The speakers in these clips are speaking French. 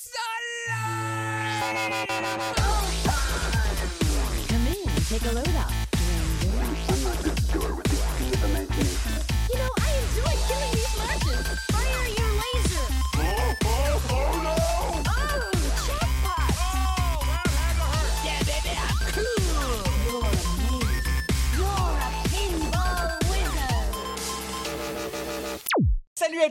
It's alive! Come in, take a load off.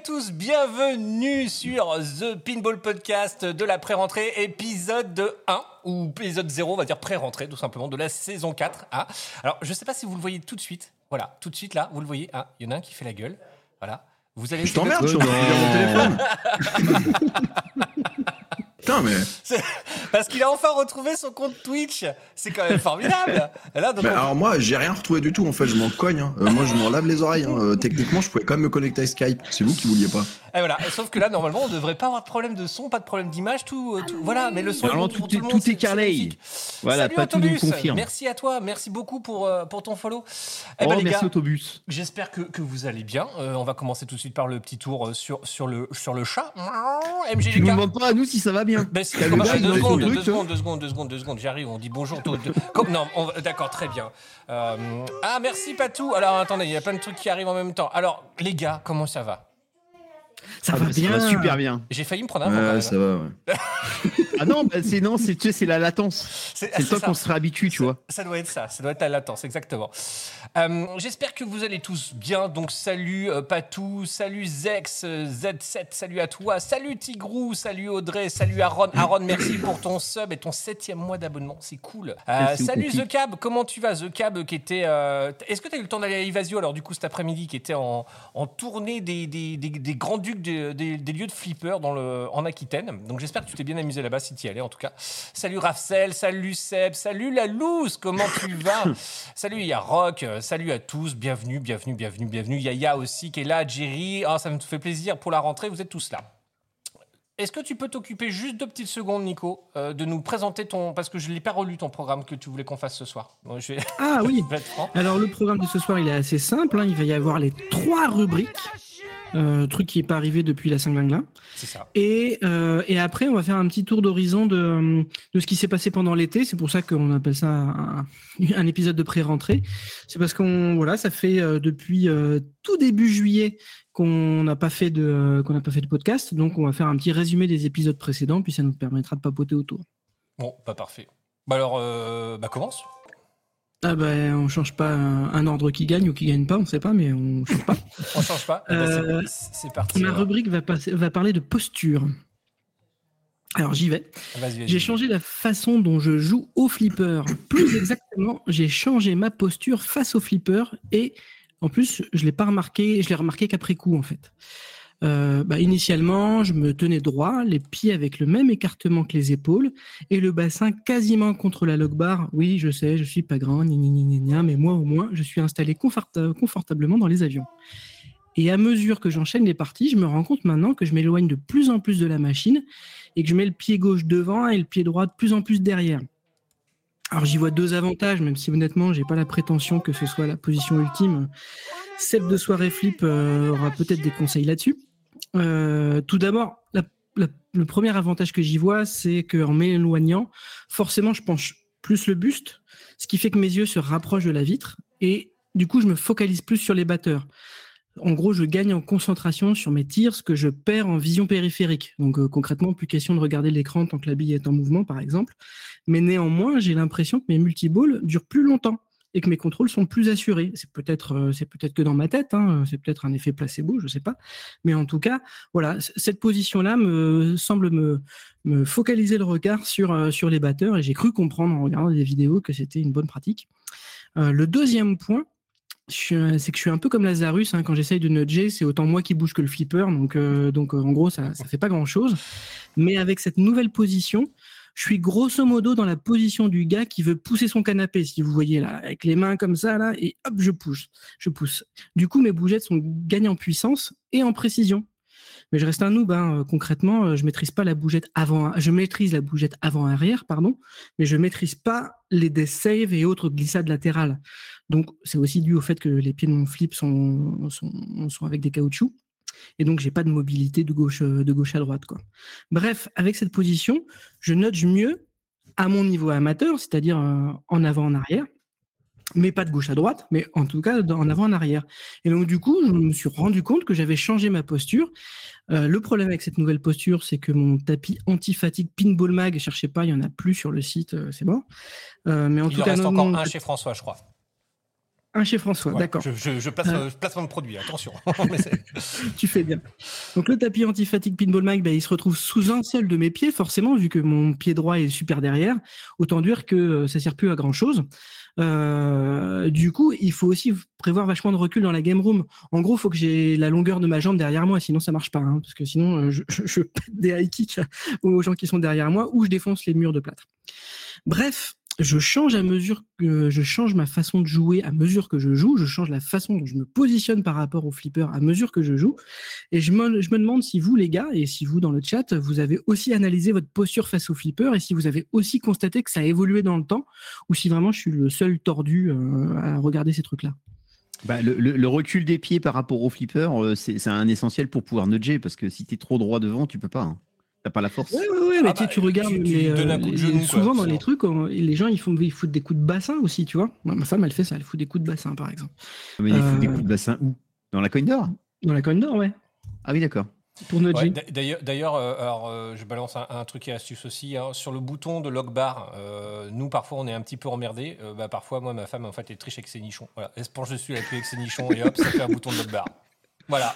Tous, bienvenue sur The Pinball Podcast de la pré-rentrée, épisode 1, ou épisode 0, on va dire pré-rentrée tout simplement, de la saison 4. hein. Alors, je sais pas si vous le voyez tout de suite, voilà, tout de suite là, vous le voyez, il y en a un qui fait la gueule, voilà. Vous allez Je t'emmerde, lire mon téléphone. Putain, mais. Parce qu'il a enfin retrouvé son compte Twitch, c'est quand même formidable. Là, donc, Mais on- alors moi, j'ai rien retrouvé du tout. En fait, je m'en cogne. hein. Euh, moi, je m'en lave les oreilles. hein. Euh, techniquement, je pouvais quand même me connecter à Skype. C'est vous qui vouliez pas. Et voilà. Sauf que là, normalement, on devrait pas avoir de problème de son, pas de problème d'image, tout, euh, tout- voilà. Mais le son, Normalement, tout est- le monde, tout est carré. Voilà, Salut pas tout Autobus, confirme. Merci à toi, merci beaucoup pour, euh, pour ton follow. Eh Oh, ben, les merci gars, autobus. j'espère que, que vous allez bien. Euh, on va commencer tout de suite par le petit tour sur, sur, le, sur le chat. Tu nous MGGK. demandes pas à nous si ça va bien. Ben, si, il deux, secondes, deux, truc, secondes, deux secondes, deux secondes, deux secondes, j'arrive, on dit bonjour. tout- tout- comme- non, on d'accord, très bien. Euh, ah, merci Patou. Alors, attendez, il y a plein de trucs qui arrivent en même temps. Alors, les gars, comment ça va? Ça Ah, va bah, bien. super bien. J'ai failli me prendre un Ouais, ça va. Ouais. Ah non, bah, c'est non, c'est tu sais, c'est la latence. C'est le temps ça. qu'on se réhabitue, tu vois. Ça doit être ça, ça doit être la latence, exactement. Euh, J'espère que vous allez tous bien. Donc, salut euh, Patou, salut Zex, euh, Z7, salut à toi, salut Tigrou, salut Audrey, salut Aaron. Aaron, merci pour ton sub et ton septième mois d'abonnement, c'est cool. Euh, salut. The Cab, comment tu vas The Cab qui était. euh, Est-ce que tu as eu le temps d'aller à Evasio alors, du coup, cet après-midi, qui était en, en tournée des, des, des- des grands ducs des, des- des lieux de flipper dans le, en Aquitaine Donc, j'espère que tu t'es bien amusé là-bas si tu y allais en tout cas. Salut Rafcel, salut Seb, salut la loose, comment tu vas? Salut, il y a Rock, euh, salut à tous, bienvenue, bienvenue, bienvenue, bienvenue. Il y a Ya aussi qui est là, Jerry, Ah, ça me fait plaisir pour la rentrée, vous êtes tous là. Est-ce que tu peux t'occuper juste deux petites secondes, Nico, euh, de nous présenter ton. Parce que je ne l'ai pas relu ton programme que tu voulais qu'on fasse ce soir. Bon, je vais, Ah oui. Alors le programme de ce soir, il est assez simple. hein. Il va y avoir les trois rubriques. Euh, truc qui n'est pas arrivé depuis la Saint-Glinglin. C'est ça. Et, euh, et après, on va faire un petit tour d'horizon de, de ce qui s'est passé pendant l'été. C'est pour ça qu'on appelle ça un, un épisode de pré-rentrée. C'est parce qu'on voilà, ça fait euh, depuis tout début juillet qu'on n'a pas fait de qu'on n'a pas fait de podcast. Donc on va faire un petit résumé des épisodes précédents, puis ça nous permettra de papoter autour. Bon, pas parfait. Bah alors, bah commence. Ah ben, on change pas un, ordre qui gagne ou qui gagne pas, on sait pas, mais on change pas. On change pas c'est- Euh, C'est parti. Ma alors. rubrique va, passer- va parler de posture. Alors j'y vais. Vas-y. J'ai changé la façon dont je joue au flipper. Plus exactement, j'ai changé ma posture face au flipper et en plus, je l'ai pas remarqué, je l'ai remarqué qu'après coup en fait. Euh, bah, initialement, je me tenais droit, les pieds avec le même écartement que les épaules et le bassin quasiment contre la log bar. Oui, je sais, je suis pas grand, gna, gna, gna, gna, mais moi au moins, je suis installé conforta- confortablement dans les avions. Et à mesure que j'enchaîne les parties, je me rends compte maintenant que je m'éloigne de plus en plus de la machine et que je mets le pied gauche devant et le pied droit de plus en plus derrière. Alors j'y vois deux avantages, même si honnêtement, j'ai pas la prétention que ce soit la position ultime. Seb de soirée flip euh, aura peut-être des conseils là-dessus. Euh, tout d'abord, le premier avantage que j'y vois, c'est qu'en m'éloignant, forcément, je penche plus le buste, ce qui fait que mes yeux se rapprochent de la vitre et du coup, je me focalise plus sur les batteurs. En gros, je gagne en concentration sur mes tirs, ce que je perds en vision périphérique. Donc euh, concrètement, plus question de regarder l'écran tant que la bille est en mouvement, par exemple. Mais néanmoins, j'ai l'impression que mes multiballs durent plus longtemps et que mes contrôles sont plus assurés. C'est peut-être, euh, c'est peut-être que dans ma tête, hein, c'est peut-être un effet placebo, je sais pas. Mais en tout cas, voilà, cette position-là me semble me, focaliser le regard sur, euh, sur les batteurs et j'ai cru comprendre en regardant des vidéos que c'était une bonne pratique. Euh, le deuxième point, c'est que je suis un peu comme Lazarus hein, quand j'essaye de nudger, c'est autant moi qui bouge que le flipper, donc euh, donc euh, en gros ça ça fait pas grand chose. Mais avec cette nouvelle position, je suis grosso modo dans la position du gars qui veut pousser son canapé, si vous voyez là, avec les mains comme ça là, et hop je pousse, je pousse. Du coup mes bougettes sont gagnées en puissance et en précision. Mais je reste un noob, hein. Concrètement, euh, je maîtrise pas la bougette avant, je maîtrise la bougette avant-arrière, pardon, mais je maîtrise pas les death save et autres glissades latérales. Donc, c'est aussi dû au fait que les pieds de mon flip sont, sont, sont avec des caoutchoucs. Et donc j'ai pas de mobilité de gauche euh, de gauche à droite quoi. Bref, avec cette position, je nudge mieux à mon niveau amateur, c'est-à-dire euh, en avant en arrière, mais pas de gauche à droite, mais en tout cas en avant en arrière. Et donc du coup, je me suis rendu compte que j'avais changé ma posture. Euh, le problème avec cette nouvelle posture, c'est que mon tapis anti-fatigue Pinball Mag, cherchez pas, il y en a plus sur le site, c'est bon. Euh, mais en Il tout en cas, reste non, encore non, un chez François, je crois. Un chez François, Ouais, d'accord. Je, je- je place, Euh. je place mon produit, attention. Tu fais bien. Donc le tapis anti-fatigue Pinball Mag, bah, il se retrouve sous un seul de mes pieds, forcément, vu que mon pied droit est super derrière. Autant dire que euh, ça sert plus à grand chose. du coup, il faut aussi prévoir vachement de recul dans la game room. En gros, il faut que j'ai la longueur de ma jambe derrière moi, sinon ça marche pas. hein, parce que sinon, euh, je, je, je pète des high kicks aux gens qui sont derrière moi ou je défonce les murs de plâtre. Bref, je change à mesure que je change ma façon de jouer à mesure que je joue, je change la façon dont je me positionne par rapport au flipper à mesure que je joue. Et je me, je me demande si vous, les gars, et si vous dans le chat, vous avez aussi analysé votre posture face au flipper et si vous avez aussi constaté que ça a évolué dans le temps ou si vraiment je suis le seul tordu euh, à regarder ces trucs-là. Bah, le, recul des pieds par rapport au flipper, euh, c'est c'est un essentiel pour pouvoir nudger parce que si tu es trop droit devant, tu peux pas. hein. T'as pas la force. Ouais, ouais, ouais, mais Ah tu sais, bah, tu regardes, tu- tu les, lui donnes un euh, coup de les- genou, quoi, souvent dans sinon. les trucs, on- les gens ils, font, ils foutent des coups de bassin aussi, tu vois. Moi, Ma femme, elle fait ça, elle fout des coups de bassin, par exemple. Mais il faut des Euh, coups de bassin où? Dans la coin d'or? Dans la cogne d'or, ouais. Ah oui, d'accord. Pour. Ouais, d'a- D'ailleurs, d'ailleurs, euh, alors euh, je balance un, un truc et astuce aussi. hein. Sur le bouton de log bar, euh, nous parfois on est un petit peu emmerdés. Euh, bah, parfois, moi, ma femme, en fait, elle triche avec ses nichons. Voilà, elle se penche dessus, elle appuie avec ses nichons et hop, ça fait un bouton de log bar. Voilà.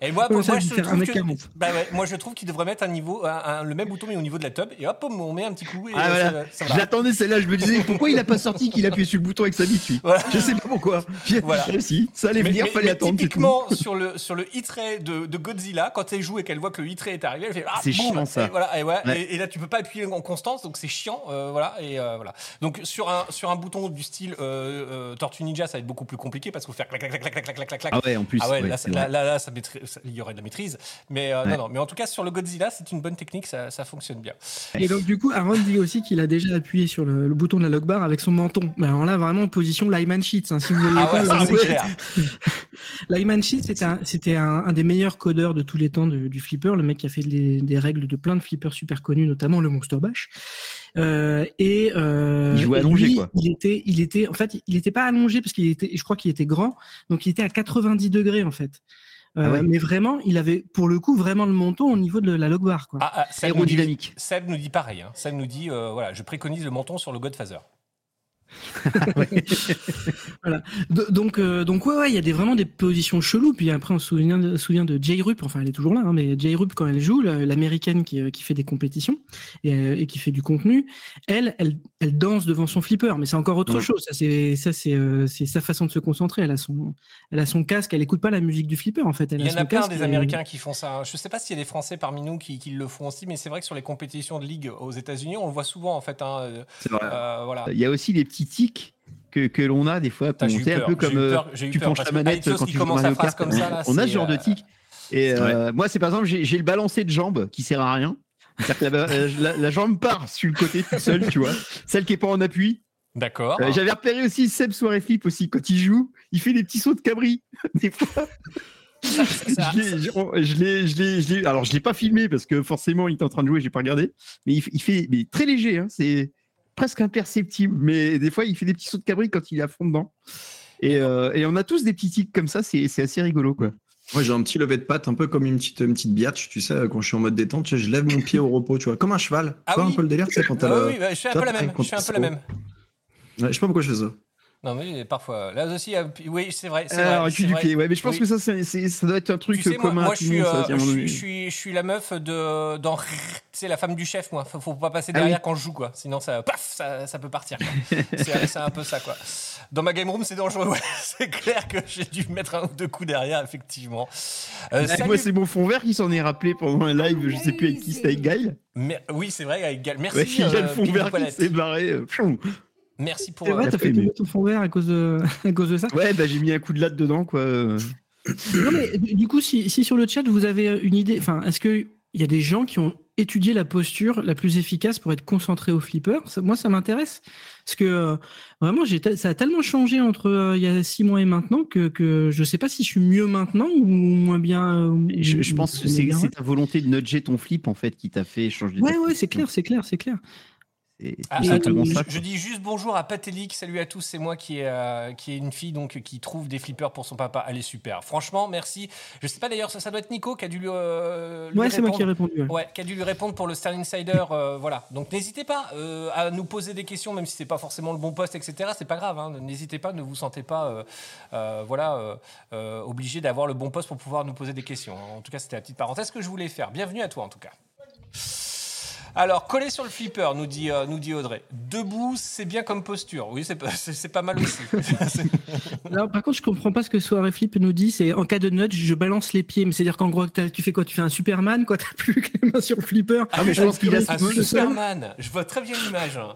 Et moi, moi, moi, je trouve que, bah ouais, moi, je trouve qu'ils devraient mettre le même bouton mais au niveau de la tub. Et hop, on met un petit coup. Ah, euh, J'attendais celle-là. Je me disais pourquoi il a pas sorti qu'il appuyait sur le bouton avec sa bite. Voilà. Je sais pas pourquoi. Voilà. Ah, si, ça allait mais, venir, mais, fallait mais attendre. Typiquement sur le sur le hit ray de, Godzilla, quand elle joue et qu'elle voit que le hit ray est arrivé, elle fait ah, c'est chiant ça. Et, voilà, et, ouais. Et, là tu peux pas appuyer en constance, donc c'est chiant. Euh, voilà et euh, voilà. Donc sur un sur un bouton du style euh, Tortue Ninja, ça va être beaucoup plus compliqué parce qu'il faut faire clac clac clac clac clac clac clac. Ah ouais, en plus. Ah ouais, là, là, là, là, ça maîtrise- ça- il y aurait de la maîtrise. Mais euh, Ouais. non, non. Mais en tout cas, sur le Godzilla, c'est une bonne technique, ça, ça fonctionne bien. Et donc, du coup, Aaron dit aussi qu'il a déjà appuyé sur le, le bouton de la log bar avec son menton. Mais alors là, vraiment, position Lyman Sheets. hein. Si vous Ah pas, ouais, ça, Lyman- Sheets, c'était un, des meilleurs codeurs de tous les temps du flipper. Le mec qui a fait des, des règles de plein de flippers super connus, notamment le Monster Bash. Euh, et euh, Il jouait allongé, lui, quoi. Il était, il était, en fait, il était pas allongé parce qu'il était, je crois qu'il était grand, donc il était à 90 degrés en fait. Euh, Ah ouais. Mais vraiment, il avait pour le coup vraiment le menton au niveau de la log bar, quoi. Ah, ah, Seb nous dit- Aérodynamique. Seb nous dit pareil. Hein. Seb nous dit euh, voilà, je préconise le menton sur le Godfather. Donc, euh, donc ouais, ouais, il y a des, vraiment des positions cheloues. Puis après, on se souvient de, se souvient de Jay Rupp, enfin, elle est toujours là, hein, mais Jay Rupp, quand elle joue, la- l'américaine qui, euh, qui fait des compétitions et, euh, et qui fait du contenu, elle, elle, elle danse devant son flipper, mais c'est encore autre Ouais. chose. Ça, c'est, ça, c'est, euh, c'est sa façon de se concentrer. Elle a son, elle a son casque, elle écoute pas la musique du flipper, en fait. Elle Il y a en a plein des et- Américains qui font ça. Je ne sais pas s'il y a des Français parmi nous qui, qui le font aussi, mais c'est vrai que sur les compétitions de ligue aux États-Unis, on le voit souvent en fait. hein, euh, C'est vrai. euh, voilà. Il y a aussi les petits tics que, que l'on a des fois. Putain, un peur, peu comme peur, tu parce la manette quand tu joues à Kart. comme ça, là, on a ce genre de euh, tic. Et euh, moi, c'est par exemple, j'ai le balancé de jambe qui sert à rien. C'est-à-dire que la, euh, la- la jambe part sur le côté toute seule, tu vois. Celle qui est pas en appui. D'accord. Euh, J'avais repéré aussi Seb Soirée Flip aussi. Quand il joue, il fait des petits sauts de cabri. Des fois, Ça- ça- je l'ai- alors je l'ai pas filmé parce que forcément il était en train de jouer, j'ai pas regardé. Mais il fait, mais très léger, hein, c'est presque imperceptible. Mais des fois, il fait des petits sauts de cabri quand il est à fond dedans. Et, euh, et on a tous des petits tics comme ça, c'est c'est assez rigolo, quoi. Moi, j'ai un petit lever de patte, un peu comme une petite, une petite biatch, tu sais, quand je suis en mode détente, tu sais, je lève mon pied au repos, tu vois, comme un cheval. Ah tu vois oui. un peu le délire, tu sais, quand t'as Ah le. oui, bah, je fais un ça, peu la même. Je fais un c'est peu la haut. même. Ouais, je sais pas pourquoi je fais ça. Non, mais parfois. Là aussi, euh, oui, c'est vrai. C'est Alors, vrai, cul c'est du vrai. pied, ouais, mais je pense Oui. que ça, c'est, c'est- ça doit être un truc Tu sais, moi, commun moi, à je suis, euh, je suis, je suis, je suis la meuf de dans, sais, la femme du chef, moi. Faut, faut pas passer Ah derrière oui. quand je joue, quoi. Sinon, ça, paf, ça, ça peut partir. quoi. c'est, c'est un peu ça, quoi. Dans ma game room, c'est dangereux. ouais. C'est clair que j'ai dû mettre un ou deux coups derrière, effectivement. Euh, Ah, salut- Moi, c'est mon fond vert qui s'en est rappelé pendant un live, je sais plus avec qui, c'était avec Gaël. Mer- oui, c'est vrai. Avec Gal. Merci. Ouais, a euh, le fond vert qui s'est barré. Euh. Merci pour. C'est euh, vrai, la t'as fait tomber ton fond vert à cause de, à cause de ça. Ouais, bah, j'ai mis un coup de latte dedans, quoi. euh. Non, mais du coup, si, si sur le chat vous avez une idée, enfin, est-ce que il y a des gens qui ont étudier la posture la plus efficace pour être concentré au flipper. Ça- moi, ça m'intéresse. Parce que euh, vraiment, ça a tellement changé entre euh, il y a six mois et maintenant que, que je sais pas si je suis mieux maintenant ou moins bien. euh, ou- Je, pense que c'est ta volonté de nudger ton flip en fait qui t'a fait changer. Ouais, ouais, c'est clair, c'est clair, c'est clair. Ah, attends, je, dis juste bonjour à Patélique, salut à tous, c'est moi qui est, euh, qui est une fille donc qui trouve des flippers pour son papa. Elle est super. Franchement, merci. Je sais pas d'ailleurs, ça, ça doit être Nico qui a dû lui, euh, lui Ouais, c'est moi qui ai répondre. répondu. ouais. Ouais, qui a dû lui répondre pour le Star Insider, euh, voilà. Donc n'hésitez pas euh, à nous poser des questions, même si c'est pas forcément le bon poste, etc. C'est pas grave. hein. N'hésitez pas, ne vous sentez pas, euh, euh, voilà, euh, euh, obligé d'avoir le bon poste pour pouvoir nous poser des questions. En tout cas, c'était la petite parenthèse que je voulais faire. Bienvenue à toi, en tout cas. Alors, coller sur le flipper, nous dit, euh, nous dit Audrey. Debout, c'est bien comme posture. Oui, c'est pas, c'est- c'est pas mal aussi. Alors, par contre, je comprends pas ce que Soirée Flip nous dit. C'est en cas de nudge, je balance les pieds. Mais c'est-à-dire qu'en gros, t'as- tu fais quoi? Tu fais un Superman, quoi? T'as plus que les mains sur le flipper. Ah, mais je pense qu'il a un ce- Superman. Je vois très bien l'image. hein.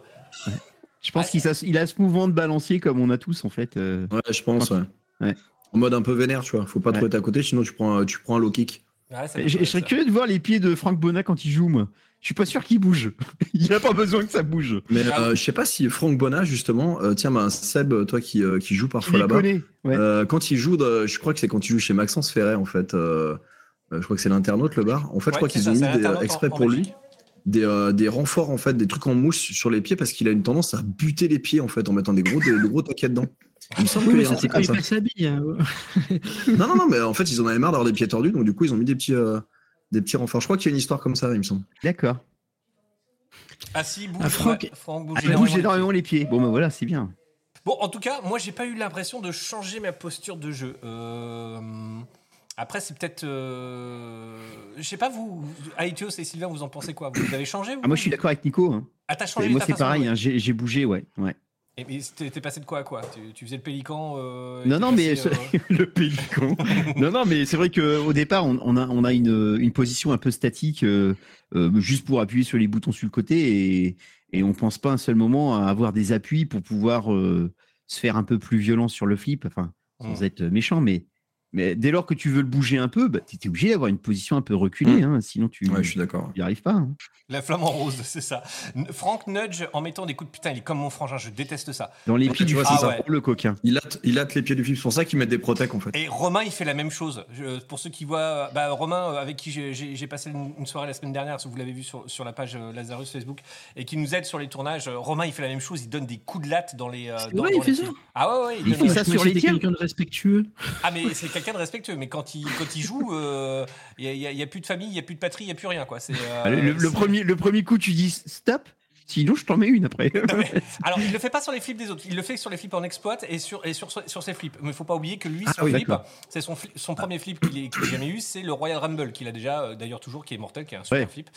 Je pense qu'il a, il a ce mouvement de balancier comme on a tous en fait. euh. Ouais, je pense, ouais. Ouais. En mode un peu vénère, tu vois. Faut pas Ouais. trop être à côté, sinon tu prends, un- tu prends un low kick. Je, serais curieux de voir les pieds de Frank Bona quand il joue, moi. Je suis pas sûr qu'il bouge. il a pas besoin que ça bouge. Mais euh, je sais pas si Franck Bonnat, justement, euh, tiens, bah, Seb, toi qui, euh, qui joue Je parfois là-bas. Ouais. euh, quand il joue, de- je crois que c'est quand il joue chez Maxence Ferret, en fait. euh, je crois que c'est l'internaute, le bar. En fait, je crois qu'ils ont mis des, en- exprès en pour lui des, euh, des renforts, en fait, des trucs en mousse sur les pieds parce qu'il a une tendance à buter les pieds, en fait, en mettant des gros, des, des gros taquets dedans. Il me semble Oui, mais un ça, c'est comme s'habille. hein. Non, non, non, mais en fait, ils en avaient marre d'avoir des pieds tordus, donc du coup, ils ont mis des petits, euh, des petits renforts. Je crois qu'il y a une histoire comme ça, il me semble. D'accord. Ah si, bouge, Ah, Franck- ouais, Franck bouge Ah, il bouge énormément. les pieds. Bon, ben voilà, c'est bien. Bon, en tout cas, moi, j'ai pas eu l'impression de changer ma posture de jeu. Euh, Après, c'est peut-être. euh, Je sais pas, vous, Aetios et Sylvain, vous en pensez quoi? Vous avez changé vous? Ah, moi, je suis d'accord avec Nico. hein. Ah, t'as changé Moi, c'est pareil. hein, J'ai j'ai bougé, ouais. ouais. Et mais t'es passé de quoi à quoi? Tu, tu faisais le pélican euh, Non, non, mais passé, le pélican. non, non, mais c'est vrai qu'au départ, on, on a, on a une, une position un peu statique, euh, euh, juste pour appuyer sur les boutons sur le côté, et, et on pense pas un seul moment à avoir des appuis pour pouvoir euh, se faire un peu plus violent sur le flip, enfin, sans Mm. être méchant, mais, mais dès lors que tu veux le bouger un peu, bah, tu es obligé d'avoir une position un peu reculée, hein, sinon tu Ouais, je suis d'accord. n'y arrives pas. hein. La flamme en rose, c'est ça. Franck nudge en mettant des coups de putain, il est comme mon frangin, je déteste ça. Dans les Ouais, pieds tu du vois, c'est ça. le coquin. Il hâte, il hâte les pieds du flip. C'est pour ça qu'ils mettent des protèques, en fait. Et Romain, il fait la même chose. Je- pour ceux qui voient, bah, Romain, euh, avec qui j'ai- passé une, une soirée la semaine dernière, si vous l'avez vu sur, sur la page euh, Lazarus Facebook, et qui nous aide sur les tournages, euh, Romain, il fait la même chose, il donne des coups de latte dans les. euh, dans- il fait ça. Ah ouais, ouais, il Il donne- fait ça sur les quelqu'un de respectueux. Ah, mais c'est quelqu'un de respectueux, mais quand il, quand il joue, euh, il n'y a, il y a plus de famille, il n'y a plus de patrie, il n'y a plus rien, quoi. Euh, le, le- le c'est- premier, le premier coup, tu dis stop, sinon je t'en mets une après. Non, mais- alors, il le fait pas sur les flips des autres. Il le fait sur les flips en exploit et sur, et sur, sur ses flips. Mais il faut pas oublier que lui, Ah son oui, flip, c'est son, son premier flip qu'il ait, qu'il ait jamais eu, c'est le Royal Rumble qu'il a déjà, euh, d'ailleurs toujours, qui est mortel, qui est un super Ouais. flip.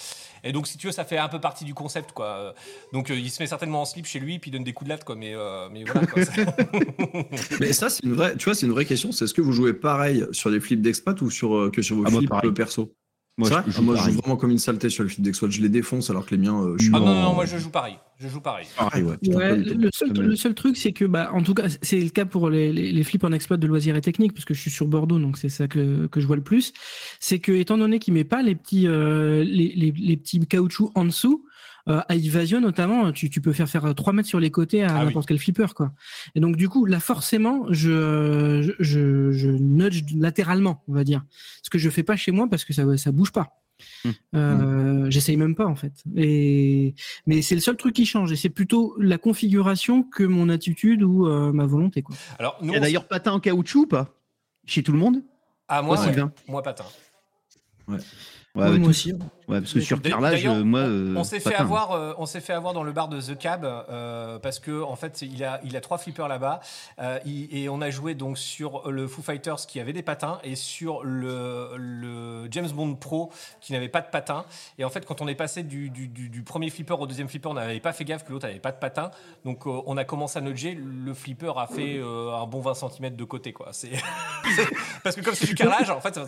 Et donc, si tu veux, ça fait un peu partie du concept, quoi. Donc, euh, il se met certainement en slip chez lui, puis il donne des coups de latte, quoi. Mais, euh, mais voilà, quoi. Mais ça, c'est une vraie, tu vois, c'est une vraie question. C'est est-ce que vous jouez pareil sur les flips d'expat ou sur, que sur vos Ah, flips perso? Moi, C'est je- vrai je Ah, joue moi, je joue vraiment comme une saleté sur les flips d'exploit. Je les défonce alors que les miens, euh, je suis Ah non, non, moi, je joue pareil. Je joue pareil. pareil, ouais. Putain, Ouais, pas du le, le seul, le seul truc, c'est que, bah, en tout cas, c'est le cas pour les, les, les flips en exploit de loisirs et techniques, parce que je suis sur Bordeaux, donc c'est ça que, que je vois le plus. C'est que, étant donné qu'il met pas les petits, euh, les, les, les petits caoutchoucs en dessous, euh, à Evasion notamment, tu, tu peux faire faire 3 mètres sur les côtés à Ah oui. n'importe quel flipper, quoi. Et donc, du coup, là, forcément, je, je, nudge latéralement, on va dire. Ce que je fais pas chez moi parce que ça, ça bouge pas. Hmm. Euh, J'essaye même pas en fait. Et mais c'est le seul truc qui change et c'est plutôt la configuration que mon attitude ou euh, ma volonté quoi. Alors, nous, Il y a d'ailleurs patin en caoutchouc ou pas? Chez tout le monde? Ah, moi, ouais. Moi, patin. Ouais, Ouais, ouais, moi aussi. Ouais, parce que sur carrelage, euh, moi, on, euh, on s'est fait patin. avoir, euh, on s'est fait avoir dans le bar de The Cab euh, parce que en fait, il a, il a trois flippers là-bas euh, et on a joué donc sur le Foo Fighters qui avait des patins et sur le, le James Bond Pro qui n'avait pas de patins. Et en fait, quand on est passé du, du, du- du premier flipper au deuxième flipper, on n'avait pas fait gaffe que l'autre n'avait pas de patins. Donc, on a commencé à nudger. Le flipper a fait un bon 20 cm de côté, quoi. C'est parce que comme c'est du carrelage, en fait,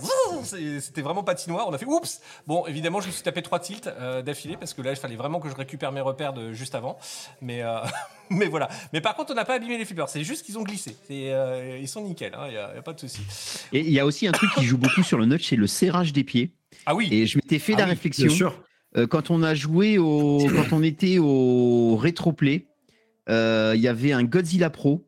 c'était vraiment patinoire. On a fait oups. Bon, évidemment, je me suis tapé trois tilts euh, d'affilée parce que là, il fallait vraiment que je récupère mes repères de juste avant. Mais, euh, mais voilà. Mais par contre, on n'a pas abîmé les flippers. C'est juste qu'ils ont glissé. Euh, ils sont nickel. Il n'y a, y a pas de souci. Et il y a aussi un truc qui joue beaucoup sur le notch, c'est le serrage des pieds. Ah oui. Et je m'étais fait Ah la oui, réflexion. Bien sûr. euh, quand on a joué au, quand on était au Retroplay, euh, il y avait un Godzilla Pro.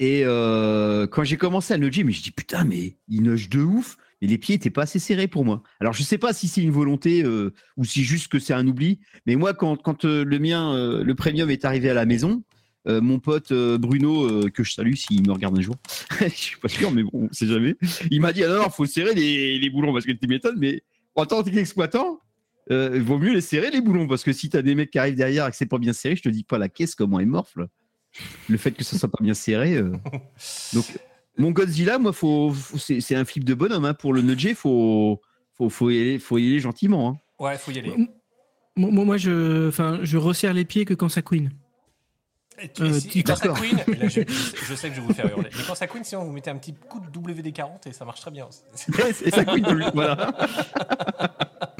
Et euh, quand j'ai commencé à nudger, mais je dis putain, mais il nudge de ouf. Mais les pieds étaient pas assez serrés pour moi. Alors je sais pas si c'est une volonté euh, ou si juste que c'est un oubli. Mais moi, quand, quand euh, le mien, euh, le premium est arrivé à la maison, mon pote Bruno, que je salue s'il me regarde un jour, je suis pas sûr, mais bon, on sait jamais. Il m'a dit alors, faut serrer les, les boulons parce que tu m'étonnes, mais en tant qu'exploitant, il vaut mieux les serrer les boulons parce que si tu as des mecs qui arrivent derrière et que c'est pas bien serré, je te dis pas la caisse comment elle morfle. Le fait que ça soit pas bien serré. Donc, mon Godzilla, moi, faut, faut- c'est un flip de bonhomme. Hein. Pour le nudger, faut, faut, faut, y aller, faut y aller gentiment. hein. Ouais, faut y aller. Moi, moi, moi, je, enfin, je resserre les pieds que quand ça queen. Et tu- Euh, si- tu- quand ça queen, là, je, je sais que je vais vous faire hurler. Mais quand ça queen, sinon vous mettez un petit coup de WD-40 et ça marche très bien. Et ça plus. Voilà.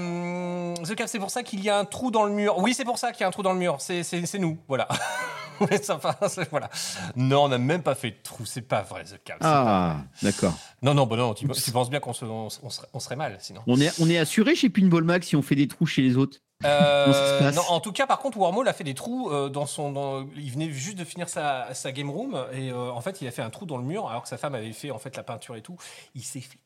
The c'est pour ça qu'il y a un trou dans le mur. Oui, c'est pour ça qu'il y a un trou dans le mur. C'est nous, voilà. Ça. Non, on n'a même pas fait de trou. C'est pas vrai, The Ah, d'accord. Non, non, bah non. Tu, tu penses bien qu'on se- on, on serait, on serait mal, sinon. On est, on est assuré chez Pinball Max si on fait des trous chez les autres? Euh, non, en tout cas, par contre, Wormhole a fait des trous euh, dans son. dans- il venait juste de finir sa, sa game room et euh, en fait, il a fait un trou dans le mur alors que sa femme avait fait en fait la peinture et tout. Il s'est fait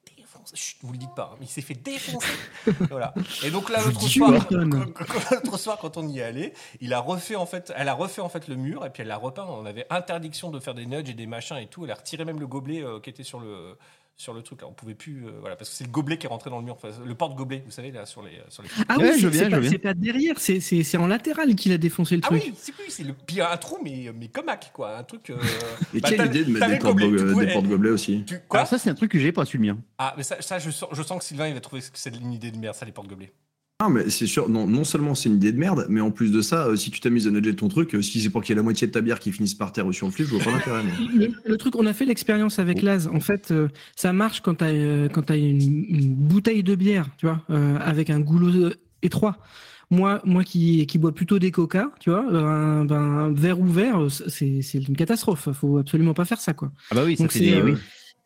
défoncer. Chut, vous le dites pas, hein, mais il s'est fait défoncer. voilà. Et donc là, l'autre soir, quand- quand- l'autre soir, quand on y est allé, il a refait en fait, elle a refait en fait le mur et puis elle l'a repeint. On avait interdiction de faire des nudges et des machins et tout. Elle a retiré même le gobelet euh, qui était sur le sur le truc. Là, on pouvait plus, euh, voilà, parce que c'est le gobelet qui est rentré dans le mur, Enfin, le porte-gobelet, vous savez là sur les sur les. Ah Ouais, oui, je c'est- viens, c'est je pas, c'est pas derrière, c'est- c'est c'est en latéral qu'il a défoncé le Ah truc. oui, c'est plus, c'est le pire un trou, mais, mais comme Mac, quoi. Un truc. euh, Et bah, quelle idée de mettre des porte-gobelets aussi tu- quoi Alors ça, c'est un truc que j'ai pas su le mien. Ah, mais ça, ça, je, sens, je sens que Sylvain, il va trouver que c'est une idée de merde, ça, les porte-gobelets. Ah, mais c'est sûr, non, non seulement c'est une idée de merde, mais en plus de ça, euh, si tu t'amuses à nudger ton truc, euh, si c'est pour qu'il y ait la moitié de ta bière qui finisse par terre ou sur le flip, je vois pas l'intérêt. moi. Le, le truc, on a fait l'expérience avec Laz. En fait, euh, ça marche quand tu as, quand t'as une, une bouteille de bière, tu vois, euh, avec un goulot étroit. Moi, moi qui, qui bois plutôt des coca, tu vois, un, ben, un verre ouvert, c'est c'est une catastrophe. Faut absolument pas faire ça, quoi. Ah bah oui, ça c'est euh, oui.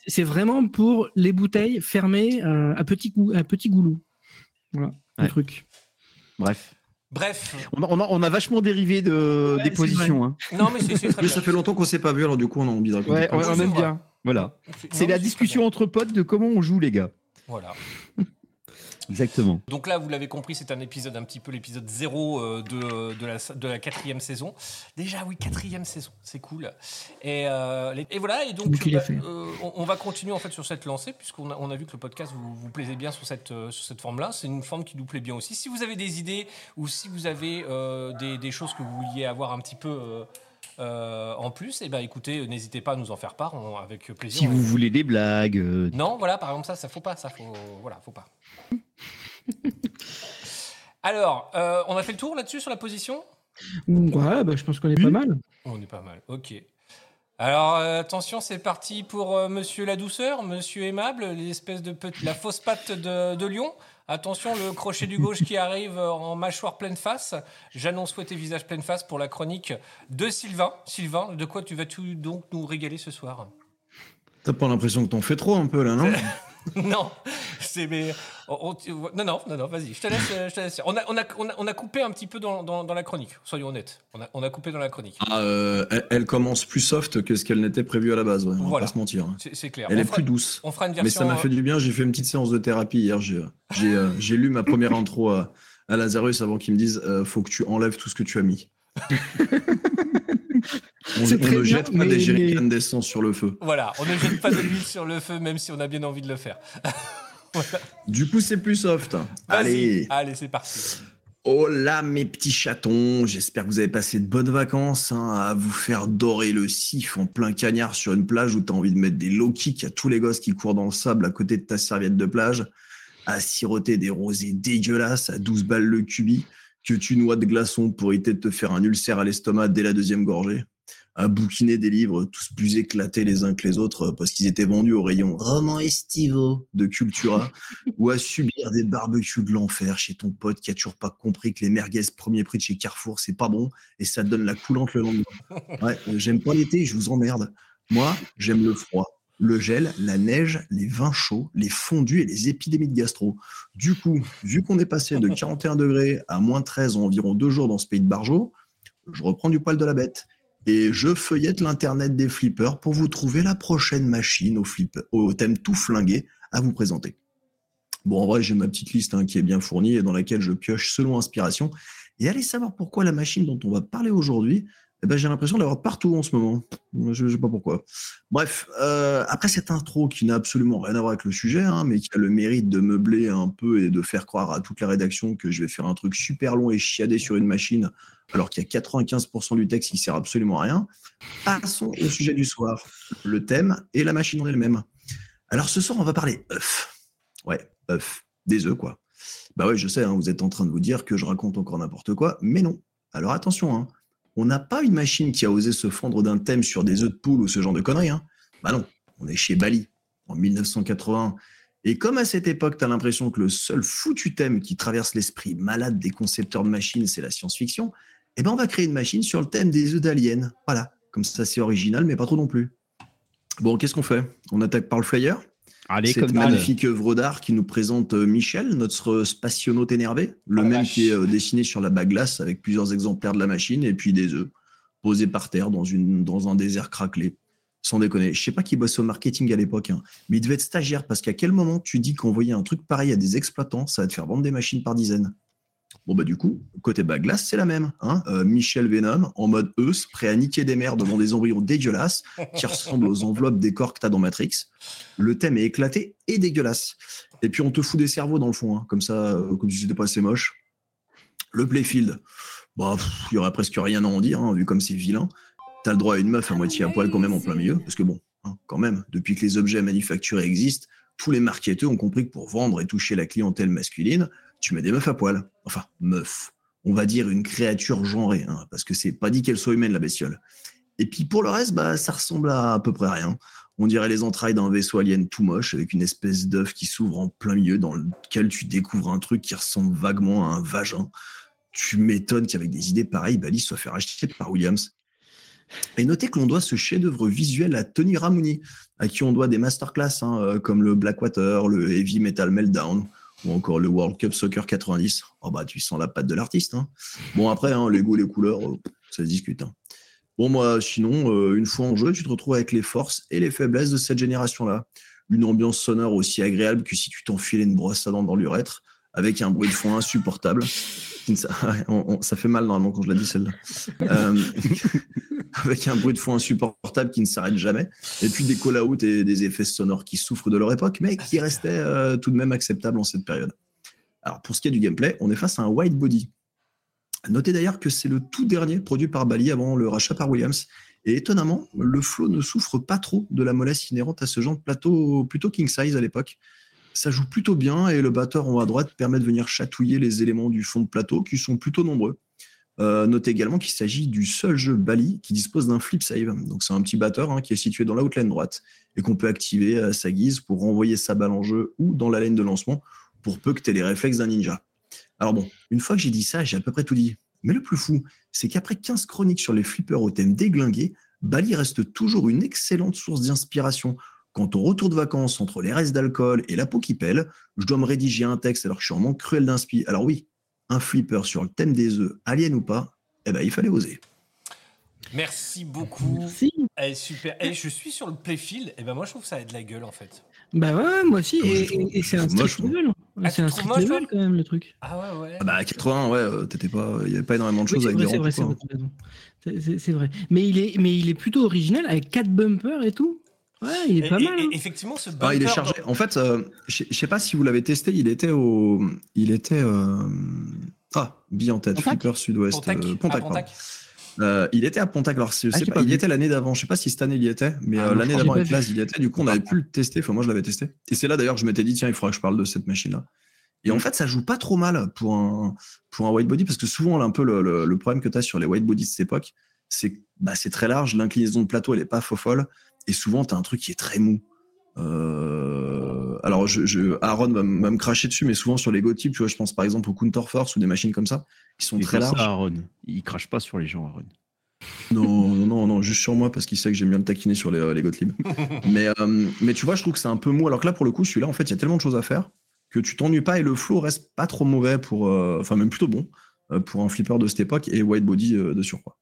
c'est vraiment pour les bouteilles fermées euh, à petit gou- à petit goulot. Voilà, Ouais. truc. Bref. Bref. On a, on a- on a vachement dérivé de, Ouais, des positions. Hein. Non, mais c'est c'est très bien. ça fait longtemps qu'on s'est pas vu, alors du coup, on a envie de raconter. Ouais, on, aime bien. Voilà. C'est- la discussion entre potes de comment on joue, les gars. Voilà. Exactement. Donc là, vous l'avez compris, c'est un épisode un petit peu l'épisode zéro euh, de, de, la, de la quatrième saison. Déjà, oui, quatrième saison, c'est cool. Et, euh, et voilà, et donc bah, euh, on, on va continuer en fait sur cette lancée, puisqu'on a, on a vu que le podcast vous, vous plaisait bien sur cette, sur cette forme-là. C'est une forme qui nous plaît bien aussi. Si vous avez des idées ou si vous avez euh, des, des choses que vous vouliez avoir un petit peu euh, en plus, et ben écoutez, n'hésitez pas à nous en faire part on- avec plaisir. Si On- vous voulez des blagues, euh, non, voilà, par exemple, ça, ça faut pas, ça faut, voilà, faut pas. Alors, euh, on a fait le tour là-dessus sur la position? Ouais, bah, je pense qu'on est pas mal. On est pas mal, ok. Alors, euh, attention, c'est parti pour euh, Monsieur la douceur, Monsieur aimable, l'espèce de petit, la fausse patte de, de lion. Attention, le crochet du gauche qui arrive en mâchoire pleine face. J'annonce souhaiter visage pleine face pour la chronique de Sylvain. Sylvain, de quoi tu vas -tu donc nous régaler ce soir? T'as pas l'impression que t'en fais trop un peu là, non? Non, c'est mais on- on- tu- non non non non vas-y je te laisse euh, je te laisse. On a on a on a, coupé un petit peu dans, dans, dans la chronique soyons honnêtes on a on a coupé dans la chronique Ah, euh, elle, elle commence plus soft que ce qu'elle n'était prévu à la base, ouais, on Voilà. va pas se mentir. hein. c'est clair Elle est fera, plus douce. on fera une Mais version ça m'a fait du bien, j'ai fait une petite séance de thérapie hier. J'ai j'ai, euh, j'ai lu ma première intro à, à Lazarus avant qu'il me dise euh, faut que tu enlèves tout ce que tu as mis. On ne bien, jette pas mais- des jerrycans d'essence sur le feu. voilà on ne jette pas de l'huile sur le feu même si on a bien envie de le faire Du coup, c'est plus soft. Allez. allez c'est parti Oh là, mes petits chatons, j'espère que vous avez passé de bonnes vacances hein, à vous faire dorer le sif en plein cagnard sur une plage où tu as envie de mettre des low kicks à tous les gosses qui courent dans le sable à côté de ta serviette de plage, à siroter des rosés dégueulasses à 12 balles le cubi, que tu noies de glaçons pour éviter de te faire un ulcère à l'estomac dès la deuxième gorgée, à bouquiner des livres tous plus éclatés les uns que les autres parce qu'ils étaient vendus au rayon romans estivaux de Cultura, ou à subir des barbecues de l'enfer chez ton pote qui a toujours pas compris que les merguez premier prix de chez Carrefour, c'est pas bon et ça te donne la coulante le lendemain. Ouais, euh, j'aime pas l'été, je vous emmerde. Moi, j'aime le froid. Le gel, la neige, les vins chauds, les fondus et les épidémies de gastro. Du coup, vu qu'on est passé de 41 degrés à moins 13 en environ deux jours dans ce pays de Barjo, je reprends du poil de la bête et je feuillette l'internet des flippers pour vous trouver la prochaine machine au, flip, au thème tout flingué à vous présenter. Bon, en vrai, j'ai ma petite liste hein, qui est bien fournie et dans laquelle je pioche selon inspiration. Et allez savoir pourquoi la machine dont on va parler aujourd'hui, eh ben, j'ai l'impression d'avoir partout en ce moment. Je ne sais pas pourquoi. Bref, euh, après cette intro qui n'a absolument rien à voir avec le sujet, hein, mais qui a le mérite de meubler un peu et de faire croire à toute la rédaction que je vais faire un truc super long et chiadé sur une machine, alors qu'il y a 95% du texte qui sert absolument à rien. Passons au sujet du soir, le thème et la machine en elle-même. Alors ce soir, on va parler œufs. Ouais, œufs. Des œufs, quoi. Bah ouais, je sais, hein, vous êtes en train de vous dire que je raconte encore n'importe quoi, mais non. Alors attention, hein, on n'a pas une machine qui a osé se fendre d'un thème sur des œufs de poule ou ce genre de conneries. Hein. Bah non, on est chez Bali en 1980. Et comme à cette époque, tu as l'impression que le seul foutu thème qui traverse l'esprit malade des concepteurs de machines, c'est la science-fiction, eh ben on va créer une machine sur le thème des œufs d'aliens. Voilà, comme ça c'est original, mais pas trop non plus. Bon, qu'est-ce qu'on fait? On attaque par le flyer? Allez, cette comme magnifique œuvre d'art qui nous présente euh, Michel, notre spationaute énervé, le la même vache. qui est euh, dessiné sur la bague glace avec plusieurs exemplaires de la machine et puis des œufs posés par terre dans, une, dans un désert craquelé. Sans déconner. Je sais pas qui bossait au marketing à l'époque, hein, mais il devait être stagiaire parce qu'à quel moment tu dis qu'envoyer un truc pareil à des exploitants, ça va te faire vendre des machines par dizaines? Bon, bah, du coup, côté bague glace, c'est la même. Hein Euh, Michel Venom, en mode Eus, prêt à niquer des mers devant des embryons dégueulasses qui ressemblent aux enveloppes des corps que t'as dans Matrix. Le thème est éclaté et dégueulasse. Et puis on te fout des cerveaux dans le fond, hein, comme ça, euh, comme si c'était pas assez moche. Le playfield, bah, il y aurait presque rien à en dire, hein, vu comme c'est vilain. T'as le droit à une meuf à moitié à poil quand même en plein milieu, parce que bon, hein, quand même, depuis que les objets manufacturés existent, tous les marketeurs ont compris que pour vendre et toucher la clientèle masculine, tu mets des meufs à poil. Enfin, meuf. On va dire une créature genrée, hein, parce que c'est pas dit qu'elle soit humaine, la bestiole. Et puis pour le reste, bah, ça ressemble à à peu près rien. On dirait les entrailles d'un vaisseau alien tout moche, avec une espèce d'œuf qui s'ouvre en plein milieu, dans lequel tu découvres un truc qui ressemble vaguement à un vagin. Tu m'étonnes qu'avec des idées pareilles, Bali soit fait racheter par Williams. Et notez que l'on doit ce chef-d'œuvre visuel à Tony Ramoni, à qui on doit des masterclass hein, euh, comme le Blackwater, le Heavy Metal Meltdown ou encore le World Cup Soccer 90. Oh bah tu sens la patte de l'artiste. hein. Bon après, hein, les goûts, les couleurs, euh, ça se discute. hein. Bon moi, sinon, euh, une fois en jeu, tu te retrouves avec les forces et les faiblesses de cette génération-là. Une ambiance sonore aussi agréable que si tu t'enfilais une brosse à dents dans l'urètre, avec un bruit de fond insupportable. Ça, fait mal normalement quand je la dis celle-là. Euh, avec un bruit de fond insupportable qui ne s'arrête jamais. Et puis des call-outs et des effets sonores qui souffrent de leur époque, mais qui restaient euh, tout de même acceptables en cette période. Alors pour ce qui est du gameplay, on est face à un white body. Notez d'ailleurs que c'est le tout dernier produit par Bally avant le rachat par Williams. Et étonnamment, le flow ne souffre pas trop de la mollesse inhérente à ce genre de plateau plutôt king size à l'époque. Ça joue plutôt bien et le batteur en haut à droite permet de venir chatouiller les éléments du fond de plateau qui sont plutôt nombreux. Euh, notez également qu'il s'agit du seul jeu Bali qui dispose d'un flip save. Donc c'est un petit batteur hein, qui est situé dans la haute laine droite et qu'on peut activer à sa guise pour renvoyer sa balle en jeu ou dans la laine de lancement pour peu que tu les réflexes d'un ninja. Alors bon, une fois que j'ai dit ça, j'ai à peu près tout dit. Mais le plus fou, c'est qu'après 15 chroniques sur les flippers au thème déglingué, Bali reste toujours une excellente source d'inspiration. Quant au retour de vacances entre les restes d'alcool et la peau qui pèle, je dois me rédiger un texte alors que je suis en manque cruel d'inspi. Alors oui, un flipper sur le thème des œufs, alien ou pas, eh ben il fallait oser. Merci beaucoup. Merci. Eh, super. Et je suis sur le playfield. Et ben moi, je trouve que ça a de la gueule en fait. Bah ouais, moi aussi. Ah, moi, Et, c'est un street level. Ah, c'est un street moche, level quand même le truc. Ah ouais, ouais. Ah bah à 80, ouais, euh, t'étais pas, il y avait pas énormément de Oui, choses c'est avec vrai, des c'est vrai, c'est vrai. Mais il, est, mais il est plutôt original avec 4 bumpers et tout. Ouais, il est Et- pas mal. et hein. effectivement, ce Ah, il est chargé. En fait, euh, je je sais pas si vous l'avez testé, il était au. Il était. euh, Ah, bille en tête, Pontac Flipper Sud-Ouest. Pontac. euh, Ah, Pontac, pardon. Pontac. Euh, il était à Pontac, alors je Ah, sais j'ai pas, pas il était l'année d'avant. Je sais pas si cette année il y était, mais Ah, euh, l'année je d'avant avec Laz, il y était. Du coup, on avait pu le tester. Enfin, moi, je l'avais testé. Et c'est là d'ailleurs que je m'étais dit, tiens, il faudra que je parle de cette machine-là. Et en fait, ça joue pas trop mal pour un, pour un white body, parce que souvent, là, un peu le, le- le problème que tu as sur les white bodies de cette époque, c'est que bah, c'est très large, l'inclinaison de plateau, elle est pas faux folle, et souvent, tu as un truc qui est très mou. Euh, alors, je, je- Aaron va, me cracher dessus, mais souvent sur les Go types, tu vois, je pense par exemple au Counter Force ou des machines comme ça, qui sont très fait ça, larges. Aaron. Il crache pas sur les gens, Aaron. Non, non, non, juste sur moi parce qu'il sait que j'aime bien le taquiner sur les, euh, les Gottlieb. mais, euh, mais tu vois, je trouve que c'est un peu mou. Alors que là, pour le coup, celui-là, en fait, il y a tellement de choses à faire que tu t'ennuies pas et le flow reste pas trop mauvais pour. euh, Enfin, même plutôt bon pour un flipper de cette époque et white body de surcroît.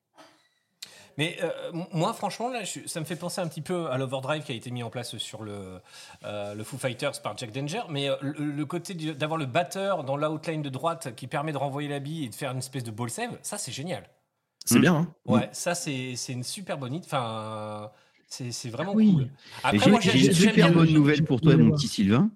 Mais euh, moi, franchement, là, je- ça me fait penser un petit peu à l'overdrive qui a été mis en place sur le, euh, le Foo Fighters par Jack Danger. Mais euh, le, le côté d'avoir le batteur dans l'outline de droite qui permet de renvoyer la bille et de faire une espèce de ball save, ça, c'est génial. C'est bien, hein Ouais, ça, c'est c'est une super bonne idée. Enfin, c'est c'est vraiment Oui. cool. Après, J'ai moi, j'ai j'aime une super bonne le- nouvelle pour toi, mon petit Sylvain.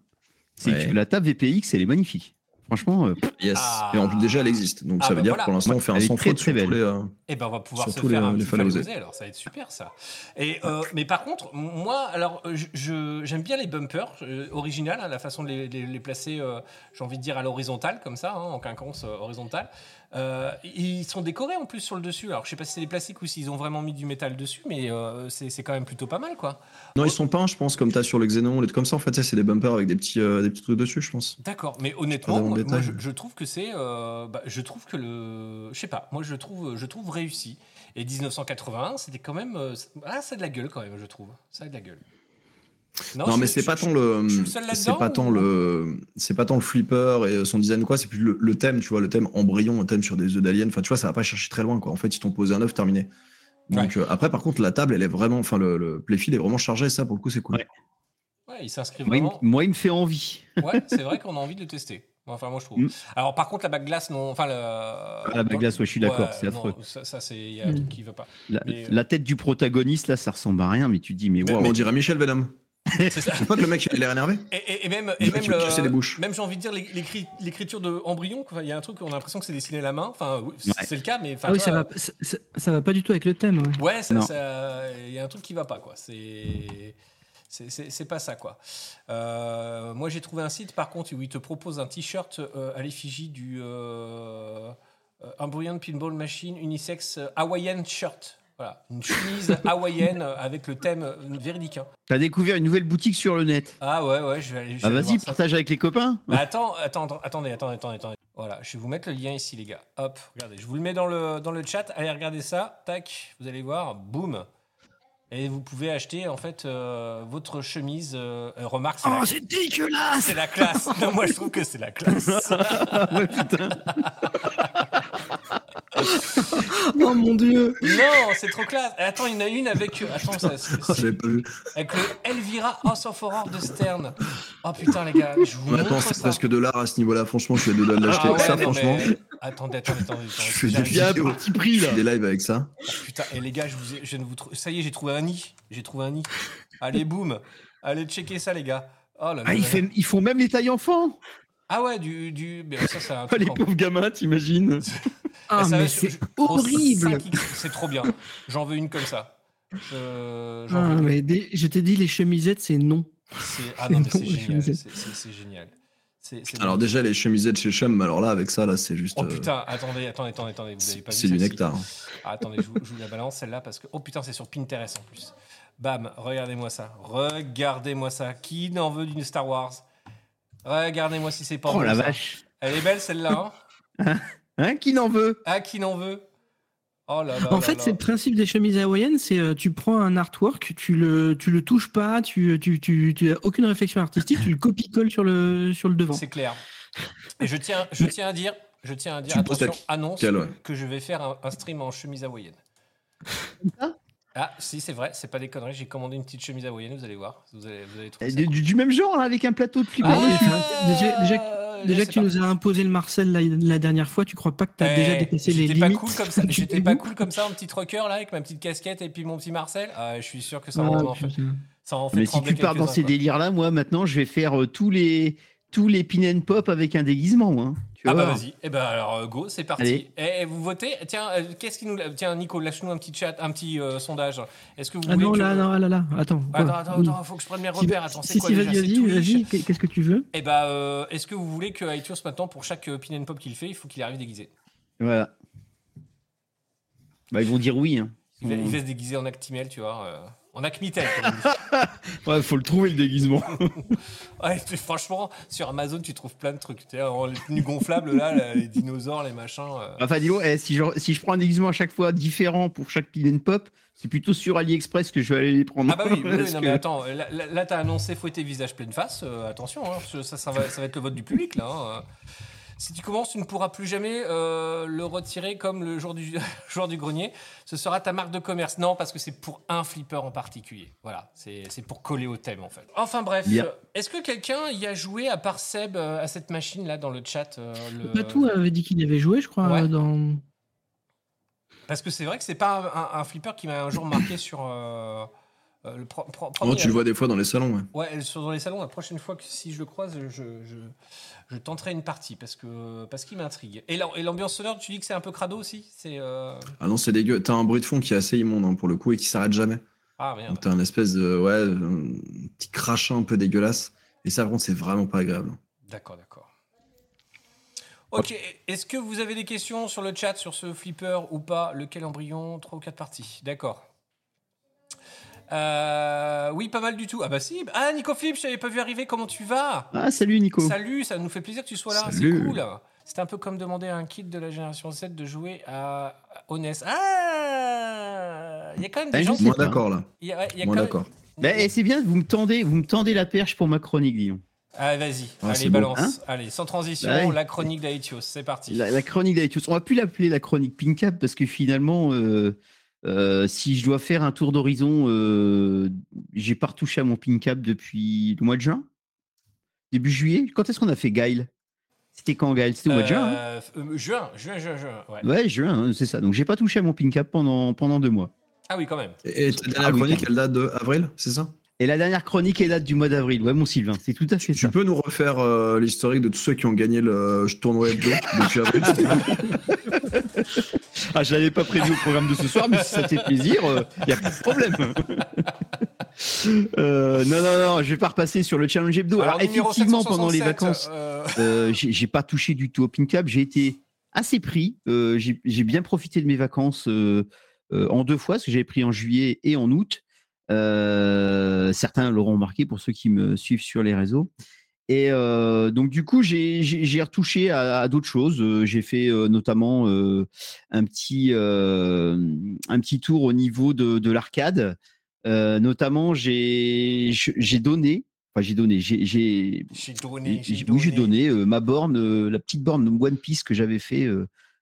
C'est Ouais. que la table VPX, elle est magnifique. Franchement, euh, Yes. Ah. Et en plus, déjà, elle existe. Donc, Ah, ça veut bah dire voilà. que pour l'instant, on fait un sans très, faute très sur tous belle. les, euh, Eh ben, on va pouvoir se faire les- un les petit alors ça va être super ça. Et euh, mais par contre, moi, alors j'aime bien les bumpers euh, originales, hein, la façon de les, les- les placer, euh, j'ai envie de dire à l'horizontale comme ça, hein, en quinconce euh, horizontale. Euh, ils sont décorés en plus sur le dessus. Alors je sais pas si c'est des plastiques ou s'ils ont vraiment mis du métal dessus, mais euh, c'est quand même plutôt pas mal quoi. Non, ils sont peints, je pense, comme tu as sur le Xenon, les trucs comme ça. En fait, c'est des bumpers avec des petits, euh, des petits trucs dessus, je pense. D'accord, mais honnêtement, moi, je, je trouve que c'est, bah, je trouve que le, je sais pas, moi je trouve, je trouve réussi. Et 1981, c'était quand même, ah, ça a de la gueule quand même, je trouve, ça a de la gueule. Non, mais c'est pas tant le, le c'est pas tant le, c'est pas tant le flipper et son design quoi, c'est plus le, le thème, tu vois, le thème embryon, un thème sur des œufs d'alien. Enfin, tu vois, ça va pas chercher très loin, quoi. En fait, ils t'ont posé un œuf terminé. Donc euh, après, par contre, la table, elle est vraiment, enfin, le, le playfield est vraiment chargé. Ça, pour le coup, c'est cool. Ouais. Ouais, il s'inscrit moi, il, me- vraiment. moi, il me fait envie. Ouais, c'est vrai qu'on a envie de le tester. Enfin, moi je trouve. Mm. Alors, par contre, la bague glace, non. Enfin, le... la bague glace, ouais, je suis d'accord, Ouais, c'est non, affreux. Ça, ça, c'est, il y a un Mm. truc qui va pas. La, Mais, euh, la tête du protagoniste, là, ça ressemble à rien, mais tu dis, mais Mais- waouh. On dirait Michel Venom. C'est ça. Pas que le mec, il a l'air énervé. Et, et- et même, et même, bouches. même j'ai envie de dire l'é- l'écrit- l'écriture de embryon. Il y a un truc, on a l'impression que c'est dessiné à la main. Enfin, oui, c'est Ouais. c'est le cas, mais Ah oui, ça va, ça, va pas du tout avec le thème. ouais. Ouais, ça- il y a un truc qui va pas, quoi. C'est. C'est- C'est c'est pas ça, quoi. Euh, moi, j'ai trouvé un site, par contre, où il te propose un t-shirt euh, à l'effigie du euh, euh, Embryon Pinball Machine Unisex euh, Hawaiian Shirt. Voilà, une chemise hawaïenne avec le thème euh, véridique. hein. T'as découvert une nouvelle boutique sur le net. Ah ouais, ouais, je vais aller. je Ah, vas-y, ça. partage avec les copains. Mais attends, attends, attendez, attendez, attendez, attendez. Voilà, je vais vous mettre le lien ici, les gars. Hop, regardez, je vous le mets dans le, dans le chat. Allez, regardez ça. Tac, vous allez voir. Boum. Et vous pouvez acheter, en fait, euh, votre chemise. euh, euh, remarque, Oh, c'est dégueulasse c'est la classe. Non, moi, je trouve que c'est la classe. ouais, putain. Oh mon dieu non, c'est trop classe. Attends, il y en a une avec. euh, Attends, ça, c'est- Oh, J'avais pas vu. avec le Elvira House of Horror de Stern. Oh putain, les gars, je vous montre c'est presque de l'art à ce niveau-là. Franchement, je suis à deux doigts de l'acheter. Ah ouais, ça, franchement, mais- Attendez, attendez, attendez. je fais des vidéos. petit prix, Je là. fais des lives avec ça. Putain, et les gars, je, vous ai- je viens de vous Ça y est, j'ai trouvé un nid. J'ai trouvé un nid. Allez, boum. Allez, checker ça, les gars. Oh là là. Ah, là ils, là. fait- ils font même les tailles enfants. Ah ouais, du. du... mais ça, c'est un Ah, truc les en- pauvres gamins, t'imagines Ah, mais c'est horrible 5X, C'est trop bien. J'en veux une comme ça. Euh, j'en Ah, veux une. mais des- Je t'ai dit, les chemisettes, c'est non. C'est- Ah non, mais c'est Non, génial. C'est Alors, déjà, les chemisettes chez Chum, mais alors là, avec ça, là, c'est juste. Oh euh, putain, attendez, attendez, attendez, attendez. Vous avez c'est pas vu c'est du nectar. Ah, attendez, je vous, je vous la balance celle-là parce que. Oh putain, c'est sur Pinterest en plus. Bam, regardez-moi ça. Regardez-moi ça. Qui n'en veut d'une Star Wars? Regardez-moi si c'est pas Oh la ça. vache. Elle est belle celle-là. hein? Hein, qui n'en veut? Ah, qui n'en veut? Oh là là. En là fait, c'est le principe des chemises hawaïennes, c'est euh, tu prends un artwork, tu le, tu le touches pas, tu, tu, tu, tu as aucune réflexion artistique, tu le copie-colles sur le, sur le devant. C'est clair. Et je tiens, je tiens à dire, je tiens à dire, attention, annonce que je vais faire un, un stream en chemise hawaïenne. Ah, si, c'est vrai, c'est pas des conneries. J'ai commandé une petite chemise hawaïenne, vous allez voir. Vous allez, vous allez trouver ça du, cool. du- du même genre, là, avec un plateau de flipper. Ah déjà- déjà- Euh, Déjà que tu pas. nous as imposé le Marcel la, la dernière fois, tu crois pas que tu as Eh, déjà dépassé les J'étais pas limites cool comme ça. J'étais pas cool comme ça, un petit rocker là, avec ma petite casquette et puis mon petit Marcel. Ah, je suis sûr que ça Ah, en, en fait, ça en fait Mais si tu pars dans ces délires-là, moi, maintenant, je vais faire euh, tous les tous les pin and pop avec un déguisement. Hein. Tu Ah bah voir. vas-y. Eh ben alors euh, go, c'est parti. Et, vous votez Tiens, euh, qu'est-ce qui nous Tiens Nico, lâche-nous un petit chat, un petit euh, sondage. Est-ce que vous Ah voulez non, que là, non, là, là, attends. Attends, quoi attends, Oui. attends, faut que je prenne mes repères. Attends, c'est si, quoi si, déjà? vas-y, C'est vas-y, qu'est-ce que tu veux? Eh ben, euh, est-ce que vous voulez que iTunes maintenant, pour chaque euh, pin and pop qu'il fait, il faut qu'il arrive déguisé? Voilà. Bah, ils vont dire oui. Hein. il va, il va se déguiser en Actimel, tu vois, euh, En dit. Ouais, faut le trouver le déguisement. Ouais, tu- franchement, sur Amazon, tu trouves plein de trucs. En- les tenues gonflables, là, les dinosaures, les machins. euh. Enfin, dis eh, si, je, si je prends un déguisement à chaque fois différent pour chaque pin and pop, c'est plutôt sur AliExpress que je vais aller les prendre. Ah bah oui, oui, non que- mais attends, là, là, là, t'as annoncé fouetter visage pleine face, euh, attention, hein, ça, ça, va, ça va être le vote du public là. hein. Si tu commences, tu ne pourras plus jamais euh, le retirer comme le jour du, jour du grenier. Ce sera ta marque de commerce. Non, parce que c'est pour un flipper en particulier. Voilà, c'est c'est pour coller au thème en fait. Enfin bref, est-ce que quelqu'un y a joué à part Seb euh, à cette machine là dans le chat euh, le- Patou avait dit qu'il y avait joué, je crois, Ouais. dans. Parce que c'est vrai que c'est pas un, un- un flipper qui m'a un jour marqué sur euh, euh, le pro- pro- Oh, tu le vois des fois dans les salons. Ouais. Ouais, dans les salons, la prochaine fois que si je le croise, je, je, je tenterai une partie parce que parce qu'il m'intrigue. Et l'am- et l'ambiance sonore, tu dis que c'est un peu crado aussi? C'est euh, Ah non, c'est dégueu. T'as un bruit de fond qui est assez immonde hein, pour le coup et qui s'arrête jamais. ah merde. T'as un espèce de ouais, un petit crachin un peu dégueulasse. Et ça, par c'est vraiment pas agréable. D'accord, d'accord. Ok, est-ce que vous avez des questions sur le chat sur ce flipper ou pas? Lequel embryon? 3 ou 4 parties D'accord. Euh, oui, pas mal du tout. Ah bah si. Ah, Nico Flip, je t'avais pas vu arriver. Comment tu vas? Ah, salut Nico. Salut, ça nous fait plaisir que tu sois là, c'est cool. C'est un peu comme demander à un kid de la génération Z de jouer à NES. Ah Il y a quand même des Ah, gens qui... d'accord là. Il y a, ouais, il y a Moins quand même- d'accord. Ben, eh, c'est bien, vous me tendez, vous me tendez la perche pour ma chronique, Guillaume. Ah, vas-y, Ah, allez, balance. hein? Allez, sans transition, Bah la chronique d'Aetios, c'est parti. La, la chronique d'Aetios. On va plus l'appeler la chronique Pinkap parce que finalement, euh, euh, si je dois faire un tour d'horizon, euh, j'ai pas retouché à mon Pinkap depuis le mois de juin, début juillet. Quand est-ce qu'on a fait Gail C'était quand Gail C'était au mois de juin. hein Euh, juin, juin, juin, juin, ouais. Ouais, juin, hein, c'est ça. Donc j'ai pas touché à mon Pinkap pendant pendant deux mois. Ah oui, quand même. Et, et ta dernière Ah chronique, elle date de avril, c'est ça? Et la dernière chronique, elle date du mois d'avril. Ouais, mon Sylvain, c'est tout à fait Tu ça. peux nous refaire euh, l'historique de tous ceux qui ont gagné le tournoi hebdo depuis avril Ah, je l'avais pas prévu au programme de ce soir, mais si ça te fait plaisir, il n'y a pas de problème. Euh, non, non, non, je vais pas repasser sur le challenge hebdo. Alors, effectivement, pendant les 767, vacances, euh, euh, j'ai pas touché du tout au pin cap. J'ai été assez pris. Euh, j'ai bien profité de mes vacances euh, euh, en deux fois, parce que j'avais pris en juillet et en août. Euh, certains l'auront remarqué pour ceux qui me suivent sur les réseaux. Et euh, donc du coup, j'ai- retouché à, à d'autres choses. Euh, J'ai fait euh, notamment euh, un petit un petit tour au niveau de, de l'arcade. Notamment, j'ai j'ai donné. Enfin, j'ai donné. J'ai donné, j'ai- j'ai oui, j'ai donné. ma borne, la petite borne One Piece que j'avais fait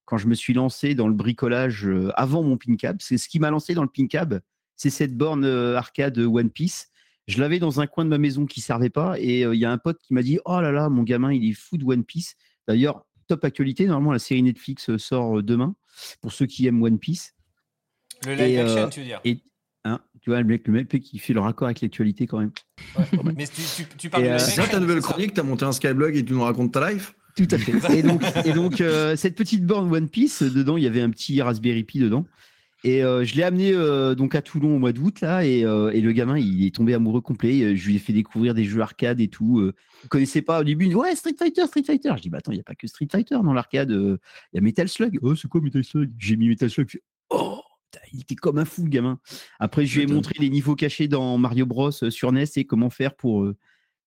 quand je me suis lancé dans le bricolage avant mon pin cab. C'est ce qui m'a lancé dans le pin cab, c'est cette borne euh, arcade One Piece. Je l'avais dans un coin de ma maison qui servait pas et euh, il y a un pote qui m'a dit "Oh là là, mon gamin, il est fou de One Piece." D'ailleurs, top actualité, normalement la série Netflix euh, sort demain pour ceux qui aiment One Piece. Le live Et, action, tu veux dire? Et hein, tu vois le mec, le mec qui fait le raccord avec l'actualité quand même. Ouais. Mais tu, tu, tu parles Et, de euh, ça ta nouvelle chronique T'as monté un Skyblog et tu nous racontes ta life? Tout à fait. Et donc, et donc euh, cette petite borne One Piece, dedans, il y avait un petit Raspberry Pi dedans. Et euh, je l'ai amené euh, donc à Toulon au mois d'août là, et, euh, et le gamin, il est tombé amoureux complet. Je lui ai fait découvrir des jeux arcade et tout. Il connaissait pas au début. Ouais, Street Fighter, Street Fighter. Je dis, bah attends, il y a pas que Street Fighter dans l'arcade. Il y a Metal Slug. Oh, c'est quoi Metal Slug? J'ai mis Metal Slug. Oh, il était comme un fou, le gamin. Après, je lui ai montré les niveaux cachés dans Mario Bros sur NES et comment faire pour.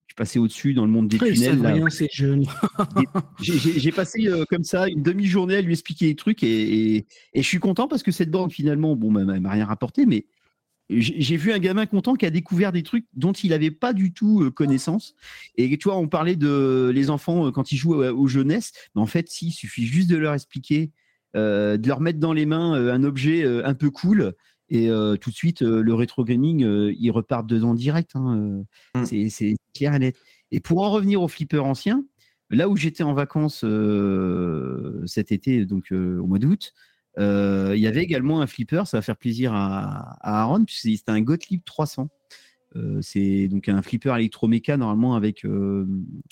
Je passais au-dessus dans le monde des ils tunnels. là. rien, ces jeunes. J'ai- passé euh, comme ça une demi-journée à lui expliquer les trucs et, et- et je suis content parce que cette borne finalement, bon, bah, elle m'a rien rapporté, mais j'ai vu un gamin content qui a découvert des trucs dont il n'avait pas du tout euh, connaissance. Et tu vois, on parlait de les enfants euh, quand ils jouent aux jeunesse, mais en fait, si, il suffit juste de leur expliquer, euh, de leur mettre dans les mains un objet un peu cool. Et euh, tout de suite, euh, le rétro gaming, euh, ils repartent dedans direct. hein, Mm. C'est clair et net. Et pour en revenir au flipper ancien, là où j'étais en vacances cet été, donc au mois d'août, il y avait également un flipper, ça va faire plaisir à, à Aaron, puisque c'était un Gottlieb 300. Euh, c'est donc un flipper électroméca normalement avec euh,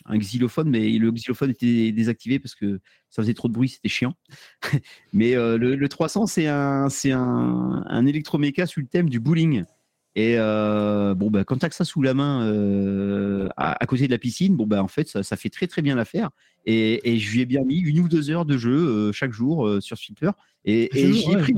un xylophone, mais le xylophone était désactivé parce que ça faisait trop de bruit, c'était chiant. mais euh, le, le 300, c'est un, c'est un, un électroméca sous le thème du bowling. Et bon, bah, quand tu as que ça sous la main à, à côté de la piscine, bon, bah, en fait, ça, ça fait très très bien l'affaire. Et, et je lui ai bien mis une ou deux heures de jeu chaque jour sur Flipper. Et, et Je- j'y ai ouais, pris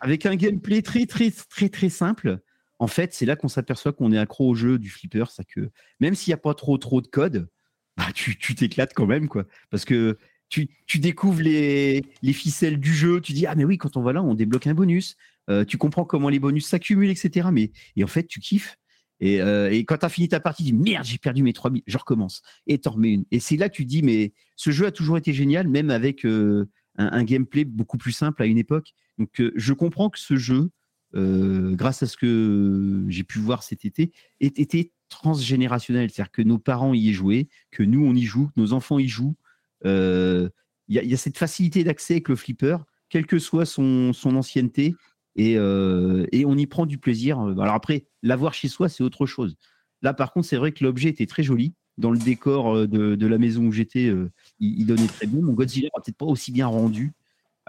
avec un gameplay très très très très simple. En fait, c'est là qu'on s'aperçoit qu'on est accro au jeu du flipper. C'est que même s'il n'y a pas trop trop de code, bah, tu t'éclates quand même. Parce que tu, découvres les, les ficelles du jeu, tu dis ah mais oui quand on va là on débloque un bonus, Euh, tu comprends comment les bonus s'accumulent etc. Mais et en fait tu kiffes et, euh, quand tu as fini ta partie tu dis merde j'ai perdu mes 3000, je recommence et t'en remets une. Et c'est là que tu dis mais ce jeu a toujours été génial même avec euh, un, un gameplay beaucoup plus simple à une époque. Donc je comprends que ce jeu euh, grâce à ce que j'ai pu voir cet été, ait été transgénérationnel. C'est-à-dire que nos parents y aient joué, que nous, on y joue, que nos enfants y jouent. Euh, Il y, a- il y a cette facilité d'accès avec le flipper, quelle que soit son, ancienneté, et, euh, et on y prend du plaisir. Alors après, l'avoir chez soi, c'est autre chose. Là, par contre, c'est vrai que l'objet était très joli. Dans le décor euh, de, la maison où j'étais, euh, il, il donnait très bien. Mon Godzilla n'a peut-être pas aussi bien rendu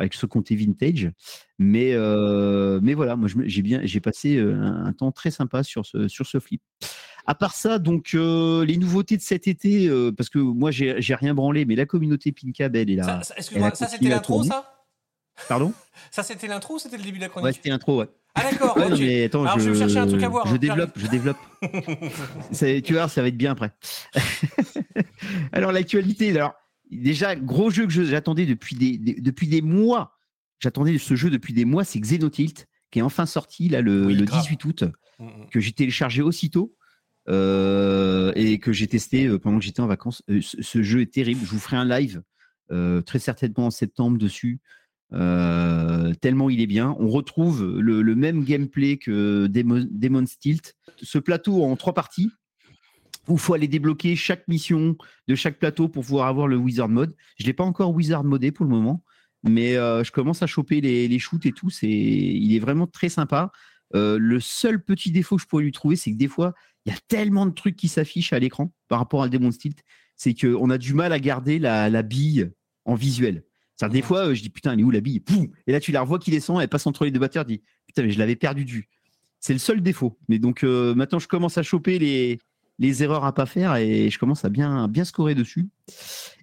avec ce côté vintage. Mais, euh, mais voilà, moi j'ai bien, j'ai passé euh, un, un temps très sympa sur ce, sur ce flip. À part ça, donc euh, les nouveautés de cet été, euh, parce que moi j'ai rien branlé, mais la communauté Pincab, elle est là. Excuse-moi, ça c'était l'intro, ça? Pardon? Ça c'était l'intro ou c'était le début de la chronique? Ouais, c'était l'intro, ouais. Ah d'accord, Ouais, attends, Alors, je vais chercher un truc à voir, Je hein, développe, je développe. Tu vois, ça va être bien après. alors, l'actualité, alors, déjà, gros jeu que j'attendais depuis des, des- depuis des mois. J'attendais ce jeu depuis des mois, c'est Xenotilt, qui est enfin sorti là le, Oui, le grave. 18 août, Mm, mm. que j'ai téléchargé aussitôt. euh, et que j'ai testé euh, pendant que j'étais en vacances. Euh, ce, ce jeu est terrible. Je vous ferai un live euh, très certainement en septembre dessus. Euh, tellement il est bien. On retrouve le, le même gameplay que Demon, Demon's Tilt. Ce plateau en trois parties où il faut aller débloquer chaque mission de chaque plateau pour pouvoir avoir le Wizard Mode. Je ne l'ai pas encore Wizard modé pour le moment, mais euh, je commence à choper les, les shoots et tout. C'est, il est vraiment très sympa. Euh, le seul petit défaut que je pourrais lui trouver, c'est que des fois, il y a tellement de trucs qui s'affichent à l'écran par rapport à Demon's Tilt, c'est qu'on a du mal à garder la, la bille en visuel. C'est-à-dire, des fois, euh, je dis putain, elle est où la bille? Poum Et là, tu la revois qui descend, elle passe entre les deux batteurs, tu dis putain, mais je l'avais perdu vue. C'est le seul défaut. Mais donc, euh, maintenant, je commence à choper les, les erreurs à pas faire et je commence à bien, scorer dessus.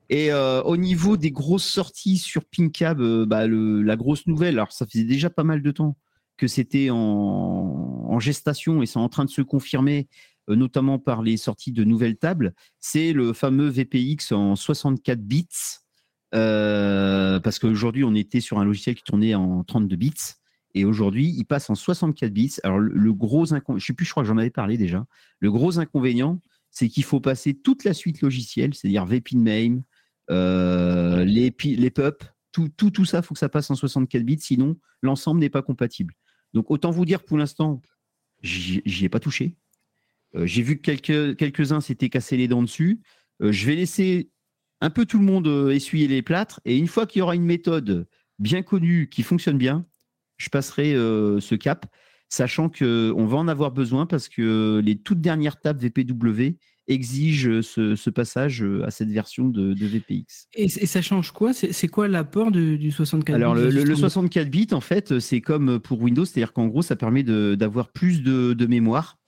Et euh, au niveau des grosses sorties sur Pinkab, euh, bah, le- la grosse nouvelle, alors ça faisait déjà pas mal de temps que c'était en, en gestation et c'est en train de se confirmer, euh, notamment par les sorties de nouvelles tables, c'est le fameux VPX en 64 bits. euh, parce qu'aujourd'hui, on était sur un logiciel qui tournait en 32 bits. Et aujourd'hui, il passe en 64 bits. Alors, le, gros inconvénient, je sais plus, je crois que j'en avais parlé déjà. Le gros inconvénient, c'est qu'il faut passer toute la suite logicielle, c'est-à-dire VPinMame, euh, les, les PUP, tout, tout, tout ça, il faut que ça passe en 64 bits, sinon l'ensemble n'est pas compatible. Donc autant vous dire pour l'instant, j'y ai pas touché. Euh, J'ai vu que quelques, quelques-uns s'étaient cassés les dents dessus. Euh, je vais laisser un peu tout le monde essuyer les plâtres, et une fois qu'il y aura une méthode bien connue qui fonctionne bien, je passerai euh, ce cap, sachant qu'on va en avoir besoin parce que les toutes dernières tables VPW exigent ce, ce passage euh, à cette version de, de VPX. Et, et ça change quoi? C'est quoi l'apport de- du 64 Alors, bits le, le- le versus 64 bits, en fait, c'est comme pour Windows, c'est-à-dire qu'en gros, ça permet d'avoir plus de, de mémoire,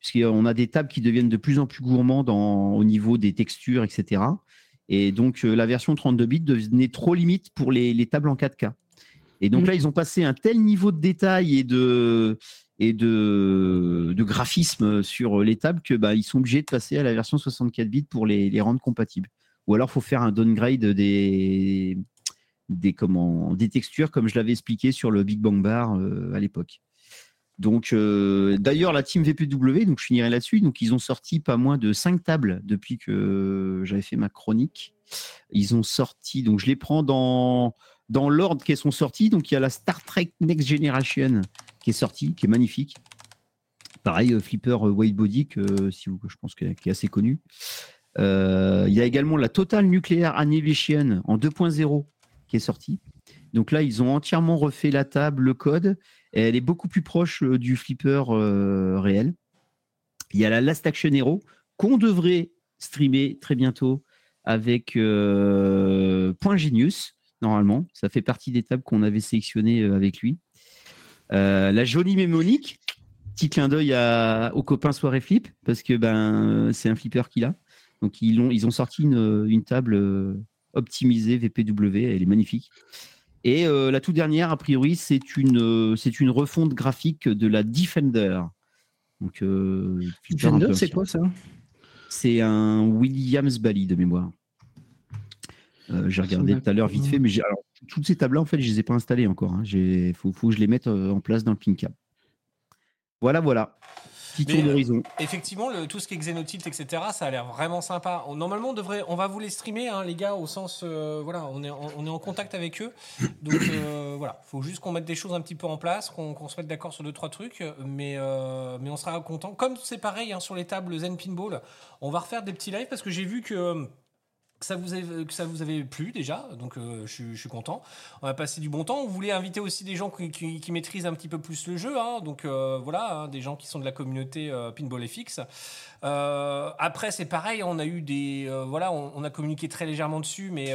puisqu'on a des tables qui deviennent de plus en plus gourmandes en- au niveau des textures, etc. Et donc, euh, la version 32 bits devenait trop limite pour les, les tables en 4K. Et donc Mm. là, ils ont passé un tel niveau de détail et de, et de, de graphisme sur les tables que bah, ils sont obligés de passer à la version 64 bits pour les, les rendre compatibles. Ou alors, il faut faire un downgrade des, des, comment, des textures, comme je l'avais expliqué sur le Big Bang Bar euh, à l'époque. Donc, euh, d'ailleurs, la team VPW, donc je finirai là-dessus. Donc, ils ont sorti pas moins de cinq tables depuis que j'avais fait ma chronique. Ils ont sorti, donc je les prends dans, dans l'ordre qu'elles sont sorties. Donc, il y a la Star Trek Next Generation qui est sortie, qui est magnifique. Pareil, euh, Flipper euh, White Body, que, si vous, je pense que- qui est assez connu. Euh, il y a également la Total Nuclear Annihilation en 2.0 qui est sortie. Donc là, ils ont entièrement refait la table, le code. Elle est beaucoup plus proche euh, du flipper euh, réel. Il y a la Last Action Hero qu'on devrait streamer très bientôt avec euh, Point Genius, normalement. Ça fait partie des tables qu'on avait sélectionnées euh, avec lui. Euh, la jolie Mémonique, petit clin d'œil au copain Soirée Flip, parce que ben, c'est un flipper qu'il a. Donc ils ont, ils ont sorti une, une table euh, optimisée VPW, elle est magnifique. Et euh, la toute dernière, a priori, c'est une, c'est une refonte graphique de la Defender. Donc, euh, peu c'est quoi ça? C'est un Williams Bally de mémoire. Euh, j'ai regardé tout à l'heure vite fait, mais alors, toutes ces tables-là, en fait, je les ai pas installées encore. Il faut, faut que je les mette euh, en place dans le PinCab. Voilà, voilà. Petit Mais, tour euh, d'horizon. Effectivement, le- tout ce qui est Xenotilt, etc., ça a l'air vraiment sympa. On- normalement, on, devrait, on va vous les streamer, hein, les gars, au sens. euh, voilà, on est, en, on est en contact avec eux. Donc euh, voilà, faut juste qu'on mette des choses un petit peu en place, qu'on qu'on se mette d'accord sur deux, trois trucs. Mais, euh, mais on sera content. Comme c'est pareil hein, sur les tables Zen Pinball, on va refaire des petits lives parce que j'ai vu que. Euh, que ça, vous avait, plu déjà, donc euh, je, suis- content. On a passé du bon temps. On voulait inviter aussi des gens qui, maîtrisent un petit peu plus le jeu, hein. donc euh, voilà, hein, des gens qui sont de la communauté euh, Pinball FX. Après, c'est pareil, on a eu des. voilà, on, a communiqué très légèrement dessus, mais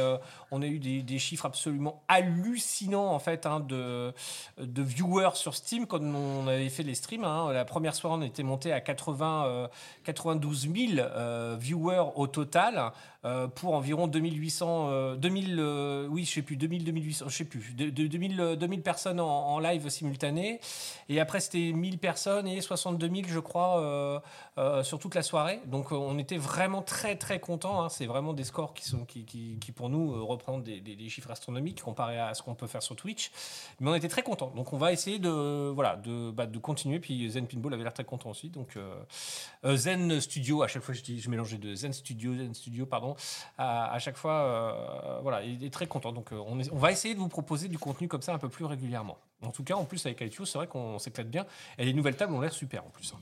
on a eu des, chiffres absolument hallucinants, en fait, hein, de, viewers sur Steam quand on avait fait les streams. La première soirée, on était monté à 80, euh, 92 000 euh, viewers au total. Euh, pour environ 2800, euh, 2000, euh, oui, je sais plus, 2000, 2800, je sais plus, de, de- 2000, euh, 2000 personnes en, live simultané. Et après, c'était 1000 personnes et 62 000, je crois, euh, sur toute la soirée. Donc, on était vraiment très, très contents. hein. C'est vraiment des scores qui, sont, qui, qui, pour nous, représentent des, chiffres astronomiques comparé à ce qu'on peut faire sur Twitch. Mais on était très contents. Donc, on va essayer de, voilà, de, bah, de continuer. Puis, Zen Pinball avait l'air très content aussi. Donc, Zen Studio, à chaque fois, je mélangeais de Zen Studio, Zen Studio, pardon. À, à chaque fois, euh, voilà, il est très content. Donc, euh, on, est- on va essayer de vous proposer du contenu comme ça un peu plus régulièrement. En tout cas, en plus, avec ITU, c'est vrai qu'on s'éclate bien. Et les nouvelles tables ont l'air super en plus. hein.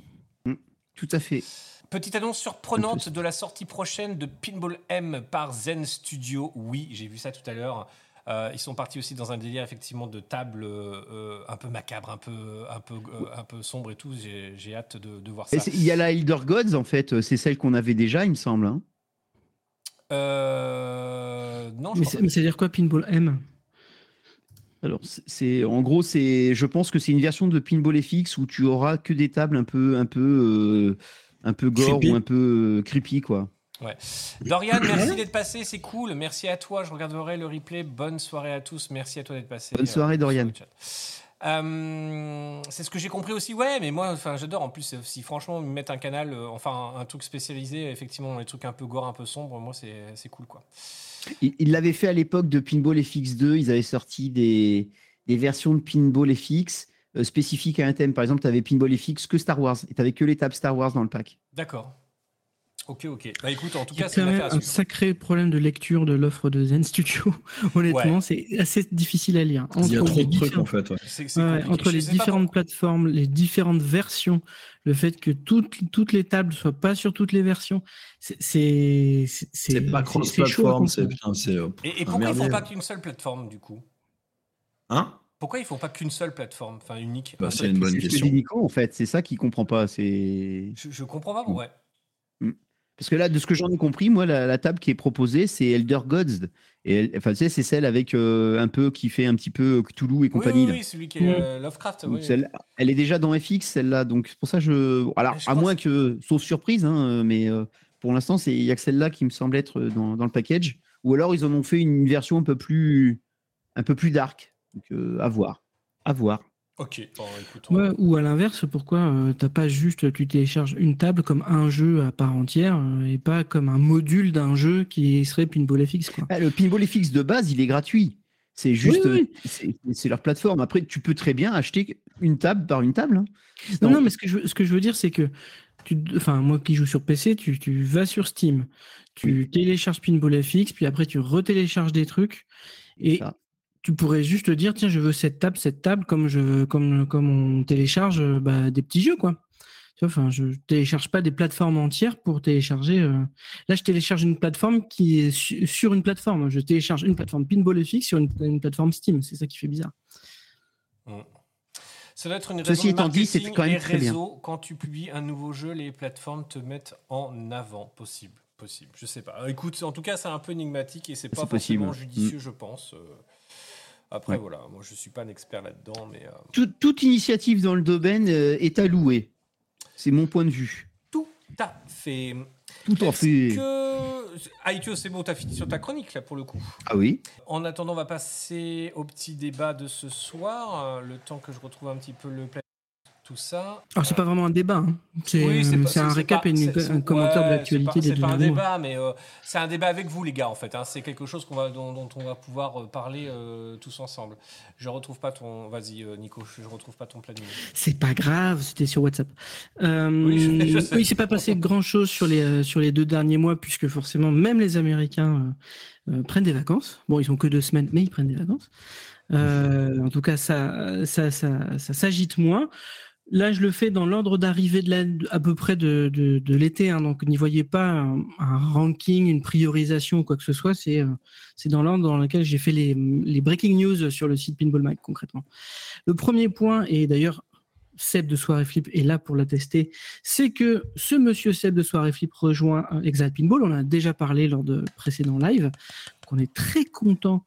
Tout à fait. Petite annonce surprenante de la sortie prochaine de Pinball M par Zen Studio. Oui, j'ai vu ça tout à l'heure. Euh, ils sont partis aussi dans un délire effectivement de table euh, un peu macabre, un peu, un peu, euh, un peu sombre et tout. J'ai hâte de, de voir ça. Il y a la Elder Gods, en fait, c'est celle qu'on avait déjà, il me semble. hein. Euh, non, je Mais crois c'est- pas. mais c'est-à-dire quoi, Pinball M? Alors, c'est- en gros, c'est, je pense que c'est une version de Pinball FX où tu auras que des tables un peu, un peu, euh, un peu gore Creepy. ou un peu euh, creepy, quoi. Dorian, merci d'être passé, c'est cool. Merci à toi, je regarderai le replay. Bonne soirée à tous, merci à toi d'être passé. Bonne soirée, euh, Dorian. Euh, c'est ce que j'ai compris aussi, ouais, mais moi, enfin, j'adore. En plus, si franchement, ils mettent un canal, euh, enfin, un truc spécialisé, effectivement, dans les trucs un peu gore, un peu sombres, moi, c'est cool, quoi. Ils l'avaient fait à l'époque de Pinball FX2. Ils avaient sorti des, des versions de Pinball FX euh, spécifiques à un thème. Par exemple, tu avais Pinball FX que Star Wars et tu avais que les tables Star Wars dans le pack. D'accord. Ok, ok. Bah écoute, en tout Il y a cas, c'est un suivre. sacré problème de lecture de l'offre de Zen Studio. Honnêtement, c'est assez difficile à lire. Il y a Entre trop les de trucs différents- en fait. ouais. C'est- c'est Ouais, compliqué. entre les différentes plateformes, les différentes versions, le fait que toutes, toutes les tables ne soient pas sur toutes les versions, c'est c'est c'est- C'est pas c'est- cross-platform, chaud à c'est c'est. euh, Et, et pourquoi ils font pas qu'une seule plateforme, du coup? Hein? Pourquoi ils font pas qu'une seule plateforme, enfin unique? Bah, c'est une bonne C'est ce que question. dit Nico, en fait. C'est ça qu'il comprend pas. C'est je, je comprends pas, ouais. Parce que là, de ce que j'en ai compris, moi, la, la table qui est proposée, c'est Elder Gods. Et elle- enfin, tu sais, c'est celle avec euh, un peu qui fait un petit peu Cthulhu et compagnie. oui, celui qui est euh, Lovecraft, Donc, oui. celle- elle est déjà dans FX, celle-là. Donc, c'est pour ça que je. Alors, Je à moins que. Sauf surprise, hein, mais euh, pour l'instant, c'est- il n'y a que celle-là qui me semble être dans, dans le package. Ou alors, ils en ont fait une version un peu plus, un peu plus dark. Donc, euh, à voir. À voir. Ok, bon, écoute. on- Ouais, ou à l'inverse, pourquoi euh, t'as pas juste, tu télécharges une table comme un jeu à part entière euh, et pas comme un module d'un jeu qui serait Pinball FX quoi. Ah, le Pinball FX de base, il est gratuit. C'est juste. oui. c'est- leur plateforme. Après, tu peux très bien acheter une table par une table. hein. Non, Non. non, mais ce que je, veux- ce que je veux dire, c'est que, tu, enfin, moi qui joue sur PC, tu, tu vas sur Steam, tu télécharges Pinball FX, puis après tu retélécharges des trucs, et Ça. Tu pourrais juste te dire, tiens, je veux cette table, cette table, comme je veux, comme, comme on télécharge euh, bah, des petits jeux, quoi. Tu vois, enfin, je télécharge pas des plateformes entières pour télécharger. euh, Là, je télécharge une plateforme qui est su- sur une plateforme. Je télécharge une plateforme Pinball FX sur une, une plateforme Steam. C'est ça qui fait bizarre. Ça doit être une Ceci raison étant dit, c'est quand même très bien. réseau. Quand tu publies un nouveau jeu, les plateformes te mettent en avant. Possible, possible. Je sais pas. Euh, Écoute, en tout cas, c'est un peu énigmatique et c'est pas possible. forcément judicieux, je pense. Après, voilà, moi je suis pas un expert là-dedans, mais euh, Tout- toute initiative dans le domaine euh, est à louer. C'est mon point de vue. tout à fait. Tout en fait. que Aïtio, c'est bon, t'as fini sur ta chronique là pour le coup. Ah oui. En attendant, on va passer au petit débat de ce soir. euh, Le temps que je retrouve un petit peu le tout ça. Alors, c'est pas vraiment un débat. hein. C'est Oui, euh, pas- c'est un récap pas- et une- un commentaire ouais, de l'actualité c'est des pas- C'est pas un débat, mais euh, c'est un débat avec vous, les gars, en fait. hein. C'est quelque chose qu'on va, dont, dont on va pouvoir euh, parler euh, tous ensemble. Je retrouve pas ton. Vas-y, euh, Nico, je, retrouve pas ton planning. C'est pas grave, c'était sur WhatsApp. Euh, Oui, je- je sais. oui, il s'est pas passé grand chose sur les euh, sur les deux derniers mois puisque forcément même les Américains euh, euh, prennent des vacances. Bon, ils ont que deux semaines, mais ils prennent des vacances. Euh, en tout cas, ça ça ça, ça s'agite moins. Là, je le fais dans l'ordre d'arrivée de à peu près de, de, l'été, hein, donc n'y voyez pas un, ranking, une priorisation ou quoi que ce soit. C'est euh, dans l'ordre dans lequel j'ai fait les, breaking news sur le site Pinball Mag concrètement. Le premier point, et d'ailleurs Seb de Soirée Flip est là pour l'attester, c'est que ce monsieur Seb de Soirée Flip rejoint euh, Exile Pinball. On a déjà parlé lors de précédents lives. On est très content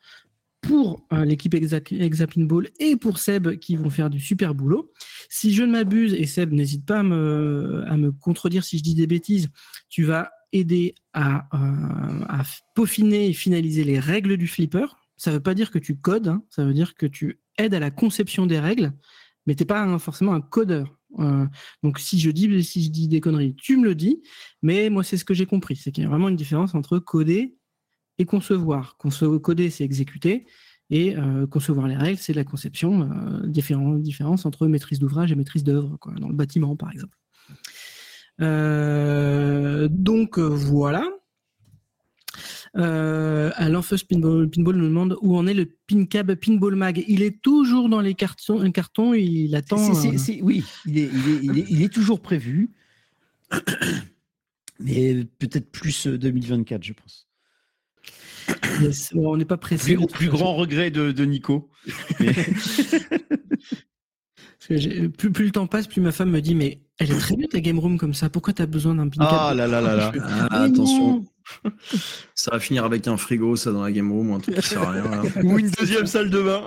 pour euh, l'équipe Exa, Exa Pinball et pour Seb qui vont faire du super boulot. Si je ne m'abuse, et Seb, n'hésite pas à me, contredire si je dis des bêtises, tu vas aider à, euh, peaufiner et finaliser les règles du flipper. Ça ne veut pas dire que tu codes, hein, ça veut dire que tu aides à la conception des règles, mais tu n'es pas forcément un codeur. Euh, donc si je, dis, si je dis des conneries, tu me le dis, mais moi c'est ce que j'ai compris, c'est qu'il y a vraiment une différence entre coder et concevoir. Conce- coder, c'est exécuter, et euh, concevoir les règles, c'est la conception, euh, différence entre maîtrise d'ouvrage et maîtrise d'œuvre, dans le bâtiment par exemple. Euh, donc voilà. Euh, Alain Pinball, Pinball nous demande où en est le Pincab Pinball Mag. Il est toujours dans les cartons, un carton, il attend. Oui, il est, il, est, il, est, il est toujours prévu. Mais peut-être plus euh, 2024, je pense. Yes. Bon, on n'est pas pressé. Plus, au plus grand regret de, de Nico. Mais- plus, plus le temps passe, plus ma femme me dit Mais elle est très bien ta game room comme ça, pourquoi tu as besoin d'un Pincab Ah là là là là. Ah, attention, ça va finir avec un frigo, ça, dans la game room, ou un truc qui sert à rien. là. Ou une deuxième salle de bain.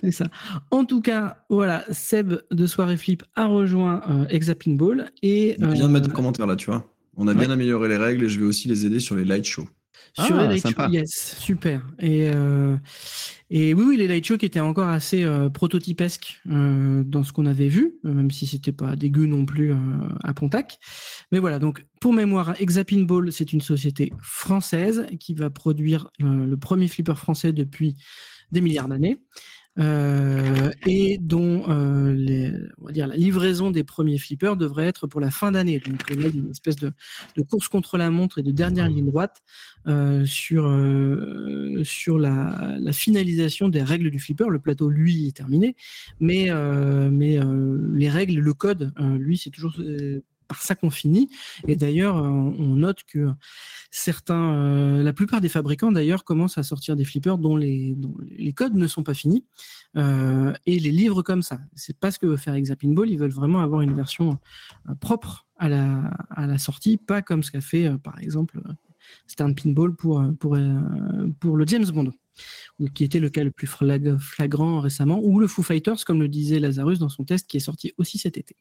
C'est ça. En tout cas, voilà, Seb de Soirée Flip a rejoint euh, Exa Pinball et On vient de mettre euh, un commentaire là, tu vois. On a bien amélioré les règles et je vais aussi les aider sur les light shows. Sur Ah, les light shows, yes, super. Et, euh, et oui, oui, les light shows qui étaient encore assez euh, prototypesques euh, dans ce qu'on avait vu, même si c'était pas dégueu non plus à Pontac. Mais voilà, donc pour mémoire, Exa Pinball, c'est une société française qui va produire le premier flipper français depuis des milliards d'années. Euh, et dont euh, les, on va dire, la livraison des premiers flippers devrait être pour la fin d'année. Donc là, il y a une espèce de, de course contre la montre et de dernière ligne droite euh, sur, sur la, la finalisation des règles du flipper. Le plateau, lui, est terminé, mais, mais les règles, le code, lui, c'est toujours par ça qu'on finit. Et d'ailleurs, euh, on note que certains, euh, la plupart des fabricants d'ailleurs commencent à sortir des flippers dont les, dont les codes ne sont pas finis euh, et les livrent comme ça. C'est pas ce que veut faire Exapinball. Ils veulent vraiment avoir une version propre à la, à la sortie, pas comme ce qu'a fait par exemple euh, Stern Pinball pour, pour, le James Bond, qui était le cas le plus flag- flagrant récemment, ou le Foo Fighters, comme le disait Lazarus dans son test qui est sorti aussi cet été.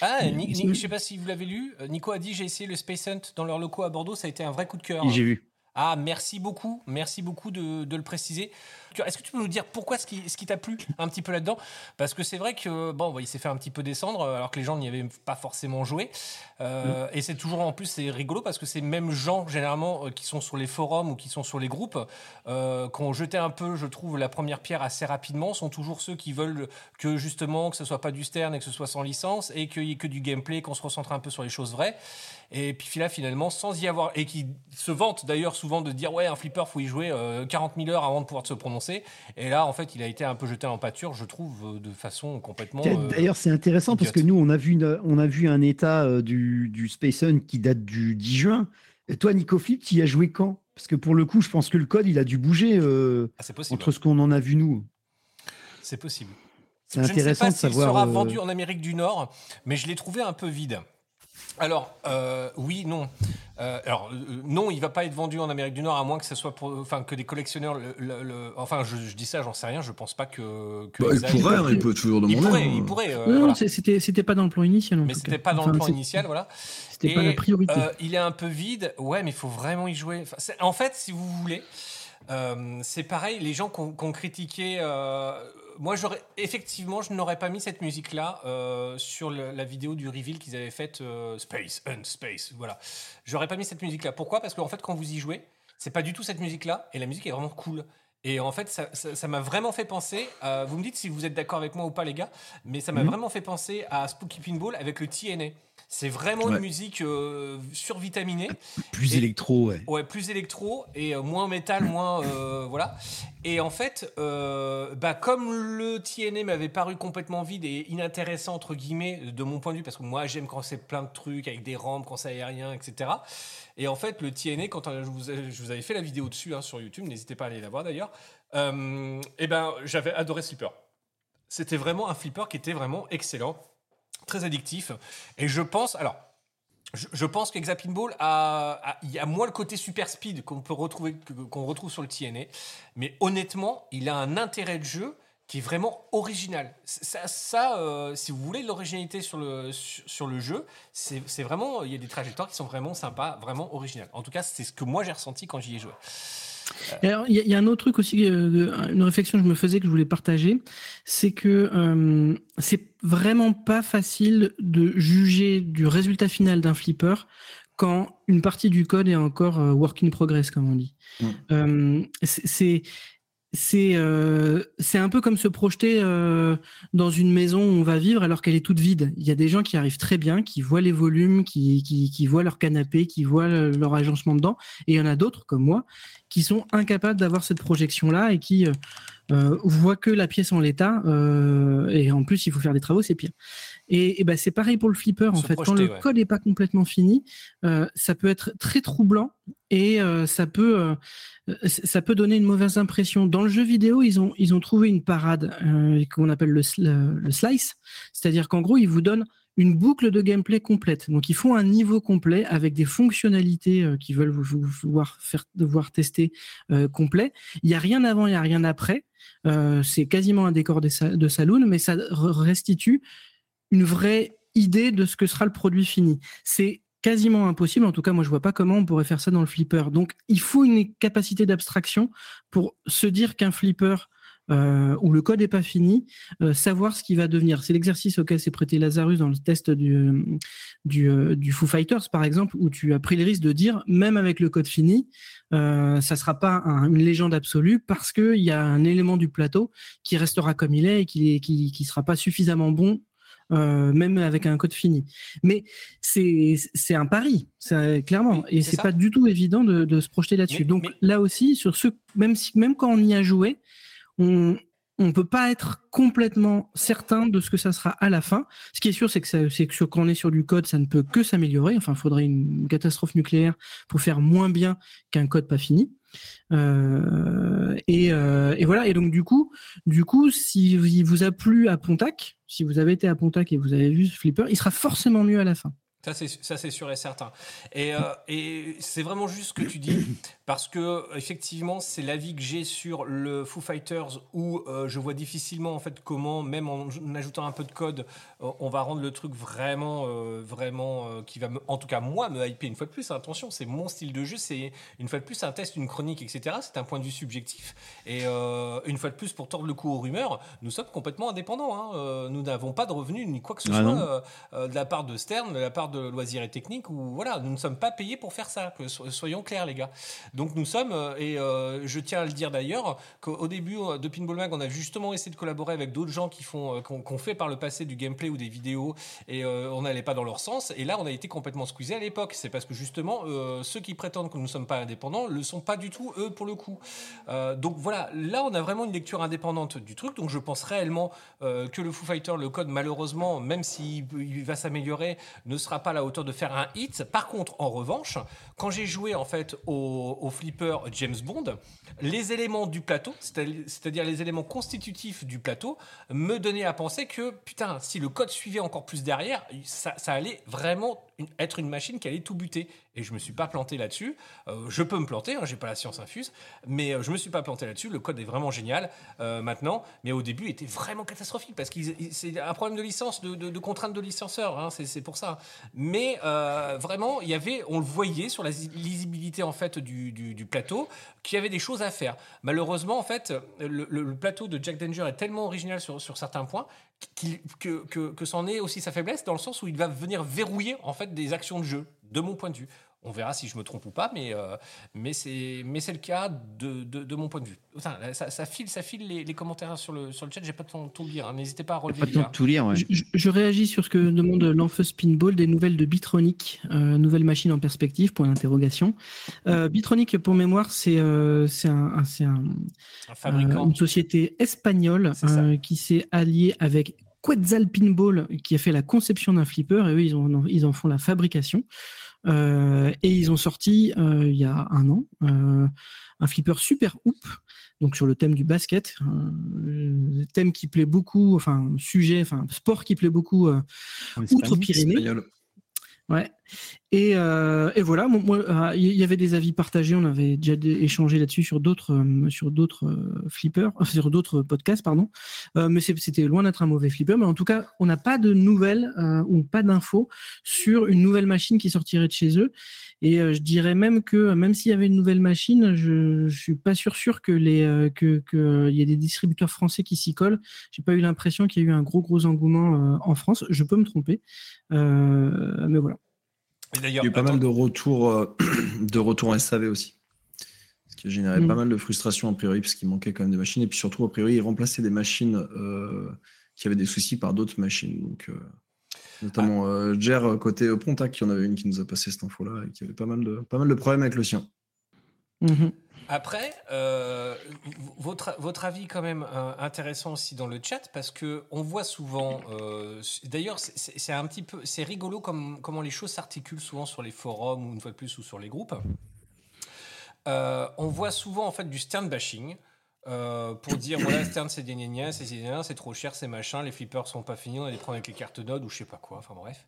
Ah, Euh, Ni- Ni- sinon- je sais pas si vous l'avez lu. euh, Nico a dit j'ai essayé le Space Hunt dans leurs locaux à Bordeaux, ça a été un vrai coup de cœur. J'ai vu. Ah, merci beaucoup, merci beaucoup de, de le préciser. Est-ce que tu peux nous dire pourquoi ce qui, ce qui t'a plu un petit peu là-dedans? Parce que c'est vrai que bon, bah, il s'est fait un petit peu descendre euh, alors que les gens n'y avaient pas forcément joué. Euh, Et c'est toujours en plus c'est rigolo parce que ces mêmes gens généralement euh, qui sont sur les forums ou qui sont sur les groupes, euh, qui ont jeté un peu, je trouve, la première pierre assez rapidement, sont toujours ceux qui veulent que justement que ce soit pas du Stern et que ce soit sans licence et qu'il y ait que du gameplay, qu'on se recentre un peu sur les choses vraies. Et puis là, finalement, sans y avoir. Et qui se vantent d'ailleurs souvent de dire Ouais, un flipper, faut y jouer euh, 40 000 heures avant de pouvoir se prononcer. Et là, en fait, il a été un peu jeté en pâture, je trouve, euh, de façon complètement. euh, D'ailleurs, c'est intéressant parce que nous, on a vu, une- on a vu un état euh, du, du Space Sun qui date du 10 juin. Et toi, Nico Flip, tu y as joué quand? Parce que pour le coup, je pense que le code, il a dû bouger euh, ah, entre ce qu'on en a vu nous. C'est possible. C'est Je ne sais intéressant pas de savoir. sera euh, vendu en Amérique du Nord, mais je l'ai trouvé un peu vide. Alors, euh, oui, non. Euh, alors, euh, non, il va pas être vendu en Amérique du Nord, à moins que ce soit pour, enfin, que des collectionneurs. Le, le- le- enfin, je, je dis ça, j'en sais rien. Je pense pas que. que Bah, il pourrait, hein, il peut toujours Il demander. pourrait, hein. il pourrait. euh, non, non, voilà. c'était c'était pas dans le plan initial. En Mais c'était pas dans Enfin, le plan initial, voilà. C'était pas Et, la priorité. Euh, il est un peu vide, ouais, mais il faut vraiment y jouer. Enfin, en fait, si vous voulez, Euh, c'est pareil, les gens qui ont, qui ont critiqué. euh, moi, j'aurais effectivement, je n'aurais pas mis cette musique-là euh, sur le- la vidéo du reveal qu'ils avaient faite euh, Space, Un Space. Voilà. J'aurais pas mis cette musique-là. Pourquoi? Parce qu'en fait, quand vous y jouez, c'est pas du tout cette musique-là, et la musique est vraiment cool. Et en fait, ça m'a vraiment fait penser. vous me dites si vous êtes d'accord avec moi ou pas, les gars, mais ça m'a Mhm. vraiment fait penser à Spooky Pinball avec le TNA. C'est vraiment Ouais. une musique euh, survitaminée. Plus Et- électro, ouais. Ouais, plus électro et euh, moins métal, moins euh, voilà. Et en fait, euh, bah comme le TNA m'avait paru complètement vide et inintéressant entre guillemets de mon point de vue, parce que moi j'aime quand c'est plein de trucs avec des rampes, quand c'est aérien, etc. Et en fait, le TNA, quand je vous, ai- je vous avais fait la vidéo dessus hein, sur YouTube, n'hésitez pas à aller la voir d'ailleurs. Et ben, j'avais adoré ce flipper. C'était vraiment un flipper qui était vraiment excellent, très addictif. Et je pense, alors. Je, pense qu'Exapinball a, a, y a moins le côté super speed qu'on peut retrouver, qu'on retrouve sur le TNA, mais honnêtement, il a un intérêt de jeu qui est vraiment original. Ça, euh, si vous voulez de l'originalité sur le, sur, sur le jeu, c'est vraiment, il y a des trajectoires qui sont vraiment sympas, vraiment originales. En tout cas, c'est ce que moi j'ai ressenti quand j'y ai joué. Alors, il y, a- il y a un autre truc aussi, euh, une réflexion que je me faisais que je voulais partager, c'est que euh, c'est vraiment pas facile de juger du résultat final d'un flipper quand une partie du code est encore euh, work in progress, comme on dit. Mm. Euh, c'est- euh, c'est un peu comme se projeter euh, dans une maison où on va vivre alors qu'elle est toute vide. Il y a des gens qui arrivent très bien, qui voient les volumes, qui, qui, qui voient leur canapé, qui voient le- leur agencement dedans, et il y en a d'autres comme moi qui sont incapables d'avoir cette projection-là et qui euh, euh, voient que la pièce en l'état. euh, et en plus, il faut faire des travaux, c'est pire. Et, et ben, c'est pareil pour le flipper, en fait. Quand le ouais. code n'est pas complètement fini, euh, ça peut être très troublant et ça peut ça peut donner une mauvaise impression. Dans le jeu vidéo, ils ont ils ont trouvé une parade qu'on appelle le, le slice, c'est-à-dire qu'en gros, ils vous donnent une boucle de gameplay complète. Donc, ils font un niveau complet avec des fonctionnalités euh, qu'ils veulent faire devoir tester euh, complet. Il y a rien avant, il y a rien après. Euh, c'est quasiment un décor de, sa- de saloon, mais ça re- restitue une vraie idée de ce que sera le produit fini. C'est quasiment impossible. En tout cas, moi, je vois pas comment on pourrait faire ça dans le flipper. Donc, il faut une capacité d'abstraction pour se dire qu'un flipper euh, où le code n'est pas fini, euh, savoir ce qui va devenir. C'est l'exercice auquel s'est prêté Lazarus dans le test du, du, euh, du Foo Fighters, par exemple, où tu as pris le risque de dire, même avec le code fini, euh, ça sera pas un- une légende absolue parce qu'il y a un élément du plateau qui restera comme il est et qui, est- qui, qui sera pas suffisamment bon euh, même avec un code fini. Mais c'est un pari, ça, clairement, Oui, et c'est pas du tout évident de, de se projeter là-dessus. Donc mais- là aussi, sur ce, même si même quand on y a joué, on on peut pas être complètement certain de ce que ça sera à la fin. Ce qui est sûr, c'est que, quand on est sur du code, ça ne peut que s'améliorer. Enfin, il faudrait une catastrophe nucléaire pour faire moins bien qu'un code pas fini. Euh, et, euh, et voilà. Et donc du coup, du coup, si il vous a plu à Pontac, si vous avez été à Pontac et vous avez vu ce flipper, il sera forcément mieux à la fin. Ça, c'est, sûr et certain. Euh, et c'est vraiment juste ce que tu dis, parce que effectivement, c'est l'avis que j'ai sur le Foo Fighters où euh, je vois difficilement en fait comment, même en, en ajoutant un peu de code, euh, on va rendre le truc vraiment, euh, vraiment, qui va, me, en tout cas moi, me hyper une fois de plus. Attention, c'est mon style de jeu, c'est une fois de plus un test, une chronique, etc. C'est un point de vue subjectif. Et une fois de plus, pour tordre le coup aux rumeurs, nous sommes complètement indépendants. hein. Nous n'avons pas de revenus ni quoi que ce Ah soit de la part de Stern, de la part de Loisirs et Techniques, ou voilà, nous ne sommes pas payés pour faire ça, que soyons clairs les gars. Donc nous sommes, euh, et euh, je tiens à le dire d'ailleurs, qu'au début euh, de Pinball Mag, on a justement essayé de collaborer avec d'autres gens qui font, qu'on fait par le passé du gameplay ou des vidéos, et on n'allait pas dans leur sens, et là on a été complètement squeezé à l'époque. C'est parce que justement, ceux qui prétendent que nous ne sommes pas indépendants le sont pas du tout, eux, pour le coup. Donc voilà, là on a vraiment une lecture indépendante du truc, donc je pense réellement que le Foo Fighter, le code, malheureusement, même s'il il va s'améliorer, ne sera pas à la hauteur de faire un hit. Par contre, en revanche, quand j'ai joué en fait au, au flipper James Bond, les éléments du plateau, c'est-à- c'est-à-dire les éléments constitutifs du plateau, me donnaient à penser que putain, si le code suivait encore plus derrière, ça, allait vraiment être une machine qui allait tout buter. Et je me suis pas planté là-dessus. Euh, je peux me planter, hein, j'ai pas la science infuse, mais euh, je me suis pas planté là-dessus. Le code est vraiment génial euh, maintenant, mais au début, il était vraiment catastrophique parce que c'est un problème de licence, de, de, de contrainte de licenceur. Hein, c'est pour ça. Mais vraiment, il y avait, on le voyait sur la lisibilité en fait du, plateau, qu'il y avait des choses à faire. Malheureusement, en fait, le, plateau de Jack Danger est tellement original sur, certains points que, que, que c'en est aussi sa faiblesse dans le sens où il va venir verrouiller en fait des actions de jeu, de mon point de vue. On verra si je me trompe ou pas, mais, euh, mais c'est mais c'est le cas de, de, de mon point de vue. Ça, ça file, ça file les, les commentaires sur le, sur le chat, j'ai pas le temps de tout lire. hein. N'hésitez pas à relever. de tout lire, ouais. Je, je- je réagis sur ce que demande l'Enfeuse Pinball, des nouvelles de Bitronic, euh, nouvelle machine en perspective, point d'interrogation. Euh, Bitronic, pour mémoire, c'est euh, c'est un, un- c'est un- Un fabricant. euh, une société espagnole euh, qui s'est alliée avec Quetzal Pinball, qui a fait la conception d'un flipper, et eux, ils, ont, ils en font la fabrication. Euh, et ils ont sorti, euh, il y a un an, euh, un flipper super hoop, donc sur le thème du basket, thème qui plaît beaucoup, enfin sujet, enfin sport qui plaît beaucoup. Espagnol. Ouais. Et, euh, et voilà, euh, il y avait des avis partagés, on avait déjà dé- échangé là-dessus sur d'autres euh, sur d'autres flippers, sur d'autres podcasts, pardon. Mais c'était loin d'être un mauvais flipper. Mais en tout cas, on n'a pas de nouvelles ou pas d'infos sur une nouvelle machine qui sortirait de chez eux. Et je dirais même que même s'il y avait une nouvelle machine, je, je suis pas sûr sûr que les que que, euh, il y ait des distributeurs français qui s'y collent. J'ai pas eu l'impression qu'il y a eu un gros gros engouement en France. Je peux me tromper, mais voilà. Il y a eu pas attends, mal de retours, euh, de retours en SAV aussi. Ce qui a généré Mm. pas mal de frustration a priori, parce qu'il manquait quand même des machines. Et puis surtout, a priori, ils remplaçaient des machines euh, qui avaient des soucis par d'autres machines. Donc, euh, notamment euh, Jer, côté Pontac, il y en avait une qui nous a passé cette info-là et qui avait pas mal de, pas mal de problèmes avec le sien. Mhm. Après, euh, votre, votre avis quand même euh, intéressant aussi dans le chat parce que on voit souvent. euh, D'ailleurs, c'est- un petit peu, c'est rigolo comme, comment les choses s'articulent souvent sur les forums ou une fois de plus ou sur les groupes. On voit souvent en fait du Stern bashing. pour dire voilà Stern c'est des gna c'est des c'est trop cher c'est machin les flippers sont pas finis on va les prendre avec les cartes nodes ou je sais pas quoi enfin bref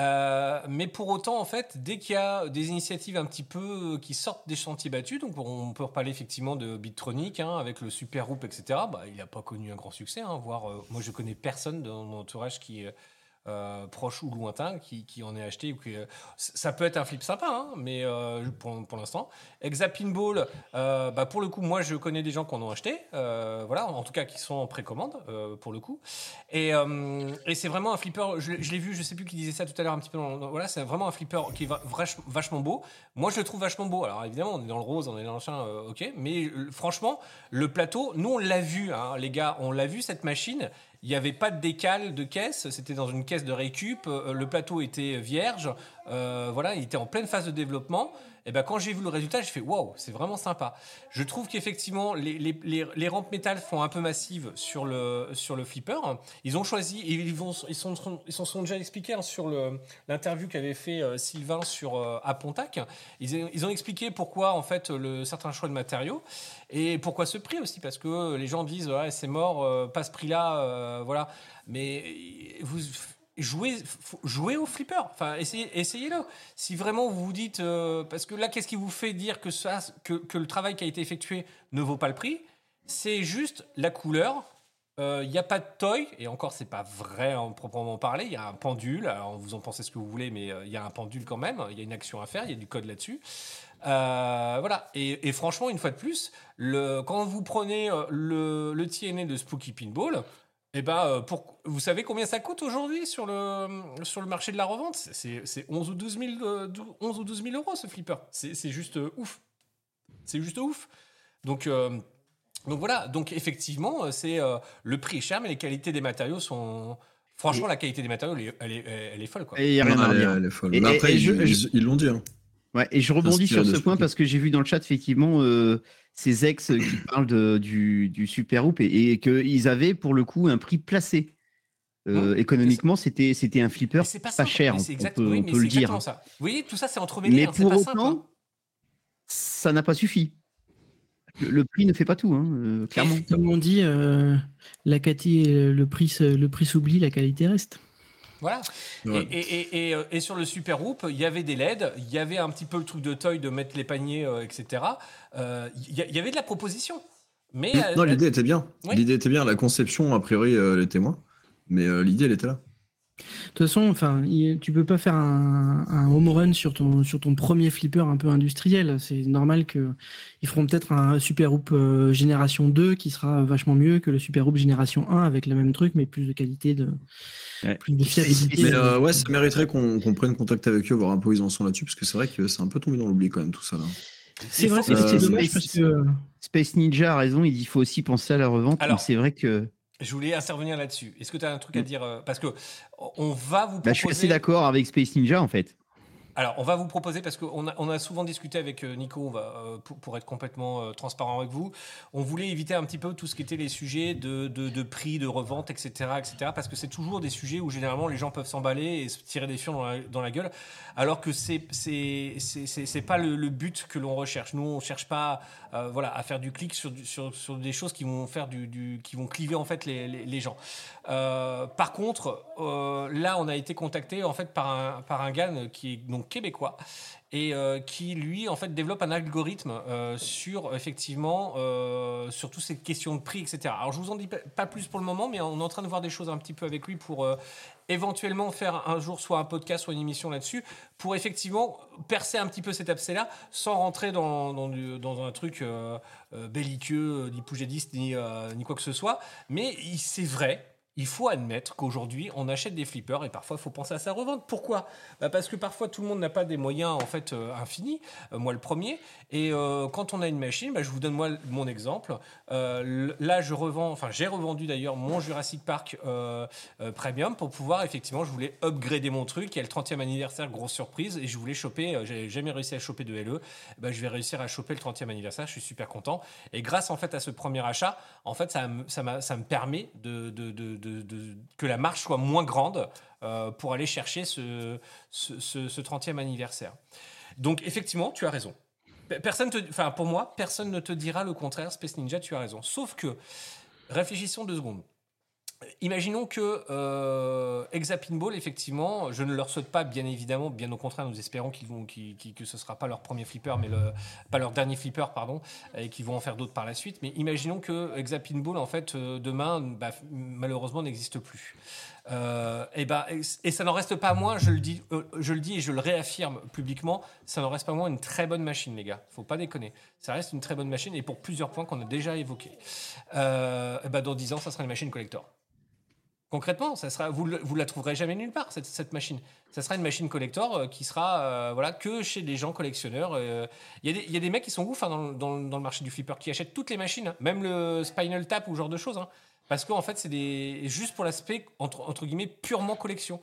euh, mais pour autant, en fait, dès qu'il y a des initiatives un petit peu euh, qui sortent des chantiers battus, donc on peut reparler effectivement de Bitronic hein, avec le Super Hoop, etc. Bah, il n'a pas connu un grand succès. Hein, voire, euh, moi, je connais personne dans mon entourage qui euh, proche ou lointain qui, en est acheté. Ou euh, ça peut être un flip sympa, hein, mais euh, pour, l'instant. Exa Pinball, euh, bah, pour le coup, moi, je connais des gens qui en ont acheté. voilà, en tout cas, qui sont en précommande pour le coup. Et, c'est vraiment un flipper, je, l'ai- vu, je sais plus qui disait ça tout à l'heure un petit peu. Dans, voilà, c'est vraiment un flipper qui est vachement beau. Moi, je le trouve vachement beau. Alors évidemment, on est dans le rose, on est dans le chien, ok. Mais franchement, le plateau, nous, on l'a vu, hein, les gars, on l'a vu cette machine. Il n'y avait pas de décal de caisse, c'était dans une caisse de récup. euh, le plateau était vierge. euh, voilà, il était en pleine phase de développement. Et ben quand j'ai vu le résultat, j'ai fait waouh, c'est vraiment sympa. Je trouve qu'effectivement les, les, les, rampes métal font un peu massives sur le sur le flipper. Ils ont choisi et ils vont ils sont ils s'en sont déjà expliqués hein, sur l'interview qu'avait fait euh, Sylvain sur euh, à Pontac. Ils, ont expliqué pourquoi en fait le certain choix de matériaux et pourquoi ce prix aussi parce que les gens disent ouais, c'est mort, euh, pas ce prix-là, euh, voilà. Mais vous jouez, jouez au flipper. Enfin, essayez, essayez-le. Si vraiment vous vous dites, euh, parce que là, qu'est-ce qui vous fait dire que ça, que, le travail qui a été effectué ne vaut pas le prix? C'est juste la couleur. Il n'y a pas de toy, et encore, c'est pas vrai en proprement parler. Il y a un pendule. Alors, vous en pensez ce que vous voulez, mais il y a un pendule quand même. Il y a une action à faire. Il y a du code là-dessus. Euh, voilà. Et, franchement, une fois de plus, quand vous prenez euh, le, le de Spooky Pinball, eh ben, euh, pour, vous savez combien ça coûte aujourd'hui sur le, sur le marché de la revente? C'est c'est 11 ou 12 000, euh, 11 ou 12 000 euros ce flipper. C'est c'est juste euh, ouf. C'est juste ouf. Donc, euh, donc voilà. Donc effectivement, c'est euh, le prix est cher, mais les qualités des matériaux sont. Franchement, la qualité des matériaux, elle est, elle est, elle est folle. Quoi. Et il n'y a rien Non, à elle, est- dire. elle est folle. Et- Mais après, et je- ils- je- ils ils l'ont dit. hein. Ouais, et je rebondis sur ce point parce que j'ai vu dans le chat effectivement euh, ces ex qui parlent de- du, du Super Hoop et, et qu'ils avaient pour le coup un prix placé. Euh, économiquement, c'était c'était un flipper Mais pas, pas simple. cher, Mais on, peut, oui, on mais peut c'est le dire. ça. Voyez, tout ça, c'est entremêlé. Mais hein, c'est pour pas simple, hein. autant, ça n'a pas suffi. Le, le prix ne fait pas tout, hein, euh, clairement. Comme on dit, euh, la qualité, le prix, le prix s'oublie, la qualité reste. Voilà. Ouais. Et, et- et- et, euh, et sur le Super Hoop, il y avait des LED, il y avait un petit peu le truc de toy de mettre les paniers, euh, etc. Euh, Il y, avait de la proposition. Mais Non, l'idée était bien. Oui. L'idée était bien. La conception, a priori, elle était moins. Mais l'idée, elle était là. De toute façon, enfin, tu peux pas faire un, un home run sur ton, sur ton premier flipper un peu industriel. C'est normal que ils feront peut-être un Super Hoop euh, génération 2 qui sera vachement mieux que le Super Hoop génération 1 avec le même truc, mais plus de qualité, de, Ouais. plus de fiabilité. Mais euh, ouais, ça mériterait qu'on prenne contact avec eux, voir un peu où ils en sont là-dessus, parce que c'est vrai que c'est un peu tombé dans l'oubli quand même tout ça là. c'est vrai, c'est Euh, c'est dommage parce que Space Ninja a raison, il faut aussi penser à la revente. Alors- c'est vrai que je voulais intervenir là-dessus. Est-ce que tu as un truc à dire euh, Parce que on va vous proposer. bah, je suis assez d'accord avec Space Ninja en fait. Alors, on va vous proposer, parce qu'on a, souvent discuté avec euh, Nico, on va, euh, pour, être complètement euh, transparent avec vous, on voulait éviter un petit peu tout ce qui était les sujets de, prix, de revente, etc., etc., parce que c'est toujours des sujets où généralement les gens peuvent s'emballer et se tirer des fions dans la, gueule, alors que c'est c'est pas le, but que l'on recherche. Nous, on cherche pas voilà, à faire du clic sur, sur, sur des choses qui vont faire du, qui vont cliver en fait les, gens. Par contre, là, on a été contacté en fait par un, par un gars qui est donc québécois et euh, qui lui en fait développe un algorithme euh, sur effectivement euh, sur toutes ces questions de prix, etc. Alors je vous en dis pas- plus pour le moment, mais on est en train de voir des choses un petit peu avec lui pour éventuellement faire un jour soit un podcast, soit une émission là-dessus, pour effectivement percer un petit peu cet abcès-là, sans rentrer dans, dans, un truc belliqueux, ni poujadiste, ni, ni quoi que ce soit. Mais c'est vrai, il faut admettre qu'aujourd'hui, on achète des flippers et parfois, il faut penser à sa revente. Pourquoi? Bah, Parce que parfois, tout le monde n'a pas des moyens en fait euh, infinis. Euh, moi, le premier. Et euh, quand on a une machine, bah, je vous donne moi mon exemple. Là, je revends, enfin, j'ai revendu d'ailleurs mon Jurassic Park Premium pour pouvoir effectivement, je voulais upgrader mon truc. Il y a le 30e anniversaire, grosse surprise, et je voulais choper. J'avais jamais réussi à choper de LE. Bah, je vais réussir à choper le 30e anniversaire. Je suis super content. Et grâce en fait à ce premier achat, en fait, ça ça ça me permet de- de- que la marge soit moins grande euh, pour aller chercher ce, ce, ce- ce 30e anniversaire. Donc effectivement, tu as raison. Pe- Personne enfin pour moi, personne ne te dira le contraire. Space Ninja, tu as raison. Sauf que réfléchissons deux secondes. Imaginons que euh, Exapinball, effectivement, je ne leur souhaite pas, bien évidemment, bien au contraire, nous espérons que ce ne sera pas leur premier flipper, mais pas leur dernier flipper, pardon, et qu'ils vont en faire d'autres par la suite. Mais imaginons que Exapinball, en fait, euh, demain, bah, malheureusement, n'existe plus. Euh, et, bah, et, ça n'en reste pas moins, je le, dis, euh, je le dis et je le réaffirme publiquement, ça n'en reste pas moins une très bonne machine, les gars. Faut pas déconner. Ça reste une très bonne machine et pour plusieurs points qu'on a déjà évoqués. Euh, bah, dans 10 ans, ça sera une machine collector. Concrètement, ça sera, vous ne la trouverez jamais nulle part, cette, cette machine. Ça sera une machine collector euh, qui sera euh, voilà, que chez des gens collectionneurs. euh. Il y, a des- il y a des mecs qui sont ouf hein, dans, dans le- marché du flipper, qui achètent toutes les machines, hein, même le Spinal Tap ou ce genre de choses. hein. parce qu'en fait, c'est juste pour l'aspect, entre, entre guillemets, purement collection.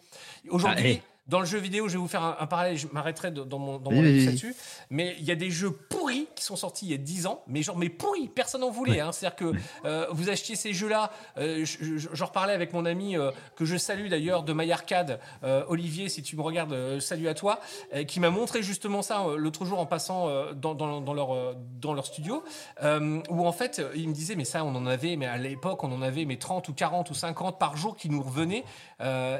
Aujourd'hui, Ah, hey. Dans le jeu vidéo, je vais vous faire un, un parallèle, je m'arrêterai dans mon, dans Oui, mon oui, là-dessus. Mais il y a des jeux pourris qui sont sortis il y a 10 ans, mais genre, mais pourris, personne n'en voulait. hein. C'est-à-dire que euh, vous achetiez ces jeux-là, euh, je- je- j'en reparlais avec mon ami euh, que je salue d'ailleurs de My Arcade, euh, Olivier, si tu me regardes, salut à toi, qui m'a montré justement ça l'autre jour en passant dans, dans- dans leur, dans leur studio, où en fait, il me disait, mais ça, on en avait, mais à l'époque, on en avait mais 30 ou 40 ou 50 par jour qui nous revenaient.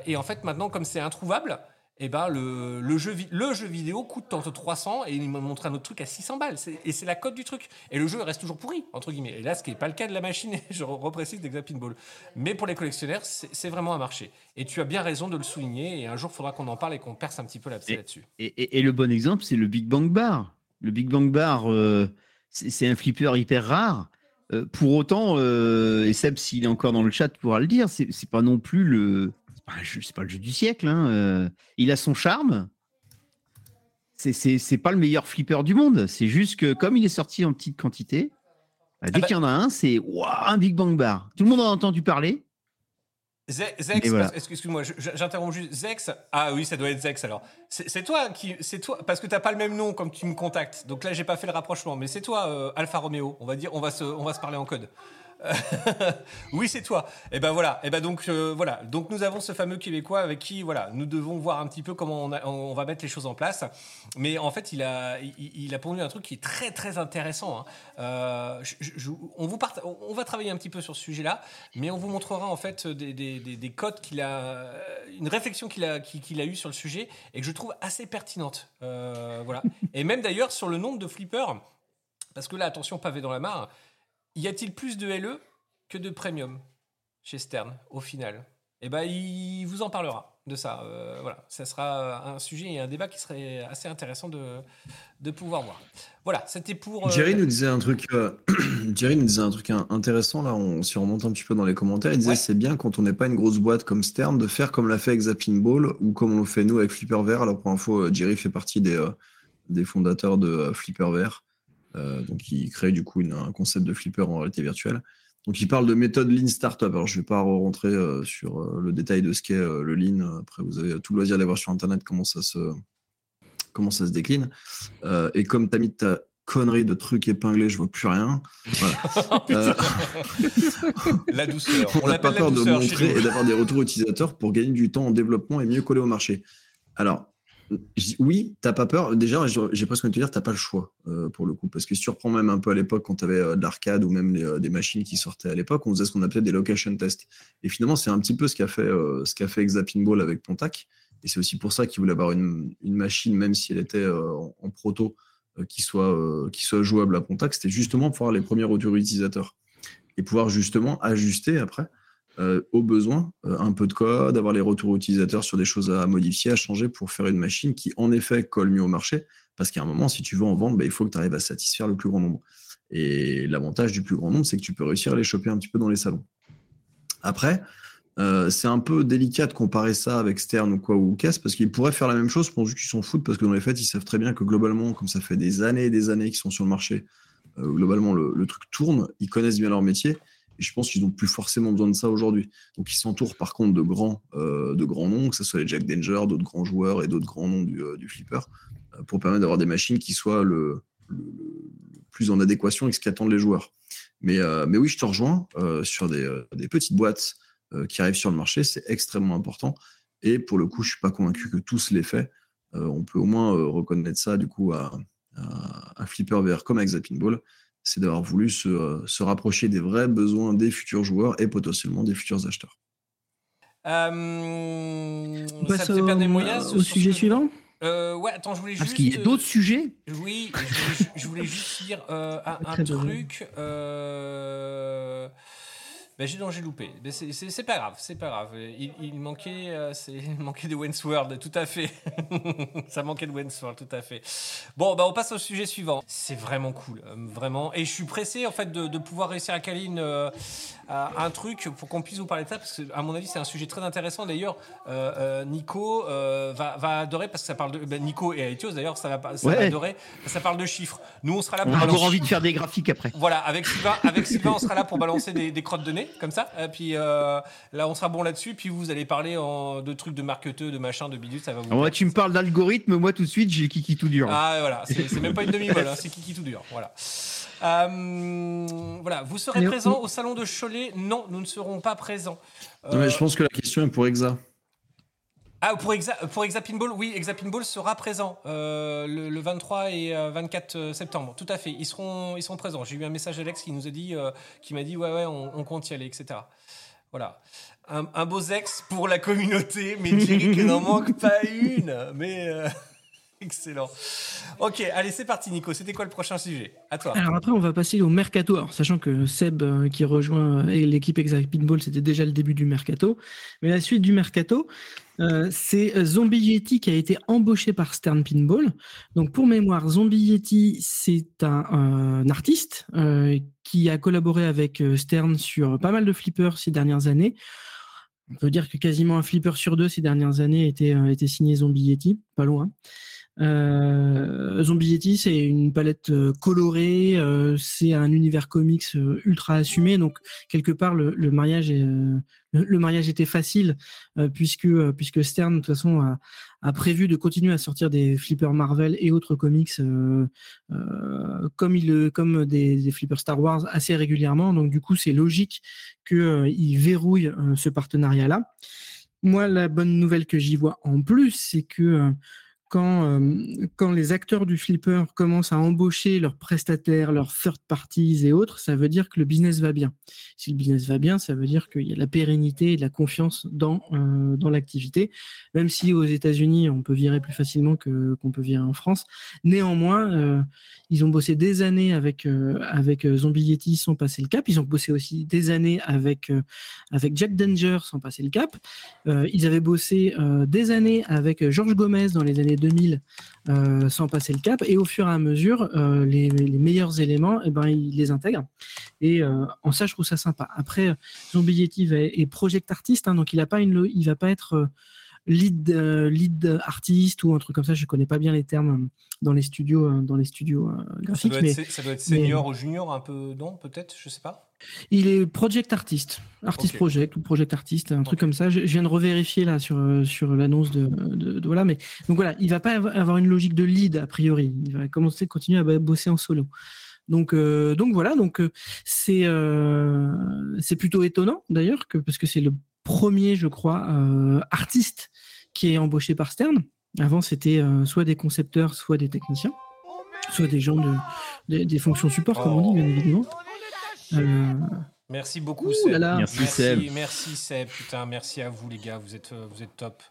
Et en fait, maintenant, comme c'est introuvable, eh ben, le, le, jeu, vi- le jeu vidéo coûte entre 300 et il m'a montré un autre truc à 600 balles. Et c'est la cote du truc. Et le jeu reste toujours pourri, entre guillemets. Et là, ce qui n'est pas le cas de la machine, je reprécise d'Exapinball. Mais pour les collectionneurs, c'est vraiment un marché. Et tu as bien raison de le souligner. Et un jour, il faudra qu'on en parle et qu'on perce un petit peu Et- là-dessus. Et, et- et le bon exemple, c'est le Big Bang Bar. Le Big Bang Bar, euh, c'est un flipper hyper rare. Euh, pour autant, euh, et Seb, s'il est encore dans le chat, pourra le dire, c'est pas non plus le. C'est pas, jeu- c'est pas le jeu du siècle. hein, euh, il a son charme. C'est- pas le meilleur flipper du monde. C'est juste que, comme il est sorti en petite quantité, bah, dès bah- qu'il y en a un, c'est un Big Bang Bar. Tout le monde en a entendu parler. Ze- Zex, voilà. excuse-moi, j'interromps juste. Zex, ah oui, ça doit être Zex alors. C'est c'est toi qui, c'est toi, parce que t'as pas le même nom comme tu me contactes. Donc là, j'ai pas fait le rapprochement, mais c'est toi, euh, Alpha Romeo. On va dire, on va se, on va se parler en code. oui, c'est toi. Et ben voilà. Et ben donc euh, voilà. Donc nous avons ce fameux Québécois avec qui voilà, nous devons voir un petit peu comment on, va mettre les choses en place. Mais en fait, il a, il, il a pondu un truc qui est très très intéressant. hein. Euh, on va travailler un petit peu sur ce sujet-là, mais on vous montrera en fait des, des, des- des codes qu'il a. une réflexion qu'il a, qu'il a eue sur le sujet et que je trouve assez pertinente. Euh, voilà. et même d'ailleurs sur le nombre de flippers, parce que là, attention, pavé dans la mare, y a-t-il plus de LE que de premium chez Stern au final? Eh ben, il vous en parlera de ça. Euh, voilà, ça sera un sujet et un débat qui serait assez intéressant de, de pouvoir voir. Voilà, c'était pour. euh, Jerry nous disait un truc, euh, Jerry nous disait un truc in- intéressant là. On s'y remonte un petit peu dans les commentaires. Il disait Ouais. c'est bien quand on n'est pas une grosse boîte comme Stern de faire comme l'a fait avec Zapping Ball ou comme on le fait nous avec Flipper Vert. Alors pour info, euh, Jerry fait partie des, euh, des fondateurs de euh, Flipper Vert. Euh, donc il crée du coup une- un concept de flipper en réalité virtuelle. Donc il parle de méthode Lean Startup. Alors je vais pas rentrer euh, sur euh, le détail de ce qu'est le Lean. Après vous avez tout le loisir d'aller voir sur internet comment ça se comment ça se décline. Et comme tu as mis ta connerie de trucs épinglés, je vois plus rien. Voilà. Euh, La douceur. on n'a pas peur de montrer et d'avoir des retours utilisateurs pour gagner du temps en développement et mieux coller au marché. Alors, oui, t'as pas peur. Déjà, j'ai presque envie de te dire, t'as pas le choix euh, pour le coup, parce que ce qui surprend même un peu à l'époque quand tu avais de l'arcade ou même euh, des machines qui sortaient à l'époque, on faisait ce qu'on appelait des location tests. Et finalement, c'est un petit peu ce qu'a fait euh, ce fait Ball avec Pontac. Et c'est aussi pour ça qu'il voulait avoir une, machine, même si elle était euh, en, proto, euh, qui soit euh, qui soit jouable à Pontac. C'était justement pour avoir les premiers retours utilisateurs et pouvoir justement ajuster après euh, au besoin euh, un peu de code, avoir les retours utilisateurs sur des choses à modifier, à changer pour faire une machine qui en effet colle mieux au marché. Parce qu'à un moment, si tu veux en vendre, bah, il faut que tu arrives à satisfaire le plus grand nombre. Et l'avantage du plus grand nombre, c'est que tu peux réussir à les choper un petit peu dans les salons. Après, euh, c'est un peu délicat de comparer ça avec Stern ou quoi ou Caisse parce qu'ils pourraient faire la même chose pour qu'ils s'en foutent parce que dans les faits, ils savent très bien que globalement, comme ça fait des années et des années qu'ils sont sur le marché, globalement le, le truc tourne, ils connaissent bien leur métier et je pense qu'ils n'ont plus forcément besoin de ça aujourd'hui. Donc ils s'entourent par contre de grands, euh, de grands noms, que ce soit les Jack Danger, d'autres grands joueurs et d'autres grands noms du, euh, flipper, euh, pour permettre d'avoir des machines qui soient le, plus en adéquation avec ce qu'attendent les joueurs. Mais, mais oui, je te rejoins sur des, petites boîtes qui arrivent sur le marché, c'est extrêmement important. Et pour le coup, je suis pas convaincu que tous l'aient fait. Euh, on peut au moins reconnaître ça du coup à, à Flipper VR comme avec Zapping Ball, c'est d'avoir voulu se, euh, se rapprocher des vrais besoins des futurs joueurs et potentiellement des futurs acheteurs. Euh, On ça passe au, moyens. au sujet suivant? Euh, ouais, attends, je voulais juste. Parce qu'il y a d'autres sujets. Oui, je voulais, je voulais juste dire euh, un, truc. Ben, j'ai non, j'ai loupé. Ben, c'est- c'est c'est pas grave, c'est pas grave. Il, il manquait, euh, c'est il manquait de Wensworld, tout à fait. Ça manquait de Wensworld, tout à fait. Bon, ben, on passe au sujet suivant. C'est vraiment cool, euh, vraiment. Et je suis pressé en fait de, de pouvoir réussir à caler une, euh, à- un truc pour qu'on puisse vous parler de ça, parce que à mon avis c'est un sujet très intéressant. D'ailleurs, Nico va, va adorer parce que ça parle de ben, Nico et Aetios d'ailleurs, ça va, ça va adorer. Ça parle de chiffres. Nous, on sera là On pour va avoir balancer- envie de faire des graphiques après. voilà, avec Sylvain, avec Sylvain, on sera là pour balancer des, des crottes de nez, comme ça. Et puis euh, là, on sera bon là-dessus. Puis vous allez parler en, de trucs de marketeux, de machin, de bidule, ça va vous. Moi, plaire. tu me parles d'algorithme, moi tout de suite, j'ai kiki tout dur. Ah voilà, c'est même pas une demi-molle, hein, c'est kiki tout dur. Voilà. Euh, voilà, vous serez présent au salon de Cholet? Non, nous ne serons pas présents. Non, mais Euh, je pense que la question est pour Exa. Ah, pour, Exa, pour Exapinball, oui, Exapinball sera présent euh, le, le 23 et euh, 24 septembre. Tout à fait, ils seront, ils seront présents. J'ai eu un message d'Alex qui nous a dit, euh, qui m'a dit, ouais, ouais, on, compte y aller, etc. Voilà. Un, beau ex pour la communauté, mais Jerry qui n'en manque pas une. Mais euh, excellent. Ok, allez, c'est parti, Nico. C'était quoi le prochain sujet? À toi. Alors après, on va passer au mercato. Sachant que Seb, euh, qui rejoint euh, l'équipe Exact Pinball, c'était déjà le début du mercato. Mais la suite du mercato, euh, c'est Zombie Yeti qui a été embauché par Stern Pinball. Donc, pour mémoire, Zombie Yeti, c'est un, artiste qui a collaboré avec Stern sur pas mal de flippers ces dernières années. On peut dire que quasiment un flipper sur deux ces dernières années était, était signé Zombie Yeti, pas loin. Euh, Zombie Yeti, c'est une palette euh, colorée, euh, c'est un univers comics euh, ultra assumé, donc quelque part le, mariage est, euh, le, le mariage était facile euh, puisque puisque Stern de toute façon a, a prévu de continuer à sortir des flippers Marvel et autres comics comme il comme des, des flippers Star Wars assez régulièrement, donc du coup c'est logique qu'il verrouille euh, ce partenariat là. Moi, la bonne nouvelle que j'y vois en plus, c'est que quand, euh, quand les acteurs du flipper commencent à embaucher leurs prestataires, leurs third parties et autres, ça veut dire que le business va bien. Si le business va bien, ça veut dire qu'il y a de la pérennité et de la confiance dans, euh, dans l'activité. Même si aux États-Unis, on peut virer plus facilement que, qu'on peut virer en France. Néanmoins, euh, ils ont bossé des années avec, avec Zombie Yeti sans passer le cap. Ils ont bossé aussi des années avec, avec Jack Danger sans passer le cap. Ils avaient bossé des années avec Georges Gomez dans les années 2000 euh, sans passer le cap. Et au fur et à mesure, euh, les, les meilleurs éléments, eh ben, ils les intègrent. Et euh, en ça, je trouve ça sympa. Après, Zombie Yeti va- est project artiste, hein, donc il ne pas une, il va pas être lead, lead artiste ou un truc comme ça. Je connais pas bien les termes dans les studios, dans les studios euh, Ça graphiques, doit, mais être, ça doit être senior ou junior, un peu, non Peut-être, je sais pas. Il est project artist Ok. project ou project artist, un truc comme ça. Je, je viens de revérifier là sur euh, sur l'annonce de, de, de- voilà, mais donc voilà, il va pas av- avoir une logique de lead a priori. Il va commencer, continuer à bosser en solo. Donc euh, donc voilà, donc euh, c'est euh, c'est plutôt étonnant d'ailleurs que parce que c'est le premier, je crois, euh, artiste qui est embauché par Stern. Avant, c'était soit des concepteurs, soit des techniciens, soit des gens de des, des fonctions support, comme on dit, bien évidemment. Euh, Merci beaucoup, Ouh Seb. là là. Merci, Seb. Merci, Seb. Putain, merci à vous, les gars. Vous êtes, euh, vous êtes top.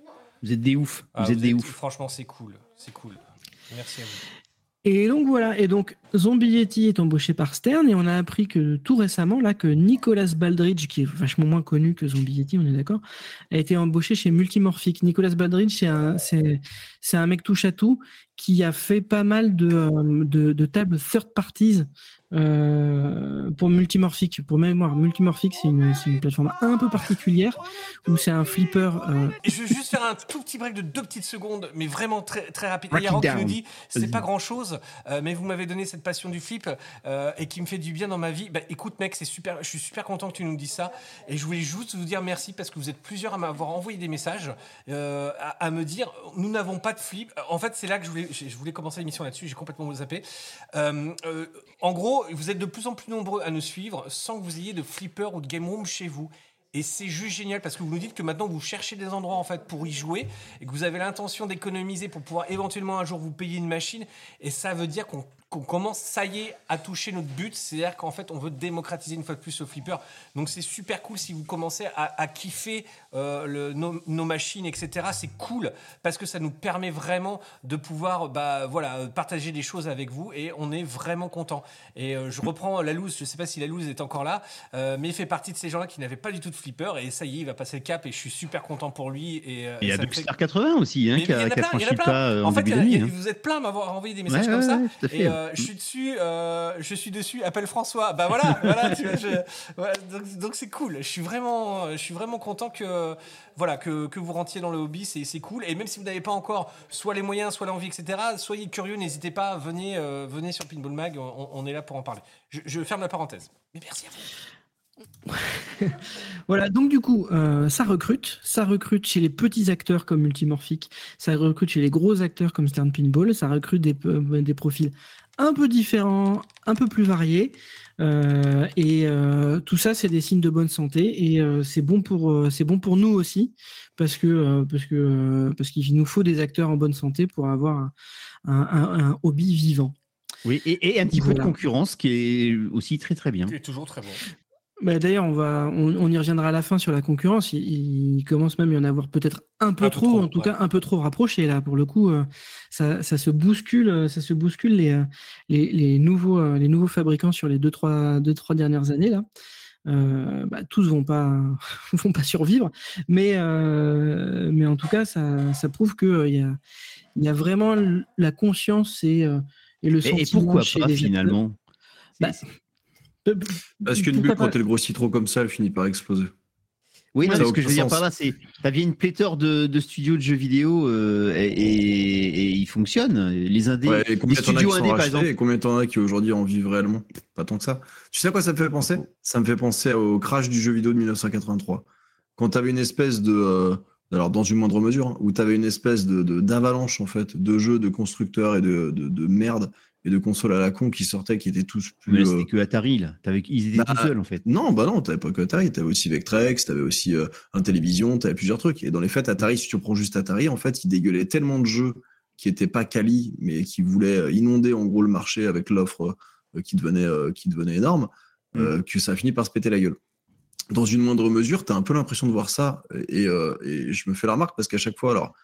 Vous êtes des oufs. Ah, vous êtes des oufs. Franchement, c'est cool. C'est cool. Merci à vous. Et donc voilà, et donc Zombie Yeti est embauché par Stern et on a appris que tout récemment là que Nicolas Baldridge, qui est vachement moins connu que Zombie Yeti, on est d'accord, a été embauché chez Multimorphic. Nicolas Baldridge, c'est un, c'est, c'est un mec touche à tout qui a fait pas mal de, euh, de, de tables third parties euh, pour Multimorphic. Pour mémoire, Multimorphic, c'est une, plateforme un peu particulière où c'est un flipper. euh, Et je veux juste faire un tout petit break de deux petites secondes, mais vraiment très, très rapide. Il y a qui nous dit c'est pas grand chose, mais vous m'avez donné cette passion du flip euh, et qui me fait du bien dans ma vie. Bah, écoute, mec, c'est super. Je suis super content que tu nous dises ça. Et je voulais juste vous dire merci parce que vous êtes plusieurs à m'avoir envoyé des messages euh, à, à me dire nous n'avons pas de flip. En fait, c'est là que je voulais, je je voulais commencer l'émission là-dessus. J'ai complètement zappé. Euh, euh, en gros, vous êtes de plus en plus nombreux à nous suivre sans que vous ayez de flipper ou de game room chez vous. Et c'est juste génial parce que vous nous dites que maintenant vous cherchez des endroits en fait pour y jouer et que vous avez l'intention d'économiser pour pouvoir éventuellement un jour vous payer une machine. Et ça veut dire qu'on qu'on commence, ça y est, à toucher notre but. C'est-à-dire qu'en fait, on veut démocratiser une fois de plus le flipper. Donc c'est super cool si vous commencez à, à kiffer euh, le- nos, nos machines, etc. C'est cool parce que ça nous permet vraiment de pouvoir bah, voilà, partager des choses avec vous et on est vraiment content. Et euh, je reprends la loose, je sais pas si la loose est encore là, euh, mais il fait partie de ces gens-là qui n'avaient pas du tout de flipper et ça y est, il va passer le cap et je suis super content pour lui. Et, Il y a ça me fait- Dubstar 80 aussi, hein, qui a, a a franchi pas en En fait, début a- d'année. hein. vous êtes plein à m'avoir envoyé des messages Ouais, comme ouais, ça. ouais, tout à fait. Et euh, je suis dessus, euh, je suis dessus, appelle François. Bah voilà, voilà, tu vois, je- voilà, donc c'est cool. Je suis vraiment, je suis vraiment content que, voilà, que, que vous rentriez dans le hobby, c'est c'est cool. Et même si vous n'avez pas encore soit les moyens, soit l'envie, etc., soyez curieux, n'hésitez pas, venez, euh, venez sur Pinball Mag, on, on est là pour en parler. Je, je ferme la parenthèse. Mais merci à vous. Voilà, donc du coup, euh, ça recrute. Ça recrute chez les petits acteurs comme Multimorphic, ça recrute chez les gros acteurs comme Stern Pinball, ça recrute des, euh, des profils un peu différents, un peu plus variés. Euh, et euh, tout ça, c'est des signes de bonne santé et euh, c'est bon pour euh, c'est bon pour nous aussi parce que euh, parce que euh, parce qu'il nous faut des acteurs en bonne santé pour avoir un, un, un- un hobby vivant. Oui, et, et un petit peu de concurrence qui est aussi très très bien. Es toujours très bon. Bah, D'ailleurs, on va, on, on y reviendra à la fin sur la concurrence. Il, il commence même à y en avoir peut-être un peu Un trop, trop, en tout ouais. cas un peu trop rapproché là. Pour le coup, euh, ça, ça se bouscule, euh, ça se bouscule les, euh, les, les nouveaux, euh, les nouveaux fabricants sur les deux trois, deux trois dernières années là. Euh, bah, tous vont pas, vont pas survivre, mais euh, mais en tout cas, ça, ça prouve que euh, il y a, il y a vraiment la conscience et, euh, et le sentiment et pourquoi chez pas les finalement? Bah. Parce qu'une bulle, quand elle grossit trop comme ça, elle finit par exploser. Oui, non, Ça mais a ce que je veux dire par là, c'est t'avais une pléthore de, de studios de jeux vidéo euh, et, et- et ils fonctionnent. Les indés, Ouais, et les studios indés par exemple. et combien t'en as qui aujourd'hui en vivent réellement? Pas tant que ça. Tu sais à quoi ça me fait penser? Ça me fait penser au crash du jeu vidéo de 1983. Quand t'avais une espèce de. euh, alors, dans une moindre mesure, hein, où t'avais une espèce de de- d'avalanche, en fait, de jeux, de constructeurs et de, de, de merde et de consoles à la con qui sortaient, qui étaient tous plus. Mais euh, c'était que Atari là. Ils étaient Bah, tout seuls en fait. Non, bah non, t'avais pas que Atari, t'avais aussi Vectrex, t'avais aussi euh, un télévision, t'avais plusieurs trucs. Et dans les faits, Atari, si tu prends juste Atari, en fait, il dégueulait tellement de jeux qui était pas quali, mais qui voulait euh, inonder en gros le marché avec l'offre euh, qui, devenait, euh, qui devenait énorme, euh, que ça a fini par se péter la gueule. Dans une moindre mesure, tu as un peu l'impression de voir ça. Et, euh, et je me fais la remarque parce qu'à chaque fois, alors,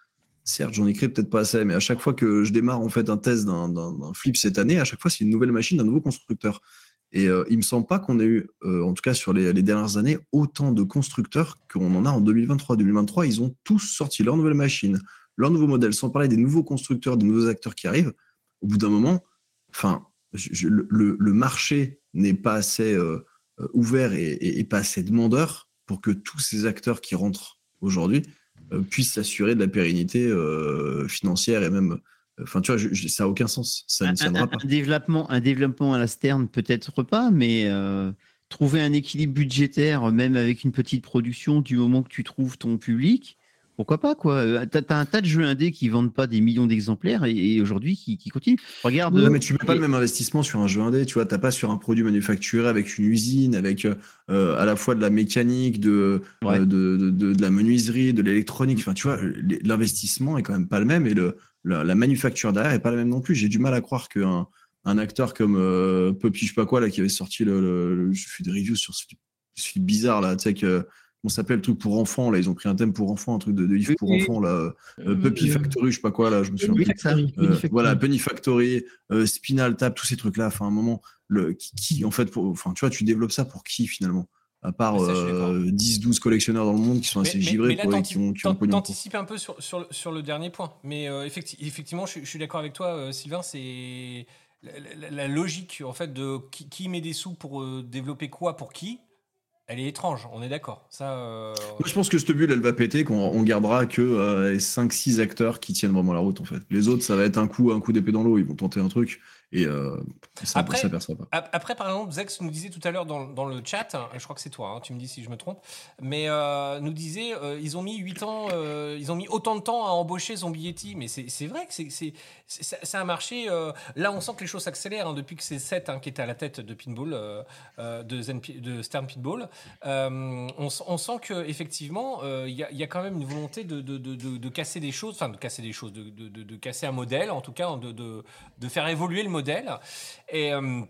certes, j'en écris peut-être pas assez, mais à chaque fois que je démarre en fait un test d'un- flip cette année, à chaque fois, c'est une nouvelle machine d'un nouveau constructeur. Et euh, il me semble pas qu'on ait eu, euh, en tout cas sur les, dernières années, autant de constructeurs qu'on en a en 2023. 2023, ils ont tous sorti leur nouvelle machine, leur nouveau modèle, sans parler des nouveaux constructeurs, des nouveaux acteurs qui arrivent. Au bout d'un moment, enfin, le, marché n'est pas assez euh, euh, ouvert et pas assez demandeur pour que tous ces acteurs qui rentrent aujourd'hui euh, puissent s'assurer de la pérennité euh, financière et même. Enfin, tu vois, je- je- ça n'a aucun sens. Ça un, ne tiendra un- pas. un développement, un développement à la Stern, peut-être pas, mais euh, trouver un équilibre budgétaire, même avec une petite production, du moment que tu trouves ton public, pourquoi pas quoi Euh, T'as as un tas de jeux indés qui vendent pas des millions d'exemplaires et, et aujourd'hui qui, qui continuent. Regarde, Ouais, euh, mais tu mets pas le même investissement sur un jeu indé, tu vois, t'as pas sur un produit manufacturé avec une usine, avec euh, à la fois de la mécanique, de, Ouais. euh, de, de, de- de la menuiserie, de l'électronique, enfin tu vois, l'investissement est quand même pas le même et le, la, la manufacture derrière est pas la même non plus. J'ai du mal à croire qu'un un acteur comme euh, Puppy, je sais pas quoi, là, qui avait sorti le, le- le- je fais des reviews sur ce ce bizarre là, tu sais que on s'appelle le truc pour enfants là, ils ont pris un thème pour enfants, un truc de, de livre pour enfants là, euh, euh, Puppy Factory, je sais pas quoi là, je me. Factory, Euh, voilà, Penny Factory, euh, Spinal Tap, tous ces trucs-là. Enfin, à un moment, le, qui, qui, en fait, pour, enfin, tu vois, tu développes ça pour qui finalement? À part suis d'accord. euh, 10-12 collectionneurs dans le monde qui sont assez givrés là, pour, qui ont, qui ont t'anticipes un peu sur, sur, le- sur le dernier point. Mais euh, effecti- effectivement, je, suis- je suis d'accord avec toi, euh, Sylvain. C'est la, la- la logique en fait de qui, qui met des sous pour développer quoi pour qui. Elle est étrange. On est d'accord. Ça. euh, je pense que cette bulle, elle va péter, qu'on on gardera que euh, 5-6 acteurs qui tiennent vraiment la route, en fait. Les autres, ça va être un coup, un coup d'épée dans l'eau. Ils vont tenter un truc et euh, ça Après- ne s'aperçoit pas. Ap- Après, par exemple, Zex nous disait tout à l'heure dans, dans le chat, hein, je crois que c'est toi, hein, tu me dis si je me trompe, mais euh, nous disait, euh, ils ont mis 8 ans, euh, ils ont mis autant de temps à embaucher Zombie Yeti, mais c'est vrai que c'est ça- un marché, euh, là on sent que les choses s'accélèrent hein, depuis que c'est Seth qui était à la tête de Pinball, euh, euh, de, Zen Pi- de Stern Pinball, euh, on, sent qu'effectivement, il y, a- y a quand même une volonté de, de, de, de- de casser des choses, enfin de casser des choses, de, casser un modèle, en tout cas, de faire évoluer le modèle. Et, euh,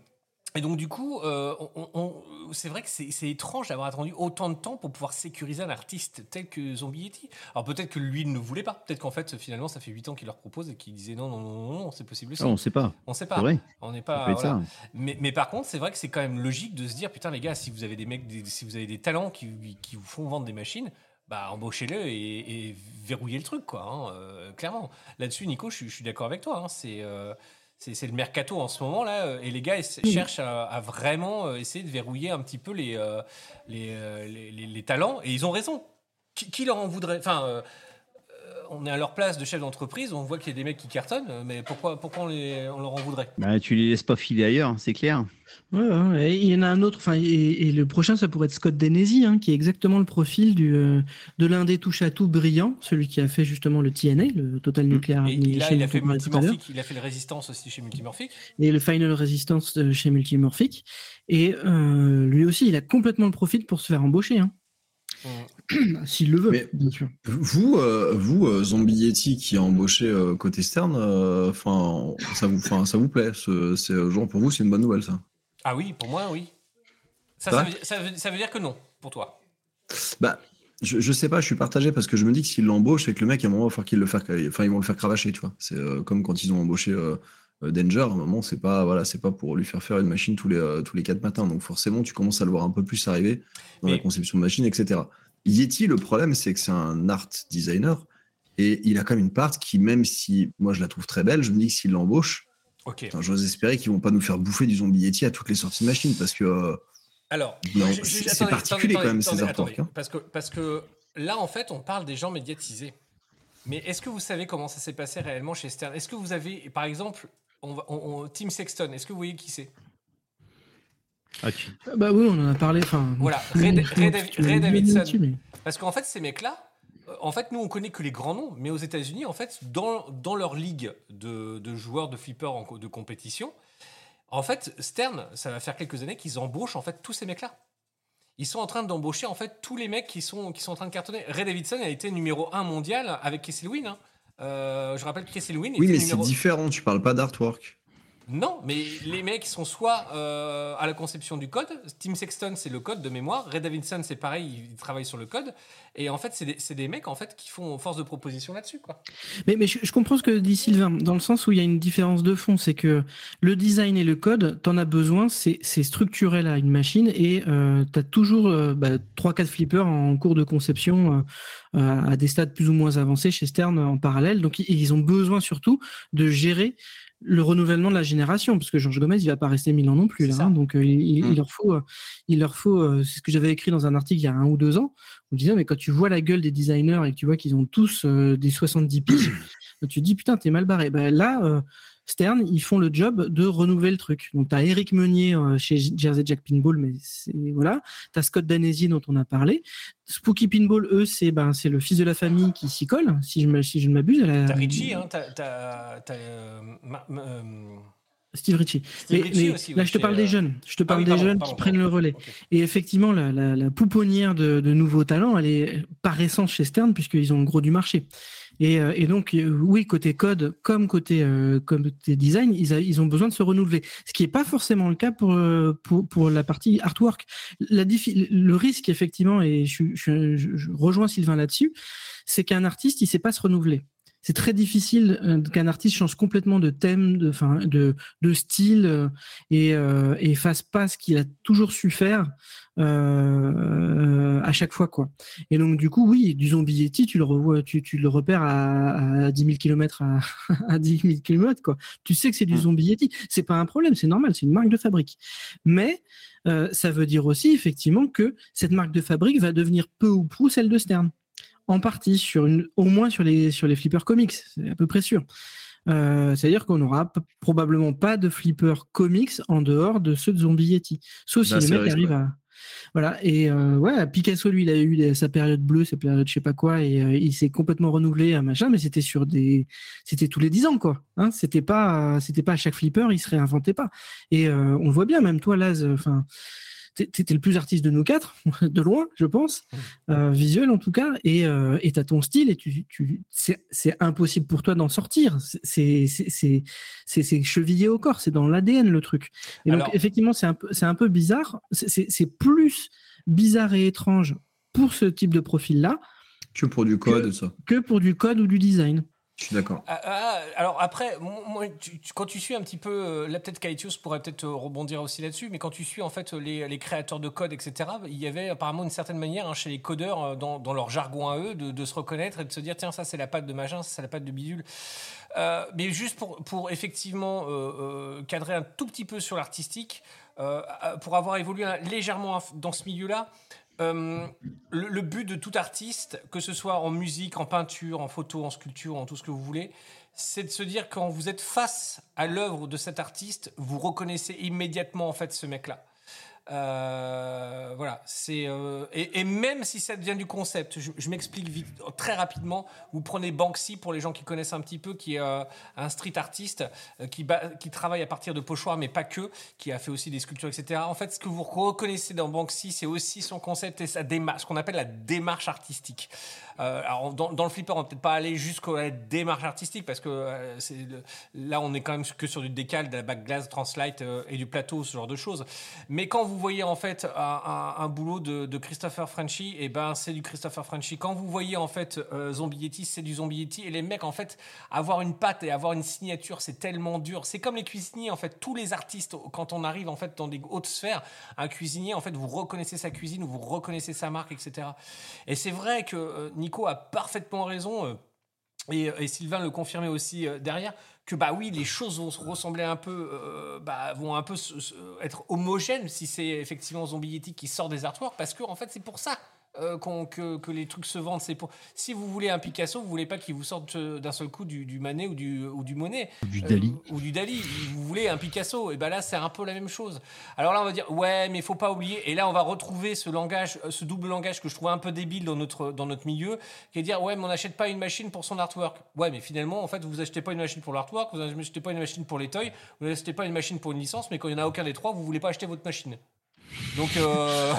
et donc, du coup, euh, on- on- c'est vrai que c'est étrange d'avoir attendu autant de temps pour pouvoir sécuriser un artiste tel que Zombie Yeti. Alors, peut-être que lui ne voulait pas. Peut-être qu'en fait, finalement, ça fait 8 ans qu'il leur propose et qu'il disait non, non, non, non, non, c'est possible aussi. ah, on sait pas. on sait C'est pas. vrai. On n'est pas. voilà. Mais, mais par contre, c'est vrai que c'est quand même logique de se dire putain, les gars, si vous avez des mecs, des- si vous avez des talents qui, qui vous font vendre des machines, bah embauchez-le et, et verrouillez le truc, quoi. hein, euh, clairement. Là-dessus, Nico, je, suis- je suis d'accord avec toi. hein, c'est. euh, c'est le mercato en ce moment là euh, et les gars cherchent à, à vraiment euh, essayer de verrouiller un petit peu les, euh, les, les, talents et ils ont raison. Qui, qui leur en voudrait? Enfin, on est à leur place de chef d'entreprise, on voit qu'il y a des mecs qui cartonnent, euh, mais pourquoi, pourquoi on, les- on leur en voudrait? Bah, tu les laisses pas filer ailleurs, hein, c'est clair. Ouais, ouais, et il y en a un autre, enfin, et, et le prochain, ça pourrait être Scott Denesi, hein, qui est exactement le profil du, euh, de l'un des touche à tout brillant, celui qui a fait justement le TNA, le Total Nuclear Mmh. Et là, il a fait Multimorphic, il a fait le Résistance aussi chez Multimorphic. et le Final Resistance euh, chez Multimorphic. Et euh, lui aussi, il a complètement le profil pour se faire embaucher, hein, Mm. s'il le veut, Mais- bien sûr. Vous, euh, vous euh, Zombie Yeti qui a embauché euh, côté Stern, euh, enfin, ça, vous, ça vous plaît ce- C'est genre pour vous, c'est une bonne nouvelle, ça Ah oui, pour moi, oui. Ça, veut, ça veut- ça veut dire que non, pour toi. Bah, je, je sais pas, je suis partagé parce que je me dis que s'ils l'embauchent, c'est que le mec, à un moment, il va falloir qu'il le fasse, enfin, ils vont le faire cravacher, tu vois. C'est euh, comme quand ils ont embauché Danger, à un moment, c'est pas, voilà, c'est pas pour lui faire faire une machine tous les, tous les quatre matins. Donc, forcément, tu commences à le voir un peu plus arriver dans Mais- la conception de machine, etc. Yeti, le problème, c'est que c'est un art designer et il a quand même une part qui, même si moi je la trouve très belle, je me dis que s'il l'embauche, Ok. Putain, J'ose espérer qu'ils vont pas nous faire bouffer du zombie Yeti à toutes les sorties de machines parce que euh, Alors, c'est- particulier attendez, quand même, ces attendez, artworks, attendez, hein. Parce que, parce que là, en fait, on parle des gens médiatisés. Mais est-ce que vous savez comment ça s'est passé réellement chez Stern? Est-ce que vous avez, par exemple, on va- on- on- Tim Sexton, est-ce que vous voyez qui c'est? Ah, tu- Ah Bah oui, on en a parlé, enfin. Voilà, Ray, Davidson. Parce qu'en fait, ces mecs-là, euh, en fait, nous, on connaît que les grands noms, mais aux États-Unis, en fait, dans, dans leur ligue de, de joueurs de flippers en de compétition, en fait, Stern, ça va faire quelques années qu'ils embauchent en fait tous ces mecs-là. Ils sont en train d'embaucher en fait tous les mecs qui sont, qui sont en train de cartonner. Ray Davidson a été numéro 1 mondial avec Kesselwin. Hein. Euh, je rappelle que Chris Elwin Oui, était mais c'est différent, tu parles pas d'artwork. Non, mais les mecs sont soit euh, à la conception du code. Tim Sexton, c'est le code de mémoire. Ray Davidson, c'est pareil, il travaille sur le code. Et en fait, c'est des, mecs en fait qui font force de proposition là-dessus. Mais, je, comprends ce que dit Sylvain, dans le sens où il y a une différence de fond, c'est que le design et le code, t'en as besoin, c'est structurel à une machine et euh, t'as toujours euh, bah, 3-4 flippers en cours de conception euh, à des stades plus ou moins avancés chez Stern en parallèle. Donc ils ont besoin surtout de gérer le renouvellement de la génération, parce que Georges Gomez, il va pas rester mille ans non plus. Là, hein. donc euh, il, Mm. il leur faut, euh, il leur faut. euh, c'est ce que j'avais écrit dans un article il y a un ou deux ans. On disait, mais quand tu vois la gueule des designers et que tu vois qu'ils ont tous des 70 piges, tu te dis putain, t'es mal barré. Ben, là, Stern, ils font le job de renouveler le truc. Donc, tu as Eric Meunier euh, chez Jersey Jack Pinball, mais voilà. Tu as Scott Danesi dont on a parlé. Spooky Pinball, eux, c'est ben, c'est le fils de la famille qui s'y colle, si je, si je ne m'abuse. la- T'as Richie, hein, t'as, euh, euh, Steve Ritchie. Steve Mais, Ritchie mais aussi, là, oui, je te parle euh, des jeunes. Je te ah parle des jeunes pardon, qui prennent le relais. Et effectivement, la, la, la pouponnière de, de nouveaux talents, elle est par essence chez Stern, puisqu'ils ont le gros du marché. Et, euh, et donc, euh, oui, côté code, comme côté, euh, côté design, ils, ils ont besoin de se renouveler. Ce qui n'est pas forcément le cas pour, euh, pour, pour la partie artwork. La le risque, effectivement, et je- je rejoins Sylvain là-dessus, c'est qu'un artiste, il ne sait pas se renouveler. C'est très difficile euh, qu'un artiste change complètement de thème, de, enfin, de, de style euh, et, euh, et fasse pas ce qu'il a toujours su faire euh, à chaque fois quoi. Et donc du coup oui, du zombie Yeti, tu le revois, tu, tu le repères à, à 10 000 km à, à 10 000 km quoi. Tu sais que c'est du Mm. zombie Yeti, c'est pas un problème, c'est normal, c'est une marque de fabrique. Mais euh, ça veut dire aussi effectivement que cette marque de fabrique va devenir peu ou prou celle de Stern. En partie, sur une, au moins sur les, sur les flippers comics, c'est à peu près sûr. Euh, C'est-à-dire qu'on n'aura probablement pas de flippers comics en dehors de ceux de Zombie Yeti. Sauf si Là, le c'est mec vrai, arrive ouais. à. Voilà, et euh, ouais, Picasso, lui, il a eu sa période bleue, sa période je sais pas quoi, et euh, il s'est complètement renouvelé, un machin, mais c'était sur des. C'était tous les 10 ans, quoi. Hein, c'était pas, c'était pas à chaque flipper, il se réinventait pas. Et euh, on le voit bien, même toi, Laz, enfin. T'es- T'étais le plus artiste de nous quatre, de loin, je pense, euh, visuel en tout cas, et euh, t'as ton style et tu, tu c'est impossible pour toi d'en sortir. C'est c'est c'est c'est c'est chevillé au corps, c'est dans l'ADN le truc. Et donc effectivement c'est un peu c'est un peu bizarre. C'est- plus bizarre et étrange pour ce type de profil là Que pour du code, ça. que pour du code ou du design. Je suis d'accord. Ah, ah, alors après, quand tu suis un petit peu, euh, là peut-être Kaitios pourrait peut-être euh, rebondir aussi là-dessus, mais quand tu suis en fait les, les créateurs de code, etc., il y avait apparemment une certaine manière hein, chez les codeurs, euh, dans, leur jargon à eux, de, se reconnaître et de se dire tiens ça c'est la patte de machin, ça c'est la patte de bidule. Euh, mais juste pour, pour effectivement euh, euh, cadrer un tout petit peu sur l'artistique, euh, euh, pour avoir évolué légèrement dans ce milieu-là, euh, le, le but de tout artiste, que ce soit en musique, en peinture, en photo, en sculpture, en tout ce que vous voulez, c'est de se dire quand vous êtes face à l'œuvre de cet artiste, vous reconnaissez immédiatement en fait ce mec-là. Euh, voilà, c'est euh, et, même si ça devient du concept, je, m'explique vite, très rapidement. Vous prenez Banksy pour les gens qui connaissent un petit peu, qui est euh, un street artiste qui, qui travaille à partir de pochoirs, mais pas que, qui a fait aussi des sculptures, etc. En fait, ce que vous reconnaissez dans Banksy, c'est aussi son concept et sa démarche, ce qu'on appelle la démarche artistique. Euh, alors dans, le flipper, on va peut-être pas aller jusqu'à la démarche artistique parce que euh, là, on est quand même que sur du décal, de la backglass, translight euh, et du plateau, ce genre de choses. Mais quand vous voyez en fait un, boulot de, Christopher Frenchy, et ben c'est du Christopher Frenchy. Quand vous voyez en fait Zombie Yeti, c'est du Zombie Yeti. Et les mecs en fait avoir une patte et avoir une signature, c'est tellement dur. C'est comme les cuisiniers en fait. Tous les artistes, quand on arrive en fait dans des hautes sphères, un cuisinier en fait vous reconnaissez sa cuisine, vous reconnaissez sa marque, etc. Et c'est vrai que Nico a parfaitement raison. euh, et, Sylvain le confirmait aussi euh, derrière que bah oui les choses vont se ressembler un peu euh, bah, vont un peu être homogènes si c'est effectivement Zombie Yeti qui sort des artworks parce que en fait c'est pour ça euh, que, que les trucs se vendent c'est pour si vous voulez un Picasso vous voulez pas qu'il vous sorte euh, d'un seul coup du, du Manet ou du ou du Monet Du euh, Dali. ou du Dali. Vous voulez un Picasso. Et ben là, c'est un peu la même chose. Alors là, on va dire, ouais, mais il faut pas oublier. Et là, on va retrouver ce langage, ce double langage que je trouve un peu débile dans notre, dans notre milieu, qui est de dire, ouais, mais on n'achète pas une machine pour son artwork. Ouais, mais finalement, en fait, vous achetez pas une machine pour l'artwork, vous achetez pas une machine pour les toys, vous n'achetez pas une machine pour une licence, mais quand il n'y en a aucun des trois, vous voulez pas acheter votre machine. Donc, euh,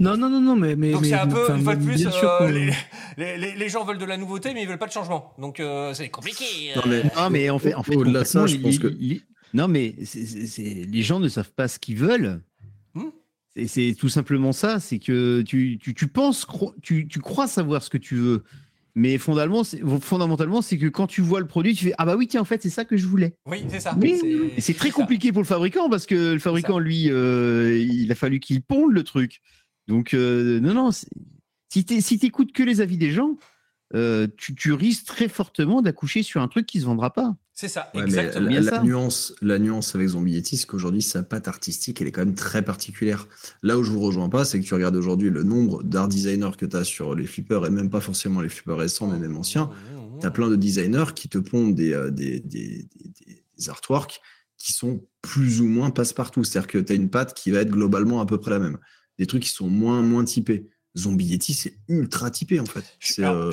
Non, non, non, non, mais. mais donc c'est un peu, une fois de plus, euh, les, les, les- les gens veulent de la nouveauté, mais ils veulent pas de changement. Donc euh, c'est compliqué. euh. Non, mais Non, mais en fait, en fait Au-delà de ça, je pense les- que- non, mais c'est- c'est- c'est- les gens ne savent pas ce qu'ils veulent. Hmm? C'est- C'est tout simplement ça. C'est que tu, tu, tu penses, cro- tu, tu crois savoir ce que tu veux, mais fondamentalement, c'est fondamentalement, c'est que quand tu vois le produit, tu fais ah bah oui tiens en fait c'est ça que je voulais. Oui, c'est ça. Oui, C'est- très compliqué pour le fabricant parce que le fabricant, lui, euh, il a fallu qu'il ponde le truc. Donc, euh, non, non, si tu si t'écoutes que les avis des gens, euh, tu, tu risques très fortement d'accoucher sur un truc qui se vendra pas. C'est ça, Ouais, exactement. la, Bien la ça. nuance, la nuance avec Zombie Yeti, c'est qu'aujourd'hui, sa patte artistique, elle est quand même très particulière. Là où je vous rejoins pas, c'est que tu regardes aujourd'hui le nombre d'art designers que tu as sur les flippers, et même pas forcément les flippers récents, mais même anciens. Tu as plein de designers qui te pondent des, euh, des, des, des- des artworks qui sont plus ou moins passe-partout. C'est-à-dire que tu as une patte qui va être globalement à peu près la même. Des trucs qui sont moins, moins typés. Zombie Yeti, c'est ultra typé en fait. Je- alors, euh,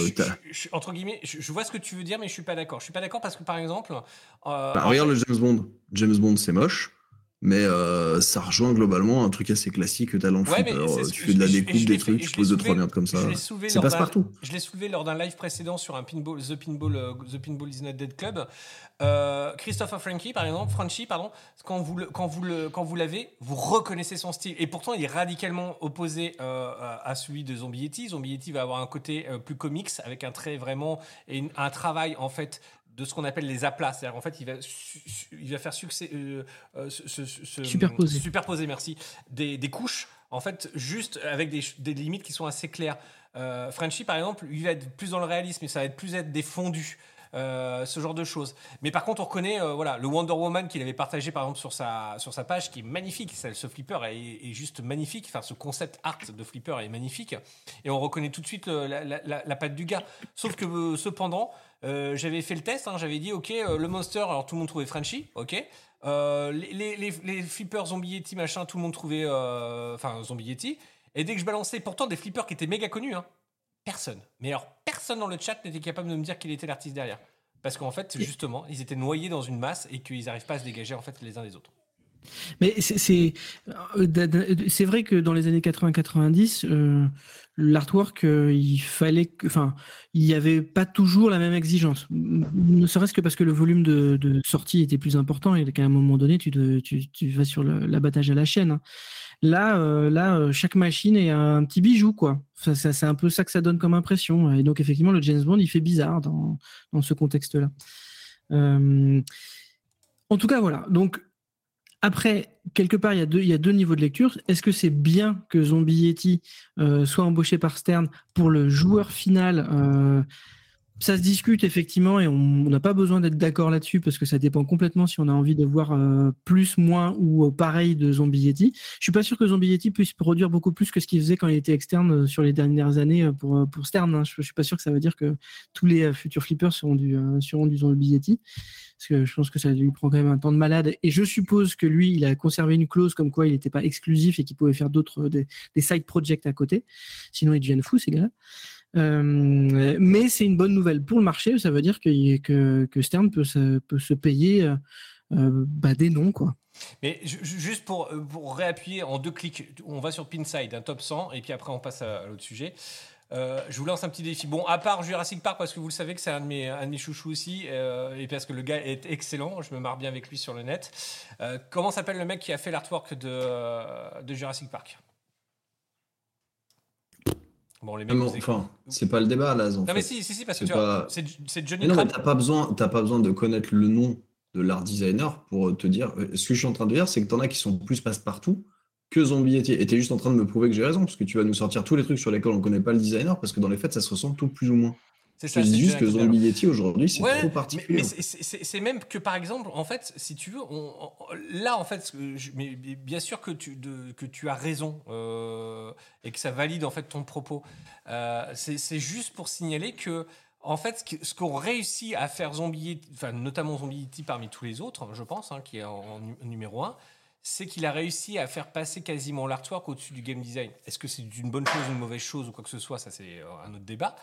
je- entre guillemets, je, vois ce que tu veux dire, mais je suis pas d'accord. Je suis pas d'accord parce que par exemple, euh, Bah, regarde fait- le James Bond. James Bond, c'est moche, mais euh, ça rejoint globalement un truc assez classique que tu as dans le Ouais, euh, Tu fais de la découpe, des trucs, tu poses deux, trois merdes comme ça. C'est passe partout. Je l'ai soulevé lors d'un live précédent sur un pinball, The Pinball, euh, The Pinball is not dead club. Euh, Christopher Frankie, par exemple, Franchi, pardon, quand vous le, quand vous le, quand vous l'avez, vous reconnaissez son style. Et pourtant, il est radicalement opposé euh, à celui de Zombie Yeti. Zombie Yeti va avoir un côté euh, plus comics avec un trait vraiment et une- un travail en fait de ce qu'on appelle les aplats. C'est-à-dire en fait, il va, il va faire succès, euh, euh, Superposer. superposer, merci, des, des couches, en fait, juste avec des, des limites qui sont assez claires. Euh, Frenchy, par exemple, lui va être plus dans le réalisme, et ça va être plus être des fondus. euh, ce genre de choses. Mais par contre, on reconnaît euh, voilà, le Wonder Woman qu'il avait partagé par exemple sur sa, sur sa page, qui est magnifique. Ce flipper est, est juste magnifique. Enfin, ce concept art de flipper est magnifique. Et on reconnaît tout de suite le- la, la- la- la patte du gars. Sauf que cependant, euh, j'avais fait le test. hein, j'avais dit, OK, euh, le monster, alors tout le monde trouvait Frenchy. OK. Euh, les, les, les, flippers Zombie Yeti, machin, tout le monde trouvait. Enfin, Zombie Yeti. Et dès que je balançais, pourtant des flippers qui étaient méga connus, hein, personne. Mais alors, personne dans le chat n'était capable de me dire qu'il était l'artiste derrière. Parce qu'en fait, justement, ils étaient noyés dans une masse et qu'ils n'arrivent pas à se dégager en fait les uns des autres. Mais c'est vrai que dans les années 80-90, euh, l'artwork, euh, il fallait que, enfin, il n'y avait pas toujours la même exigence. Ne serait-ce que parce que le volume de, sortie était plus important et qu'à un moment donné, tu, vas sur l'abattage à la chaîne. hein. Là, euh, là, euh, chaque machine est un petit bijou, quoi. Ça, c'est un peu ça que ça donne comme impression. Et donc, effectivement, le James Bond, il fait bizarre dans, dans ce contexte-là. En tout cas, voilà. Donc, après, quelque part, il y, a deux, niveaux de lecture. Est-ce que c'est bien que Zombie Yeti euh, soit embauché par Stern pour le joueur final euh, Ça se discute effectivement et on n'a pas besoin d'être d'accord là-dessus parce que ça dépend complètement si on a envie de voir euh, plus, moins ou euh, pareil de Zombie Yeti. Je suis pas sûr que Zombie Yeti puisse produire beaucoup plus que ce qu'il faisait quand il était externe euh, sur les dernières années euh, pour, pour Stern. hein. Je, je suis pas sûr que ça veut dire que tous les futurs flippers seront du, euh, seront du Zombie Yeti parce que je pense que ça lui prend quand même un temps de malade. Et je suppose que lui, il a conservé une clause comme quoi il n'était pas exclusif et qu'il pouvait faire d'autres des, des side projects à côté. Sinon, ils deviennent fous ces gars-là. Euh, mais c'est une bonne nouvelle pour le marché. Ça veut dire que, Stern peut se, payer euh, euh, bah, des noms, quoi. Mais ju- ju- juste pour, réappuyer en deux clics, on va sur Pinside, un top 100, et puis après on passe à, l'autre sujet. Je vous lance un petit défi. Bon, à part Jurassic Park, parce que vous le savez que c'est un, de mes- un chouchous aussi, euh, et parce que le gars est excellent, je me marre bien avec lui sur le net. Comment s'appelle le mec qui a fait l'artwork de Jurassic Park? Bon, les mecs, Non, vous écoutez. enfin, c'est pas le débat là. En Non, fait. mais si, si, si, parce que C'est pas- Johnny Mais non, mais t'as pas besoin, t'as pas besoin de connaître le nom de l'art designer pour te dire. euh, Ce que je suis en train de dire, c'est que t'en as qui sont plus passe-partout que Zombie. Et t'es juste en train de me prouver que j'ai raison, parce que tu vas nous sortir tous les trucs sur lesquels on connaît pas le designer, parce que dans les faits, ça se ressemble tout plus ou moins. C'est ça, juste que Yeti aujourd'hui, c'est Ouais, trop particulier. mais c'est- même que par exemple, en fait, si tu veux, on- on- là, en fait, je- mais bien sûr que tu, de- que tu as raison euh, et que ça valide en fait ton propos. Euh, c'est juste pour signaler que, en fait, ce que- ce qu'ont réussi à faire Zombie, Yeti- enfin notamment Zombie Yeti parmi tous les autres, je pense, hein, qui est en, en nu- numéro un, c'est qu'il a réussi à faire passer quasiment l'artwork au-dessus du game design. Est-ce que c'est une bonne chose ou une mauvaise chose ou quoi que ce soit? Ça, c'est euh, un autre débat.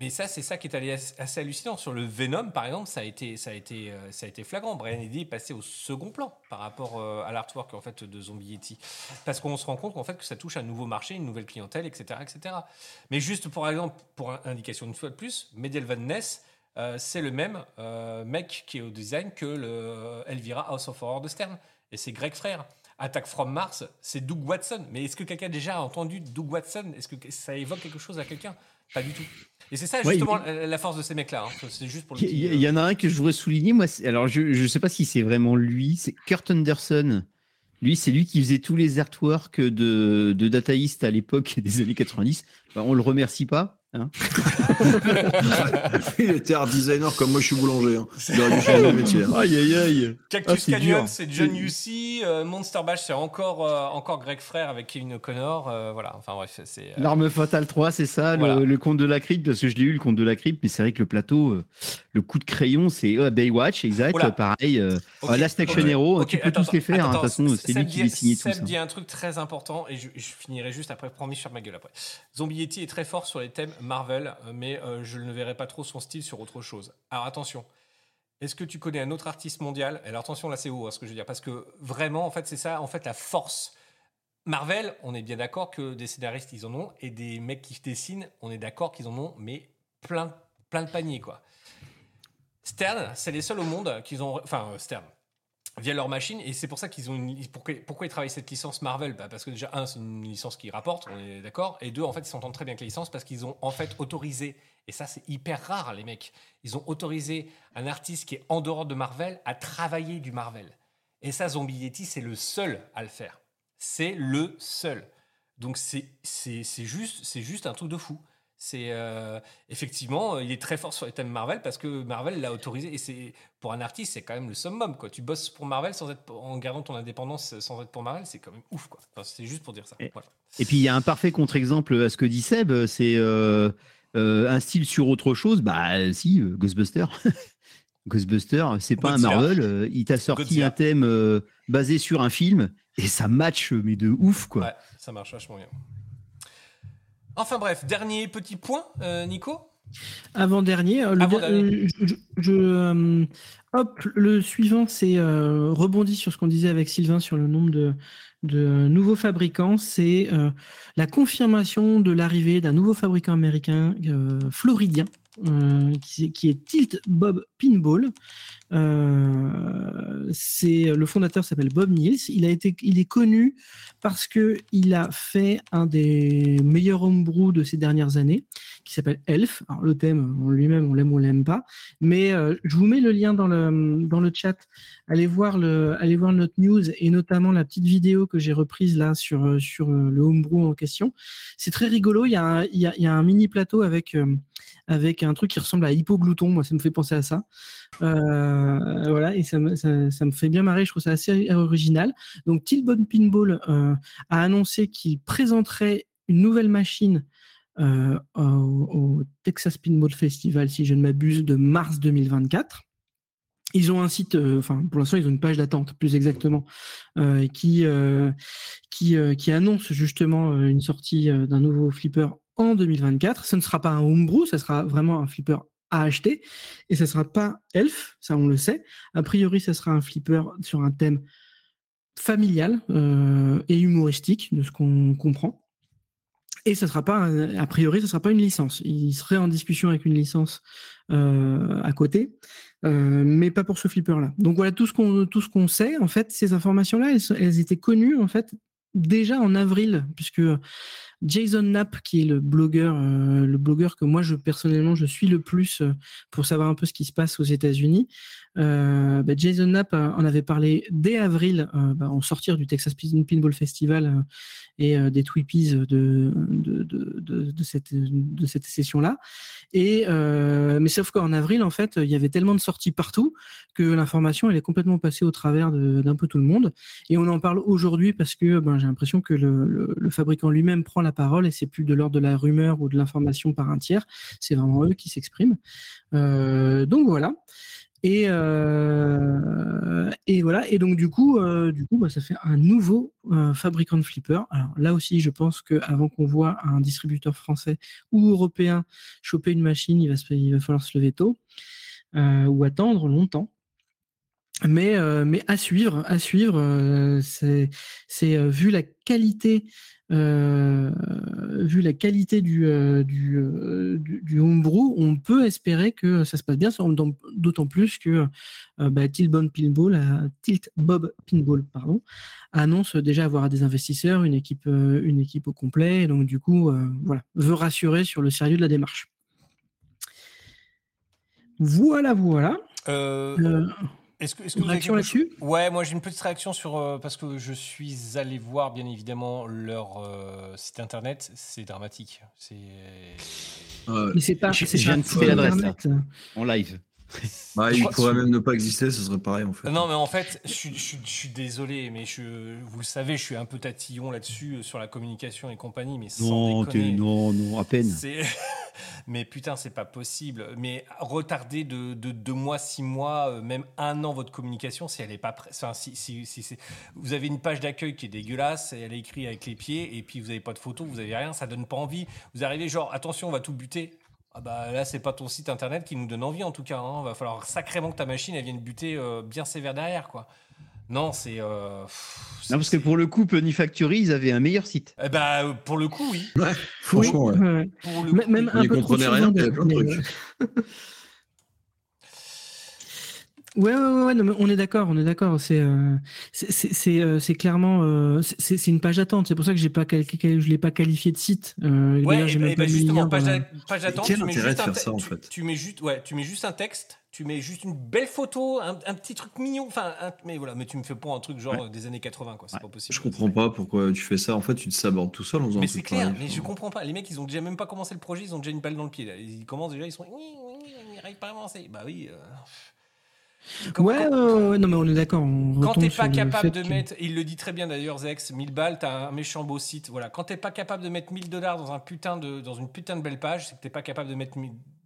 Mais ça, c'est ça qui est allé assez hallucinant. Sur le Venom, par exemple, ça a été, ça a été, euh, ça a été flagrant. Brian Eddy est passé au second plan par rapport euh, à l'artwork en fait de Zombie Yeti, parce qu'on se rend compte qu'en fait que ça touche un nouveau marché, une nouvelle clientèle, etc., etc. Mais juste pour exemple, pour indication une fois de plus, Medial Van Ness, euh, c'est le même mec qui est au design que le Elvira House of Horror de Stern, et c'est Greg Frère. Attack from Mars, c'est Doug Watson. Mais est-ce que quelqu'un a déjà entendu Doug Watson? Est-ce que ça évoque quelque chose à quelqu'un? Pas du tout. Et c'est ça justement la la force de ces mecs-là. hein. C'est juste pour le Il y, euh, en a un que je voudrais souligner, moi. Alors, je ne sais pas si c'est vraiment lui. C'est Kurt Anderson. Lui, c'est lui qui faisait tous les artworks de, de à l'époque des années 90. Bah, on le remercie pas. Hein. Il était art designer comme moi, je suis boulanger. Hein. Il aurait dû changer de métier. Aïe, aïe, aïe. Cactus Ah, c'est Canyon, c'est John Yusi. euh, Monster Bash, c'est encore, euh, encore Greg Frère avec Kevin O'Connor. euh, voilà, enfin bref, c'est. euh, L'arme fatale 3, c'est ça, Voilà. le, le conte de la crypte, parce que je l'ai eu, le conte de la crypte, mais c'est vrai que le plateau, euh, le coup de crayon, c'est euh, Baywatch, exact, Oula. pareil. euh, ok, euh, Last Action Hero, tu peux attends, tous les faire, hein, de toute façon, c'est lui qui dit- les signait tout Seb ça. dit un truc très important et je, je finirai juste après. Promis, ferme ma gueule après. Zombie Yeti est très fort sur les thèmes Marvel, euh, mais euh, je ne verrai pas trop son style sur autre chose. Alors attention. Est-ce que tu connais un autre artiste mondial? Alors attention, là c'est haut, hein, ce que je veux dire, parce que vraiment, en fait, c'est ça, en fait, la force. Marvel, on est bien d'accord que des scénaristes, ils en ont, et des mecs qui dessinent, on est d'accord qu'ils en ont, mais plein, plein de paniers, quoi. Stern, c'est les seuls au monde qui ont, enfin euh, Stern, via leur machine, et c'est pour ça qu'ils ont une, pourquoi, pourquoi ils travaillent cette licence Marvel? Bah, Parce que déjà, un, c'est une licence qui rapporte, on est d'accord, et deux, en fait, ils s'entendent très bien avec la licence parce qu'ils ont en fait autorisé, et ça c'est hyper rare, les mecs, ils ont autorisé un artiste qui est en dehors de Marvel à travailler du Marvel. Et ça, Zombie c'est le seul à le faire. C'est le seul. Donc c'est c'est c'est juste, c'est juste un truc de fou. C'est euh, effectivement, euh, il est très fort sur les thèmes Marvel parce que Marvel l'a autorisé et c'est pour un artiste, c'est quand même le summum quoi. Tu bosses pour Marvel sans être en gardant ton indépendance sans être pour Marvel, c'est quand même ouf quoi. Enfin, c'est juste pour dire ça. Et- Voilà. Et puis, il y a un parfait contre-exemple à ce que dit Seb, c'est euh, euh, un style sur autre chose. Bah, si, euh, Ghostbuster. Ghostbuster, c'est pas Godzilla. un Marvel. euh, il t'a sorti Godzilla. un thème euh, basé sur un film et ça match, mais de ouf, quoi. Ouais, ça marche vachement bien. Enfin bref, dernier petit point, euh, Nico. Avant-dernier, euh, le euh, je, je- je, hop, le suivant, c'est rebondit sur ce qu'on disait avec Sylvain sur le nombre de, de nouveaux fabricants. C'est euh, la confirmation de l'arrivée d'un nouveau fabricant américain euh, floridien. euh, qui, qui est Tilt Bob Pinball. Euh, c'est le fondateur s'appelle Bob Niels. Il a été, il est connu parce que il a fait un des meilleurs homebrew de ces dernières années, qui s'appelle Elf. Alors, le thème lui-même, on l'aime ou on l'aime pas, mais euh, je vous mets le lien dans le dans le chat. Allez voir le, allez voir notre news et notamment la petite vidéo que j'ai reprise là sur sur euh, le homebrew en question. C'est très rigolo. Il y a un, il y a, un mini plateau avec avec un truc qui ressemble à Hippoglouton. Moi, ça me fait penser à ça. Euh, voilà, et ça me, ça, me fait bien marrer. Je trouve ça assez original. Donc, Tilbon Pinball euh, a annoncé qu'il présenterait une nouvelle machine euh, au, au Texas Pinball Festival, si je ne m'abuse, de mars 2024. Ils ont un site, enfin pour l'instant ils ont une page d'attente plus exactement, qui qui qui annonce justement une sortie d'un nouveau flipper en 2024. Ce ne sera pas un homebrew, ça sera vraiment un flipper acheter et ça sera pas Elf, ça on le sait. A priori, ça sera un flipper sur un thème familial euh, et humoristique de ce qu'on comprend. Et ça sera pas, a priori, ça sera pas une licence. Il serait en discussion avec une licence euh, à côté, euh, mais pas pour ce flipper-là. Donc voilà tout ce qu'on tout ce qu'on sait. En fait, ces informations-là, elles étaient connues en fait déjà en avril, puisque Jason Knapp, qui est le blogueur, euh, le blogueur que moi je personnellement je suis le plus euh, pour savoir un peu ce qui se passe aux États-Unis. Euh, bah, Jason Knapp euh, en avait parlé dès avril, euh, bah, en sortir du Texas Pin- Pinball Festival et des Tweepies de, de, de, cette, de cette session-là. Et mais sauf qu'en avril, en fait, il y avait tellement de sorties partout que l'information est complètement passée au travers d'un peu tout le monde. Et on en parle aujourd'hui parce que ben, j'ai l'impression que le, fabricant lui-même prend la parole et c'est plus de l'ordre de la rumeur ou de l'information par un tiers. C'est vraiment eux qui s'expriment. Donc voilà. Et, euh, et voilà. Et donc du coup, euh, du coup, bah, ça fait un nouveau euh, fabricant de flippers. Alors là aussi, je pense qu'avant qu'on voit un distributeur français ou européen choper une machine, il va, falloir se lever tôt ou attendre longtemps. Mais, euh, mais à suivre, à suivre, euh, c'est, euh, vu la qualité, vu la qualité du, du, du, du homebrew, on peut espérer que ça se passe bien, d'autant- plus que bah, Tilt Bob Pinball, a- Tilt Bob Pinball, pardon, annonce déjà avoir des investisseurs, une équipe, une équipe au complet, et donc du coup, voilà, veut rassurer sur le sérieux de la démarche. Voilà, voilà. Euh, Euh, Est-ce que, est-ce que une vous avez réaction là-dessus? Ouais, moi j'ai une petite réaction sur euh, parce que je suis allé voir bien évidemment leur euh, site internet. C'est dramatique. C'est Ouais. Mais c'est pas. Je- c'est je pas viens de citer l'adresse, là. En live. Bah, il pourrait même ne pas exister, ce serait pareil en fait. non, mais en fait, je, suis- je suis- je suis désolé, mais je, vous le savez, je suis un peu tatillon là-dessus euh, sur la communication et compagnie, mais sans Non, déconner. non, non, à peine. Mais putain, c'est pas possible. Mais retarder de, de deux mois, six mois, euh, même un an votre communication, si elle est pas prête. Enfin, si, si, si c'est- vous avez une page d'accueil qui est dégueulasse, et elle est écrite avec les pieds, et puis vous avez pas de photos, vous avez rien, ça donne pas envie. Vous arrivez genre, attention, on va tout buter. Ah bah là, c'est pas ton site internet qui nous donne envie en tout cas. Hein. Va falloir sacrément que ta machine elle vienne buter euh, bien sévère derrière quoi. Non, c'est. euh, Non, parce que pour le coup, Penny Factory, ils avaient un meilleur site. Eh bah, euh, pour le coup, oui. Ouais, franchement, ouais. Pour le coup, Même un peu trop rien, mais il y a survendeur, plein de mais, trucs. Ouais, ouais, ouais, ouais, non, mais on est d'accord, on est d'accord. C'est, euh, c'est, c'est, c'est, euh, clairement, euh, c'est, c'est une page d'attente. C'est pour ça que j'ai pas, je l'ai pas qualifié de site. Euh, Ouais, et, j'ai bah- même et pas bah justement, page d'attente, quel tu mets intérêt juste de un ça, en tu- fait? Tu mets juste, ouais, tu mets juste un texte, tu mets juste une belle photo, un, un petit truc mignon, enfin, un- mais voilà, mais tu me fais pas un truc genre des années 80, quoi, c'est Ouais. pas possible. Je comprends pas pourquoi tu fais ça. En fait, tu te sabordes tout seul en faisant Mais un c'est truc clair, pareil. mais je comprends pas. Les mecs, ils ont déjà même pas commencé le projet, ils ont déjà une balle dans le pied. Là. Ils commencent déjà, ils sont, oui, oui, oui, ils n'arrivent pas à avancer. Bah oui. Euh, Ouais, non, mais on est d'accord. Quand t'es pas le capable de que- mettre, il le dit très bien d'ailleurs, Zex, 1000 balles, t'as un méchant beau site. Voilà. Quand t'es pas capable de mettre 1000 dollars dans un putain de, dans une putain de belle page, c'est que t'es pas capable de mettre,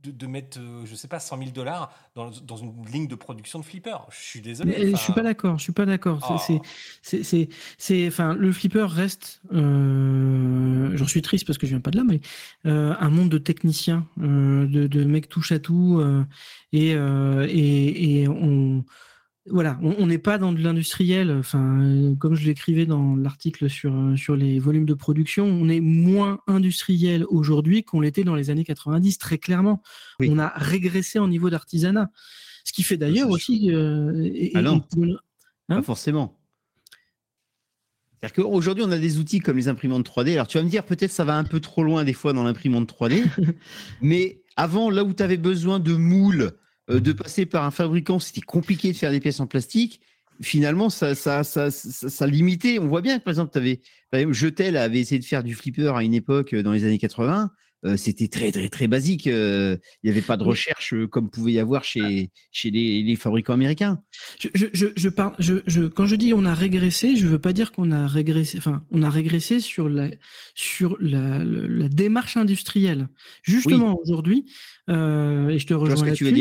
de, de mettre, euh, je sais pas, 100 000 dollars dans, dans une ligne de production de flipper. Je suis désolé. Je suis pas d'accord. Je suis pas d'accord. C'est- Oh. C'est, c'est, c'est, c'est, enfin, le flipper reste. Euh, J'en suis triste parce que je viens pas de là, mais euh, un monde de techniciens, euh, de, de mecs touche à tout, et, et, et on. Voilà, on n'est pas dans de l'industriel. Enfin, euh, comme je l'écrivais dans l'article sur euh, sur les volumes de production, on est moins industriel aujourd'hui qu'on l'était dans les années 90, très clairement. Oui. On a régressé en niveau d'artisanat, ce qui fait d'ailleurs aussi. euh, et- et- une- Hein Pas forcément. C'est-à-dire qu'aujourd'hui, on a des outils comme les imprimantes 3D. Alors, tu vas me dire, peut-être ça va un peu trop loin des fois dans l'imprimante 3D. mais avant, là où tu avais besoin de moules, euh, de passer par un fabricant, c'était compliqué de faire des pièces en plastique. Finalement, ça, ça, ça, ça, limitait. On voit bien que, par exemple, tu Jetel avait essayé de faire du flipper à une époque euh, dans les années 80. Euh, c'était très, très, très basique. Euh, Il n'y avait pas de recherche euh, comme pouvait y avoir chez, chez les, les fabricants américains. Je, je, je, je parle, je, je, quand je dis on a régressé, je veux pas dire qu'on a régressé. Enfin, on a régressé sur la sur la, la, la démarche industrielle. Justement aujourd'hui, et je te rejoins là-dessus,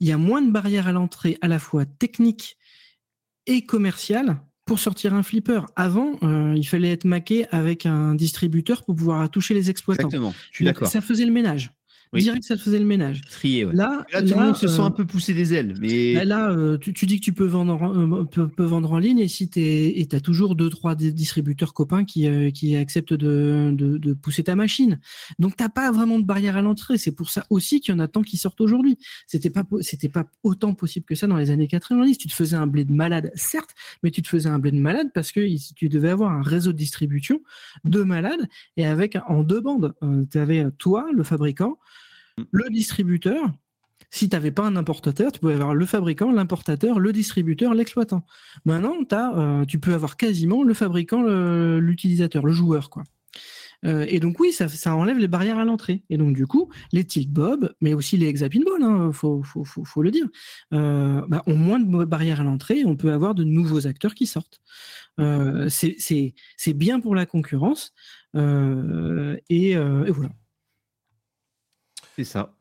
il y a moins de barrières à l'entrée, à la fois technique et commerciale, pour sortir un flipper. Avant, euh, il fallait être maqué avec un distributeur pour pouvoir toucher les exploitants. Exactement. Je suis Donc, d'accord. Ça faisait le ménage. Oui. Direct, ça faisait le ménage. Trié, ouais. Là, Là, tout le monde se sent euh, un peu poussé des ailes. Mais Bah Là, euh, tu, tu dis que tu peux vendre, en, euh, peux, peux vendre en ligne et si tu as toujours deux, trois di- distributeurs copains qui, euh, qui acceptent de, de, de pousser ta machine. Donc, t'as pas vraiment de barrière à l'entrée. C'est pour ça aussi qu'il y en a tant qui sortent aujourd'hui. C'était pas, c'était pas autant possible que ça dans les années 90. Tu te faisais un blé de malade, certes, mais tu te faisais un blé de malade parce que tu devais avoir un réseau de distribution de malades et avec en deux bandes. tu avais toi, le fabricant, le distributeur si tu n'avais pas un importateur, tu pouvais avoir le fabricant, l'importateur, le distributeur, l'exploitant. Maintenant, as, euh, tu peux avoir quasiment le fabricant, l'utilisateur, le, joueur. Euh, et donc oui, ça, enlève les barrières à l'entrée. Et donc du coup, les Tilt Bob, mais aussi les Hexapinball, hein, faut, le dire, euh, bah, ont moins de barrières à l'entrée. On peut avoir de nouveaux acteurs qui sortent. C'est- bien pour la concurrence. et voilà. C'est ça.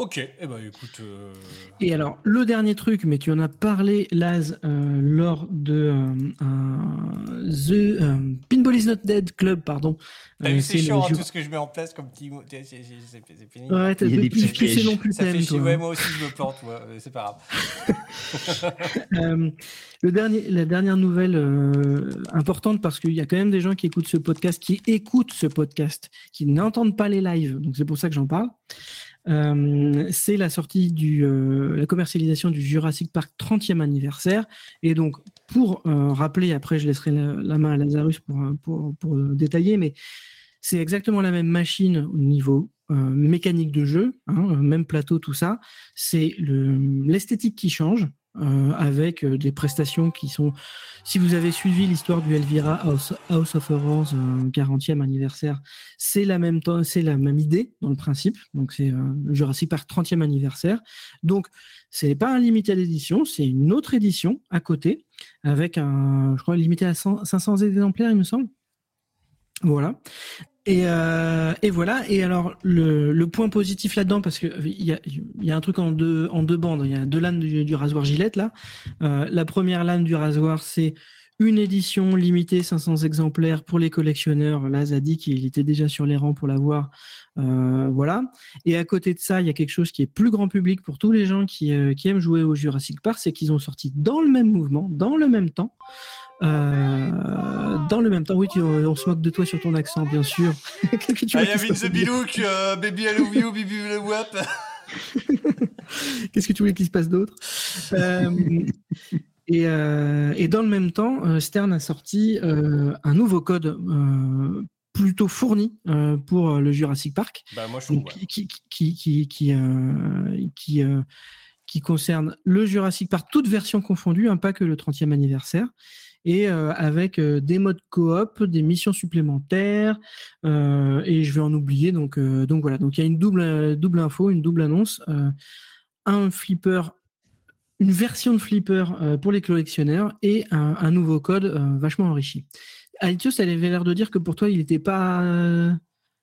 Ok, eh ben écoute. euh, Et alors, le dernier truc, mais tu en as parlé, Laz, euh, lors de euh, un- The euh, Pinball is not dead club, pardon. Euh, vu, c'est le chiant hein, tout ce que je mets en place comme petit mot. C'est fini. Ouais, t'as des petits pièges. non plus Ça fait thème, toi. Ouais, moi aussi je me plante, ouais, c'est pas grave. Euh, le dernier, la dernière nouvelle euh, importante parce qu'il y a quand même des gens qui écoutent ce podcast, qui écoutent ce podcast, qui n'entendent pas les lives. Donc c'est pour ça que j'en parle. Euh, c'est la sortie du, euh, la commercialisation du Jurassic Park 30e anniversaire. Et donc, pour euh, rappeler, après je laisserai la, main à Lazarus pour, pour, pour détailler, mais c'est exactement la même machine au niveau mécanique de jeu, hein, même plateau, tout ça. C'est le- l'esthétique qui change. Euh, avec euh, des prestations qui sont. Si vous avez suivi l'histoire du Elvira House, of Horrors euh, 40e anniversaire, c'est la même idée dans le principe. Donc c'est euh, Jurassic Park 30e anniversaire. Donc c'est pas un limited édition, c'est une autre édition à côté avec un, je crois limité à 100 500 exemplaires, il me semble. Voilà. Et, euh, et voilà. Et alors le, point positif là-dedans, parce que il y a, il un truc en deux bandes. Il y a deux lames du, rasoir Gillette là. Euh, la première lame du rasoir, c'est une édition limitée 500 exemplaires pour les collectionneurs. Là, a dit qu'il était déjà sur les rangs pour l'avoir. Euh, voilà. Et à côté de ça, il y a quelque chose qui est plus grand public pour tous les gens qui, euh, qui aiment jouer au Jurassic Park, c'est qu'ils ont sorti dans le même mouvement, dans le même temps. Euh, dans le même temps, oui, tu- on se moque de toi sur ton accent, bien sûr. Qu'est-ce que tu I am in the Bilouk, euh, baby I love you, baby I love. Qu'est-ce que tu voulais qu'il se passe d'autre Euh, et, euh, et dans le même temps, euh, Stern a sorti euh, un nouveau code euh, plutôt fourni euh, pour le Jurassic Park, Bah moi je trouve. donc, qui, qui, qui, qui, qui, euh, qui, euh, qui concerne le Jurassic Park, toutes versions confondues, hein, pas que le 30e anniversaire. Et euh, avec euh, des modes coop, des missions supplémentaires, euh, et je vais en oublier. Donc, euh, donc voilà. Donc il y a une double, double info, une double annonce. euh, un flipper, une version de flipper euh, pour les collectionneurs et un, un nouveau code euh, vachement enrichi. Alitios, elle avait l'air de dire que pour toi, il n'était pas euh,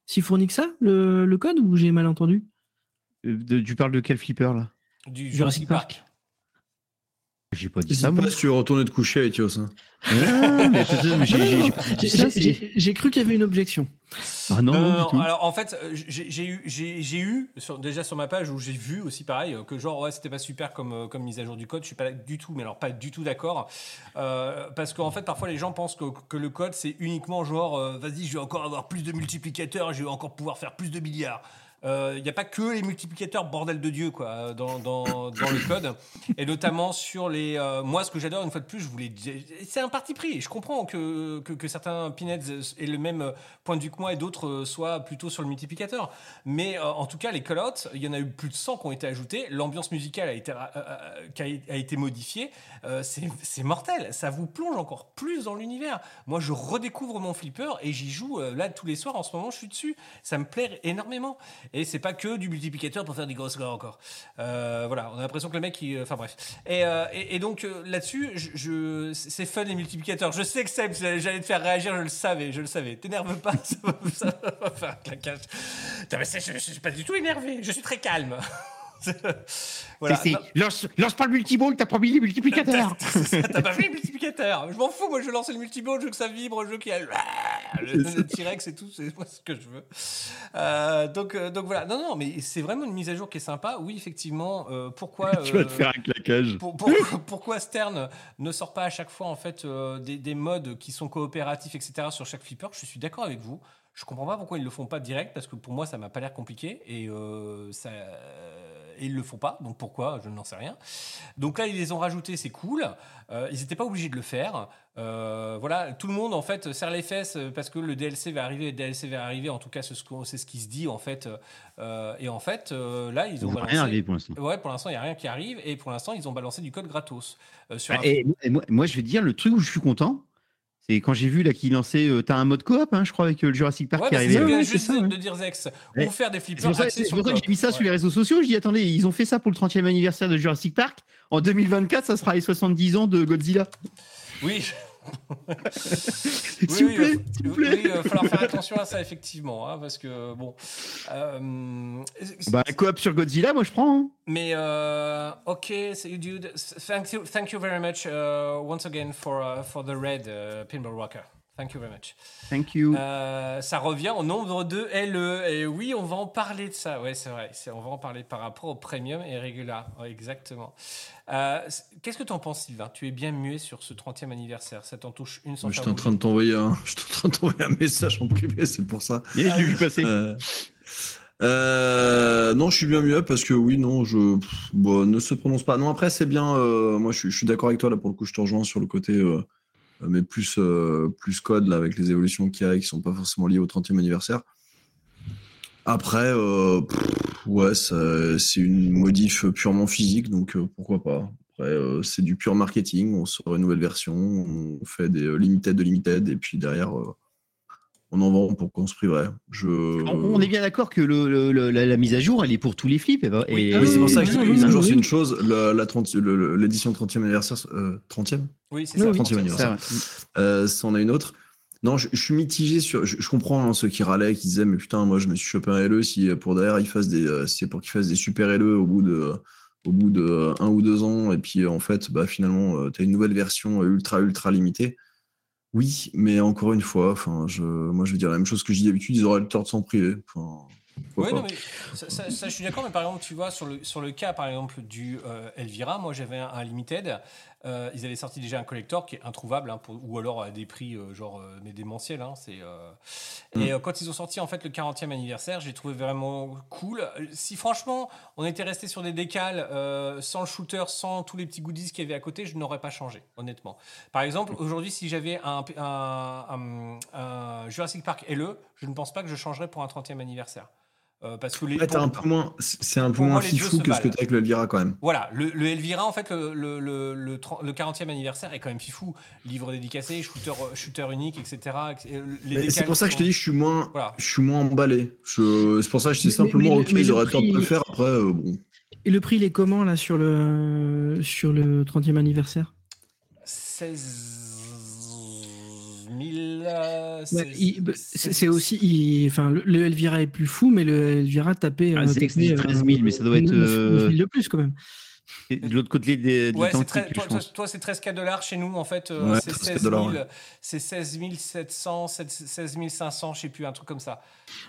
si fourni que ça, le, le code, ou j'ai mal entendu? De- tu parles de quel flipper là? Du Jurassic Jurassic Park. J'ai pas dit ça, pas si tu veux retourner te coucher avec Yos. hein. Ah, j'ai- cru qu'il y avait une objection. Ah non, tout. Alors en fait, euh, j'ai eu, j'ai j'ai eu sur- déjà sur ma page où j'ai vu aussi pareil euh, que genre ouais c'était pas super comme euh, comme mise à jour du code. Je suis pas du tout, mais alors pas du tout d'accord Euh, parce qu'en fait parfois les gens pensent que, que le code c'est uniquement genre euh, vas-y je vais encore avoir plus de multiplicateurs, je vais encore pouvoir faire plus de milliards. Il n'y a pas que les multiplicateurs, bordel de Dieu, quoi, dans, dans, le code. Et notamment sur les. euh, moi, ce que j'adore, une fois de plus, je voulais. C'est un parti pris. Je comprends que, que, certains Pinheads aient le même point de vue que moi et d'autres euh, soient plutôt sur le multiplicateur. Mais euh, en tout cas, les callouts, il y en a eu plus de 100 qui ont été ajoutés. L'ambiance musicale a été, euh, euh, a, été modifiée. Euh, c'est mortel. Ça vous plonge encore plus dans l'univers. Moi, je redécouvre mon flipper et j'y joue euh, là tous les soirs. En ce moment, je suis dessus. Ça me plaît énormément. Et c'est pas que du multiplicateur pour faire des grosses scores encore. Euh, voilà, on a l'impression que le mec, il- enfin bref. Et, euh, donc euh, là-dessus, je, je- c'est fun les multiplicateurs. Je sais que Seb, j'allais te faire réagir, je le savais, je le savais. T'énerve pas, ça va, ça faire un claquage. Putain, mais c'est- je, je suis pas du tout énervé, je suis très calme. voilà. Lance, lance pas le multiball, t'as pas mis les multiplicateurs. T'as pas fait le multiplicateur. Je m'en fous, moi je veux lancer le multiball, je veux que ça vibre, je veux qu'il y ait le, T-Rex et tout, c'est moi ce que je veux. Euh, donc, euh, donc voilà, non, non, mais c'est vraiment une mise à jour qui est sympa. Oui, effectivement, euh, pourquoi. tu vas te faire un claquage. pour- pour- pourquoi Stern ne sort pas à chaque fois en fait des, des modes qui sont coopératifs, etc. sur chaque flipper? Je suis d'accord avec vous. Je comprends pas pourquoi ils le font pas direct parce que pour moi ça m'a pas l'air compliqué et euh, ça et ils le font pas. Donc pourquoi Je n'en sais rien. Donc là ils les ont rajoutés, c'est cool. Euh, ils n'étaient pas obligés de le faire. Euh, voilà, tout le monde en fait serre les fesses euh, parce que le DLC va arriver, le DLC va arriver. En tout cas, c'est ce, qu'on- c'est ce qui se dit en fait. Euh, et en fait, là ils ont ont balancé- rien arrivé pour l'instant. Ouais, pour l'instant, il n'y a rien qui arrive. Et pour l'instant, ils ont balancé du code gratos. sur Ah, un- et, moi, moi, je vais dire, le truc où je suis content, c'est quand j'ai vu là qu'il lançait. euh, T'as un mode coop, hein, je crois, avec euh, le Jurassic Park Ouais, qui je Ouais, juste c'est ça, de, ouais. de dire Zex. Ouais. Ou faire des flippers pour ça, axés c'est sur pour ça que j'ai mis ça sur les réseaux sociaux. Je dis attendez, ils ont fait ça pour le 30e anniversaire de Jurassic Park. En 2024, ça sera les 70 ans de Godzilla. Oui, S'il Oui, vous oui, plaît, euh, s'il vous oui, plaît. il va falloir faire attention à ça, effectivement, hein, parce que bon. euh, Bah, coop sur Godzilla, moi je prends. hein. mais euh, ok, so you dude, thank you, thank you very much uh, once again for uh, for the red uh, pinball rocker. Thank you very much. Thank you. Euh, ça revient au nombre de LE. Et oui, on va en parler de ça. Ouais, c'est vrai. On va en parler par rapport au premium et régular. Ouais, exactement. Euh, Qu'est-ce que tu en penses, Sylvain? Tu es bien muet sur ce 30e anniversaire. Ça t'en touche une sans Je suis en train de t'envoyer un, je suis en train de t'envoyer un message en privé, c'est pour ça. Et je l'ai vu passer. Euh, euh, non, je suis bien mieux parce que oui, non, je bon, ne se prononce pas. Non, après c'est bien. euh, moi, je, suis- suis d'accord avec toi là pour le coup. Je te rejoins sur le côté, euh, mais plus euh, plus code là avec les évolutions qu'il y a et qui sont pas forcément liées au 30e anniversaire. Après, euh, ouais, c'est une modif purement physique, donc euh, pourquoi pas. Après, euh, c'est du pur marketing. On sort une nouvelle version, on fait des euh, limited de limited, et puis derrière, euh, on en vend pour qu'on se priverait. Je... On, on est bien d'accord que le, le- le- la, la mise à jour, elle est pour tous les flips. Et, ben- Oui, et- ah Oui, c'est pour ça que dis que oui, jour, c'est une chose. La, la 30 le- le- l'édition 30e anniversaire, euh, 30e Oui, c'est ça. oui. 30e anniversaire. Euh, ça en a une autre. Non, je, je suis mitigé sur. Je, je comprends hein, ceux qui râlaient, qui disaient, mais putain, moi, je me suis chopé un LE si euh, pour derrière, ils fassent des, euh, si c'est pour qu'ils fassent des super LE au bout de, au bout de euh, un ou deux ans, et puis euh, en fait, bah, finalement, tu as une nouvelle version euh, ultra, ultra limitée. Oui, mais encore une fois, enfin, je, moi, je veux dire la même chose que je dis d'habitude, ils auraient le tort de s'en priver. Enfin, Oui, non, mais ça, ça- ça, je suis d'accord, mais par exemple, tu vois, sur le, sur le cas, par exemple, du euh, Elvira, moi j'avais un, un limited, euh, ils avaient sorti déjà un collector qui est introuvable, hein, pour- ou alors à des prix euh, genre, euh, mais démentiels. Hein, c'est, euh, Et euh, quand ils ont sorti en fait le 40e anniversaire, j'ai trouvé vraiment cool. Si franchement, on était resté sur des décals euh, sans le shooter, sans tous les petits goodies qu'il y avait à côté, je n'aurais pas changé, honnêtement. Par exemple, aujourd'hui, si j'avais un, un- un- un Jurassic Park LE, je ne pense pas que je changerais pour un 30e anniversaire. Euh, parce que les, Ouais, t'as pour- un peu moins, c'est un peu moins fifou que ce que valent. t'as avec le Elvira quand même. Voilà, le, le Elvira, en fait, le, le, le, le, 30 le 40e anniversaire est quand même fifou. Livre dédicacé, shooter, shooter unique, etc. C'est pour ça que je te dis, je suis moins, Voilà. je suis moins emballé. C'est pour ça que je dis simplement, mais- ok, mais ils le auraient tort de le faire. Après, euh, bon. Et le prix, il est comment là sur le, sur le 30e anniversaire? 16 000. euh, Ouais, 16 il- bah, C'est c'est aussi. il- Enfin, le, le Elvira est plus fou, mais le Elvira tapait. Ah, euh, euh, 13 000, mais ça doit être, 9 euh, 000 de plus quand même. Et de l'autre côté de, de Ouais, c'est l'Atlantique, très- toi, toi, toi, c'est 13 dollars chez nous en fait. euh, Ouais, c'est 13 16 dollars, 000, ouais. c'est 16 700, 16 500, je sais plus, un truc comme ça.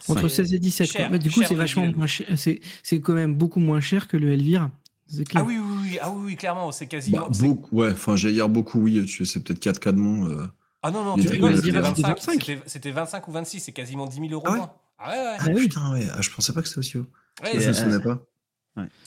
Entre C'est 16 et 17. quoi. cher, Bah, du coup, c'est vachement moins cher. C'est c'est quand même beaucoup moins cher que le Elvira. C'est clair. Ah oui, oui, oui, ah oui, oui, clairement, c'est quasiment. Bah, c'est- beaucoup, ouais, enfin, j'allais dire beaucoup, oui, tu sais, c'est peut-être 4 cas de moins. euh. Ah non, non, tu rigoles, c'était le 25, 25? c'était- c'était 25 ou 26, c'est quasiment 10 000 euros Ah ouais moins. Ah ouais, ouais. Ah, oui. putain, ouais, ah, je pensais pas que c'était aussi haut. Ouais, je c'est- me souvenais pas.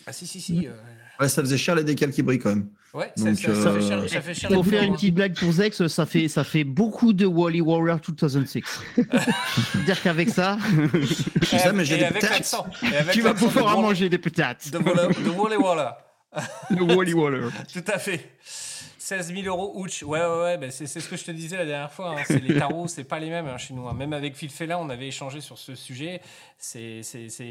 Ah si, si, si. euh, Ouais, ça faisait cher les décals qui brillent quand même. Ouais, ça, Donc, ça- ça fait cher, euh, ça fait cher. Pour faire une hein. petite blague pour Zex, ça fait, ça fait beaucoup de Wally Warrior 2006. C'est-à-dire qu'avec ça, Je sais, mais j'ai des patates. tu vas de pouvoir manger des patates. De de Wally Waller. Le Wally Waller. Tout à fait. 16 000 euros ouch. Ouais, ouais, ouais. ben c'est ce que je te disais la dernière fois. hein. Les tarots, c'est pas les mêmes hein, chez nous. hein. Même avec Phil Fella, on avait échangé sur ce sujet. C'est,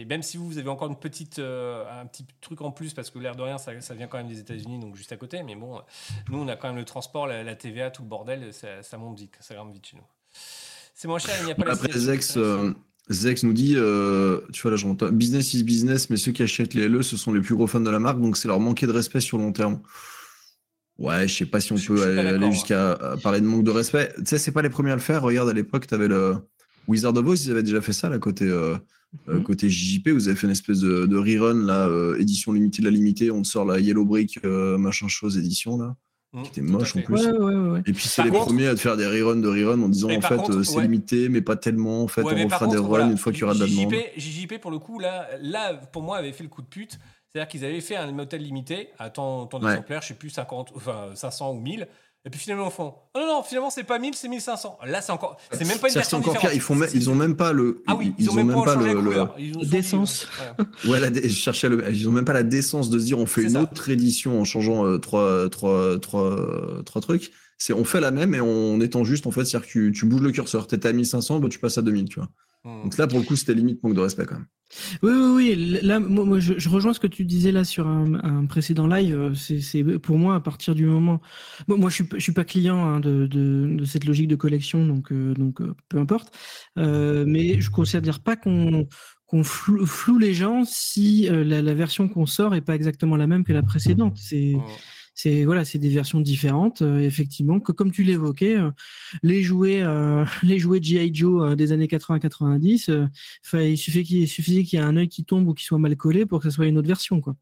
Même si vous, vous avez encore une petite, euh, un petit truc en plus, parce que l'air de rien, ça, ça vient quand même des États-Unis, donc juste à côté. Mais bon, nous, on a quand même le transport, la, la TVA, tout le bordel. Ça, ça monte vite, ça grimpe vite chez nous. C'est moins cher, il n'y a pas Après. Zex, euh, Zex nous dit, euh, tu vois, là, j'entends, business is business, mais ceux qui achètent les LE, ce sont les plus gros fans de la marque, donc c'est leur manquer de respect sur long terme. Ouais, je sais pas si on Je- peut aller jusqu'à à parler de manque de respect. Tu sais, c'est pas les premiers à le faire. Regarde, à l'époque, tu avais le Wizard of Oz, ils avaient déjà fait ça, là, côté, euh, euh, Mhm. côté JJP. Vous avez fait une espèce de, de rerun, là, euh, édition limitée de la limitée. On te sort la Yellow Brick, euh, machin chose édition, là. Mmh, qui était moche, en plus. Ouais, ouais, ouais. ouais. Et puis, c'est Par les contre- premiers à te faire des reruns de reruns en disant, Mais en fait, contre, euh, c'est ouais. limité, mais pas tellement. En fait, on fera des contre, runs voilà, une fois qu'il y aura de la demande. JJP, JJP, pour le coup, là, là, pour moi, avait fait le coup de pute. C'est-à-dire qu'ils avaient fait un motel limité à tant, tant Ouais. d'exemplaires, je sais plus, 50, enfin, 500 ou 1000. Et puis finalement, au fond, oh non, non, finalement, c'est pas 1000, c'est 1500. Là, c'est encore, c'est même pas une C'est version encore différente. pire. Ils, font même- ils ont même pas le. Ah oui, ils, ont même, pas, le-. Ils changé- Décence. Ouais. Ouais, la dé- je cherchais le. Ils ont même pas la décence de se dire on fait une ça. autre édition en changeant euh, trois, trois, trois, trois trucs. C'est on fait la même et on étant juste en fait, c'est-à-dire que tu, tu bouges le curseur. T'étais à 1500, bah, tu passes à 2000, tu vois. Hmm. Donc là, pour le coup, c'était limite manque de respect quand même. Oui, oui, oui. Là, moi, je, rejoins ce que tu disais là sur un, précédent live. Euh, C'est, pour moi à partir du moment. Moi, je suis, je suis pas client hein, de, cette logique de collection, donc, euh, euh, peu importe. Euh, mais je considère pas qu'on qu'on flou, floue les gens si la, version qu'on sort est pas exactement la même que la précédente. Mm. C'est voilà, c'est des versions différentes, euh, effectivement. Que comme tu l'évoquais, euh, les jouets, euh, les jouets GI Joe des années 80-90, euh, fa- il suffit qu'il il suffisait qu'il y ait un œil qui tombe ou qui soit mal collé pour que ce soit une autre version, quoi.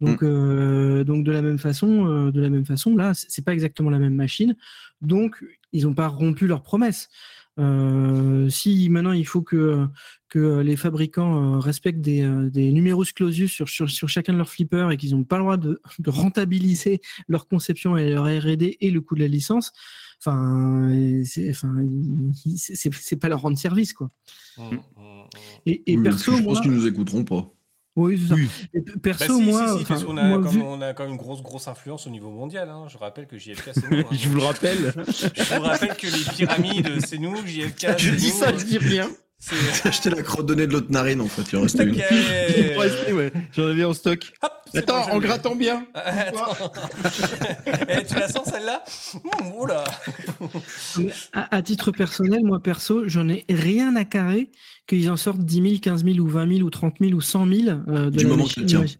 Donc, donc de la même façon, de la même façon, là, c'est c'est pas exactement la même machine. Donc, ils n'ont pas rompu leur promesse. Euh, si maintenant il faut que que les fabricants euh, respectent des, euh, des numerus clausus sur, sur, sur chacun de leurs flippers et qu'ils n'ont pas le droit de, de rentabiliser leur conception et leur R&D et le coût de la licence, enfin, c'est enfin, il- c'est- c'est c'est pas leur rendre service quoi. Mm, mm, mm. Et, et Oui, perso, je moi, pense qu'ils nous écouteront pas. oui, c'est ça. Oui. Bah perso, si, moi, si, si, enfin, parce qu'on a, moi, quand vu- même- on a quand même une grosse, grosse influence au niveau mondial. hein. Je rappelle que JFK, c'est nous. hein. je vous le rappelle. Je vous rappelle que les pyramides, c'est nous, JFK, je c'est dis nous. ça, je dis rien. C'est J'ai acheté la crotte de nez de l'autre narine en fait, il en restait une. Restait, ouais. J'en avais en stock. Hop, Attends, bon, en grattant bien. Ah, Attends. Eh, tu la sens celle-là Mmh, Oula À, à titre personnel, moi perso, j'en ai rien à carrer qu'ils en sortent 10 000, 15 000 ou 20 000 ou 30 000 ou 100 000. euh, de Du moment machine- que tu le tiens.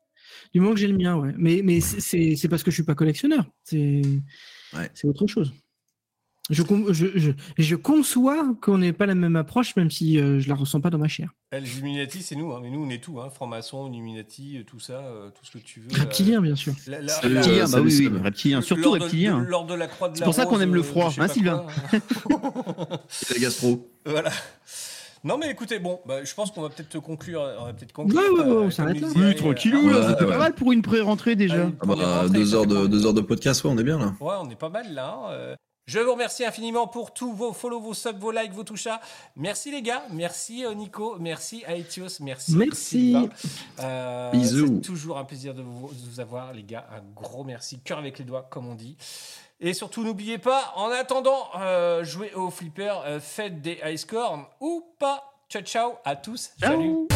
Du moment que j'ai le mien, ouais. Mais, mais c'est- parce que je suis pas collectionneur. C'est Ouais. c'est autre chose. Je, con- je, je, je conçois qu'on n'ait pas la même approche, même si euh, je la ressens pas dans ma chair. Les Illuminati, c'est nous. hein. Mais nous, on est tout. Hein. Franc-maçon, Illuminati, euh, tout ça, euh, tout ce que tu veux. Reptilien, bien sûr. La- la- Salut, la- Reptilien, bah oui, oui, reptilien. Surtout reptilien. de- Lors de la croix de C'est pour ça qu'on aime le euh, froid, hein, pas Sylvain quoi. C'est la gastro. Voilà. Non mais écoutez, bon, bah, je pense qu'on va peut-être te conclure. On va peut-être conclure. Ouais, ouais, ouais, euh, on s'arrête là. Oui, euh, tranquillou, Ouais, là, c'était ouais. pas mal pour une pré-rentrée déjà. Ah les bah, deux, heures de, carrément. deux heures de podcast, ouais, on est bien là. Ouais, on est pas mal là. hein, euh. Je vous remercie infiniment pour tous vos follow, vos subs, vos likes, vos touchas. Merci les gars, merci euh, Nico, merci Aetios, merci. Merci. Euh, Bisous. C'est toujours un plaisir de vous, de vous avoir les gars. Un gros merci, cœur avec les doigts comme on dit. Et surtout n'oubliez pas, en attendant, euh, jouez au flipper, euh, faites des high scores ou pas. Ciao ciao à tous. Salut.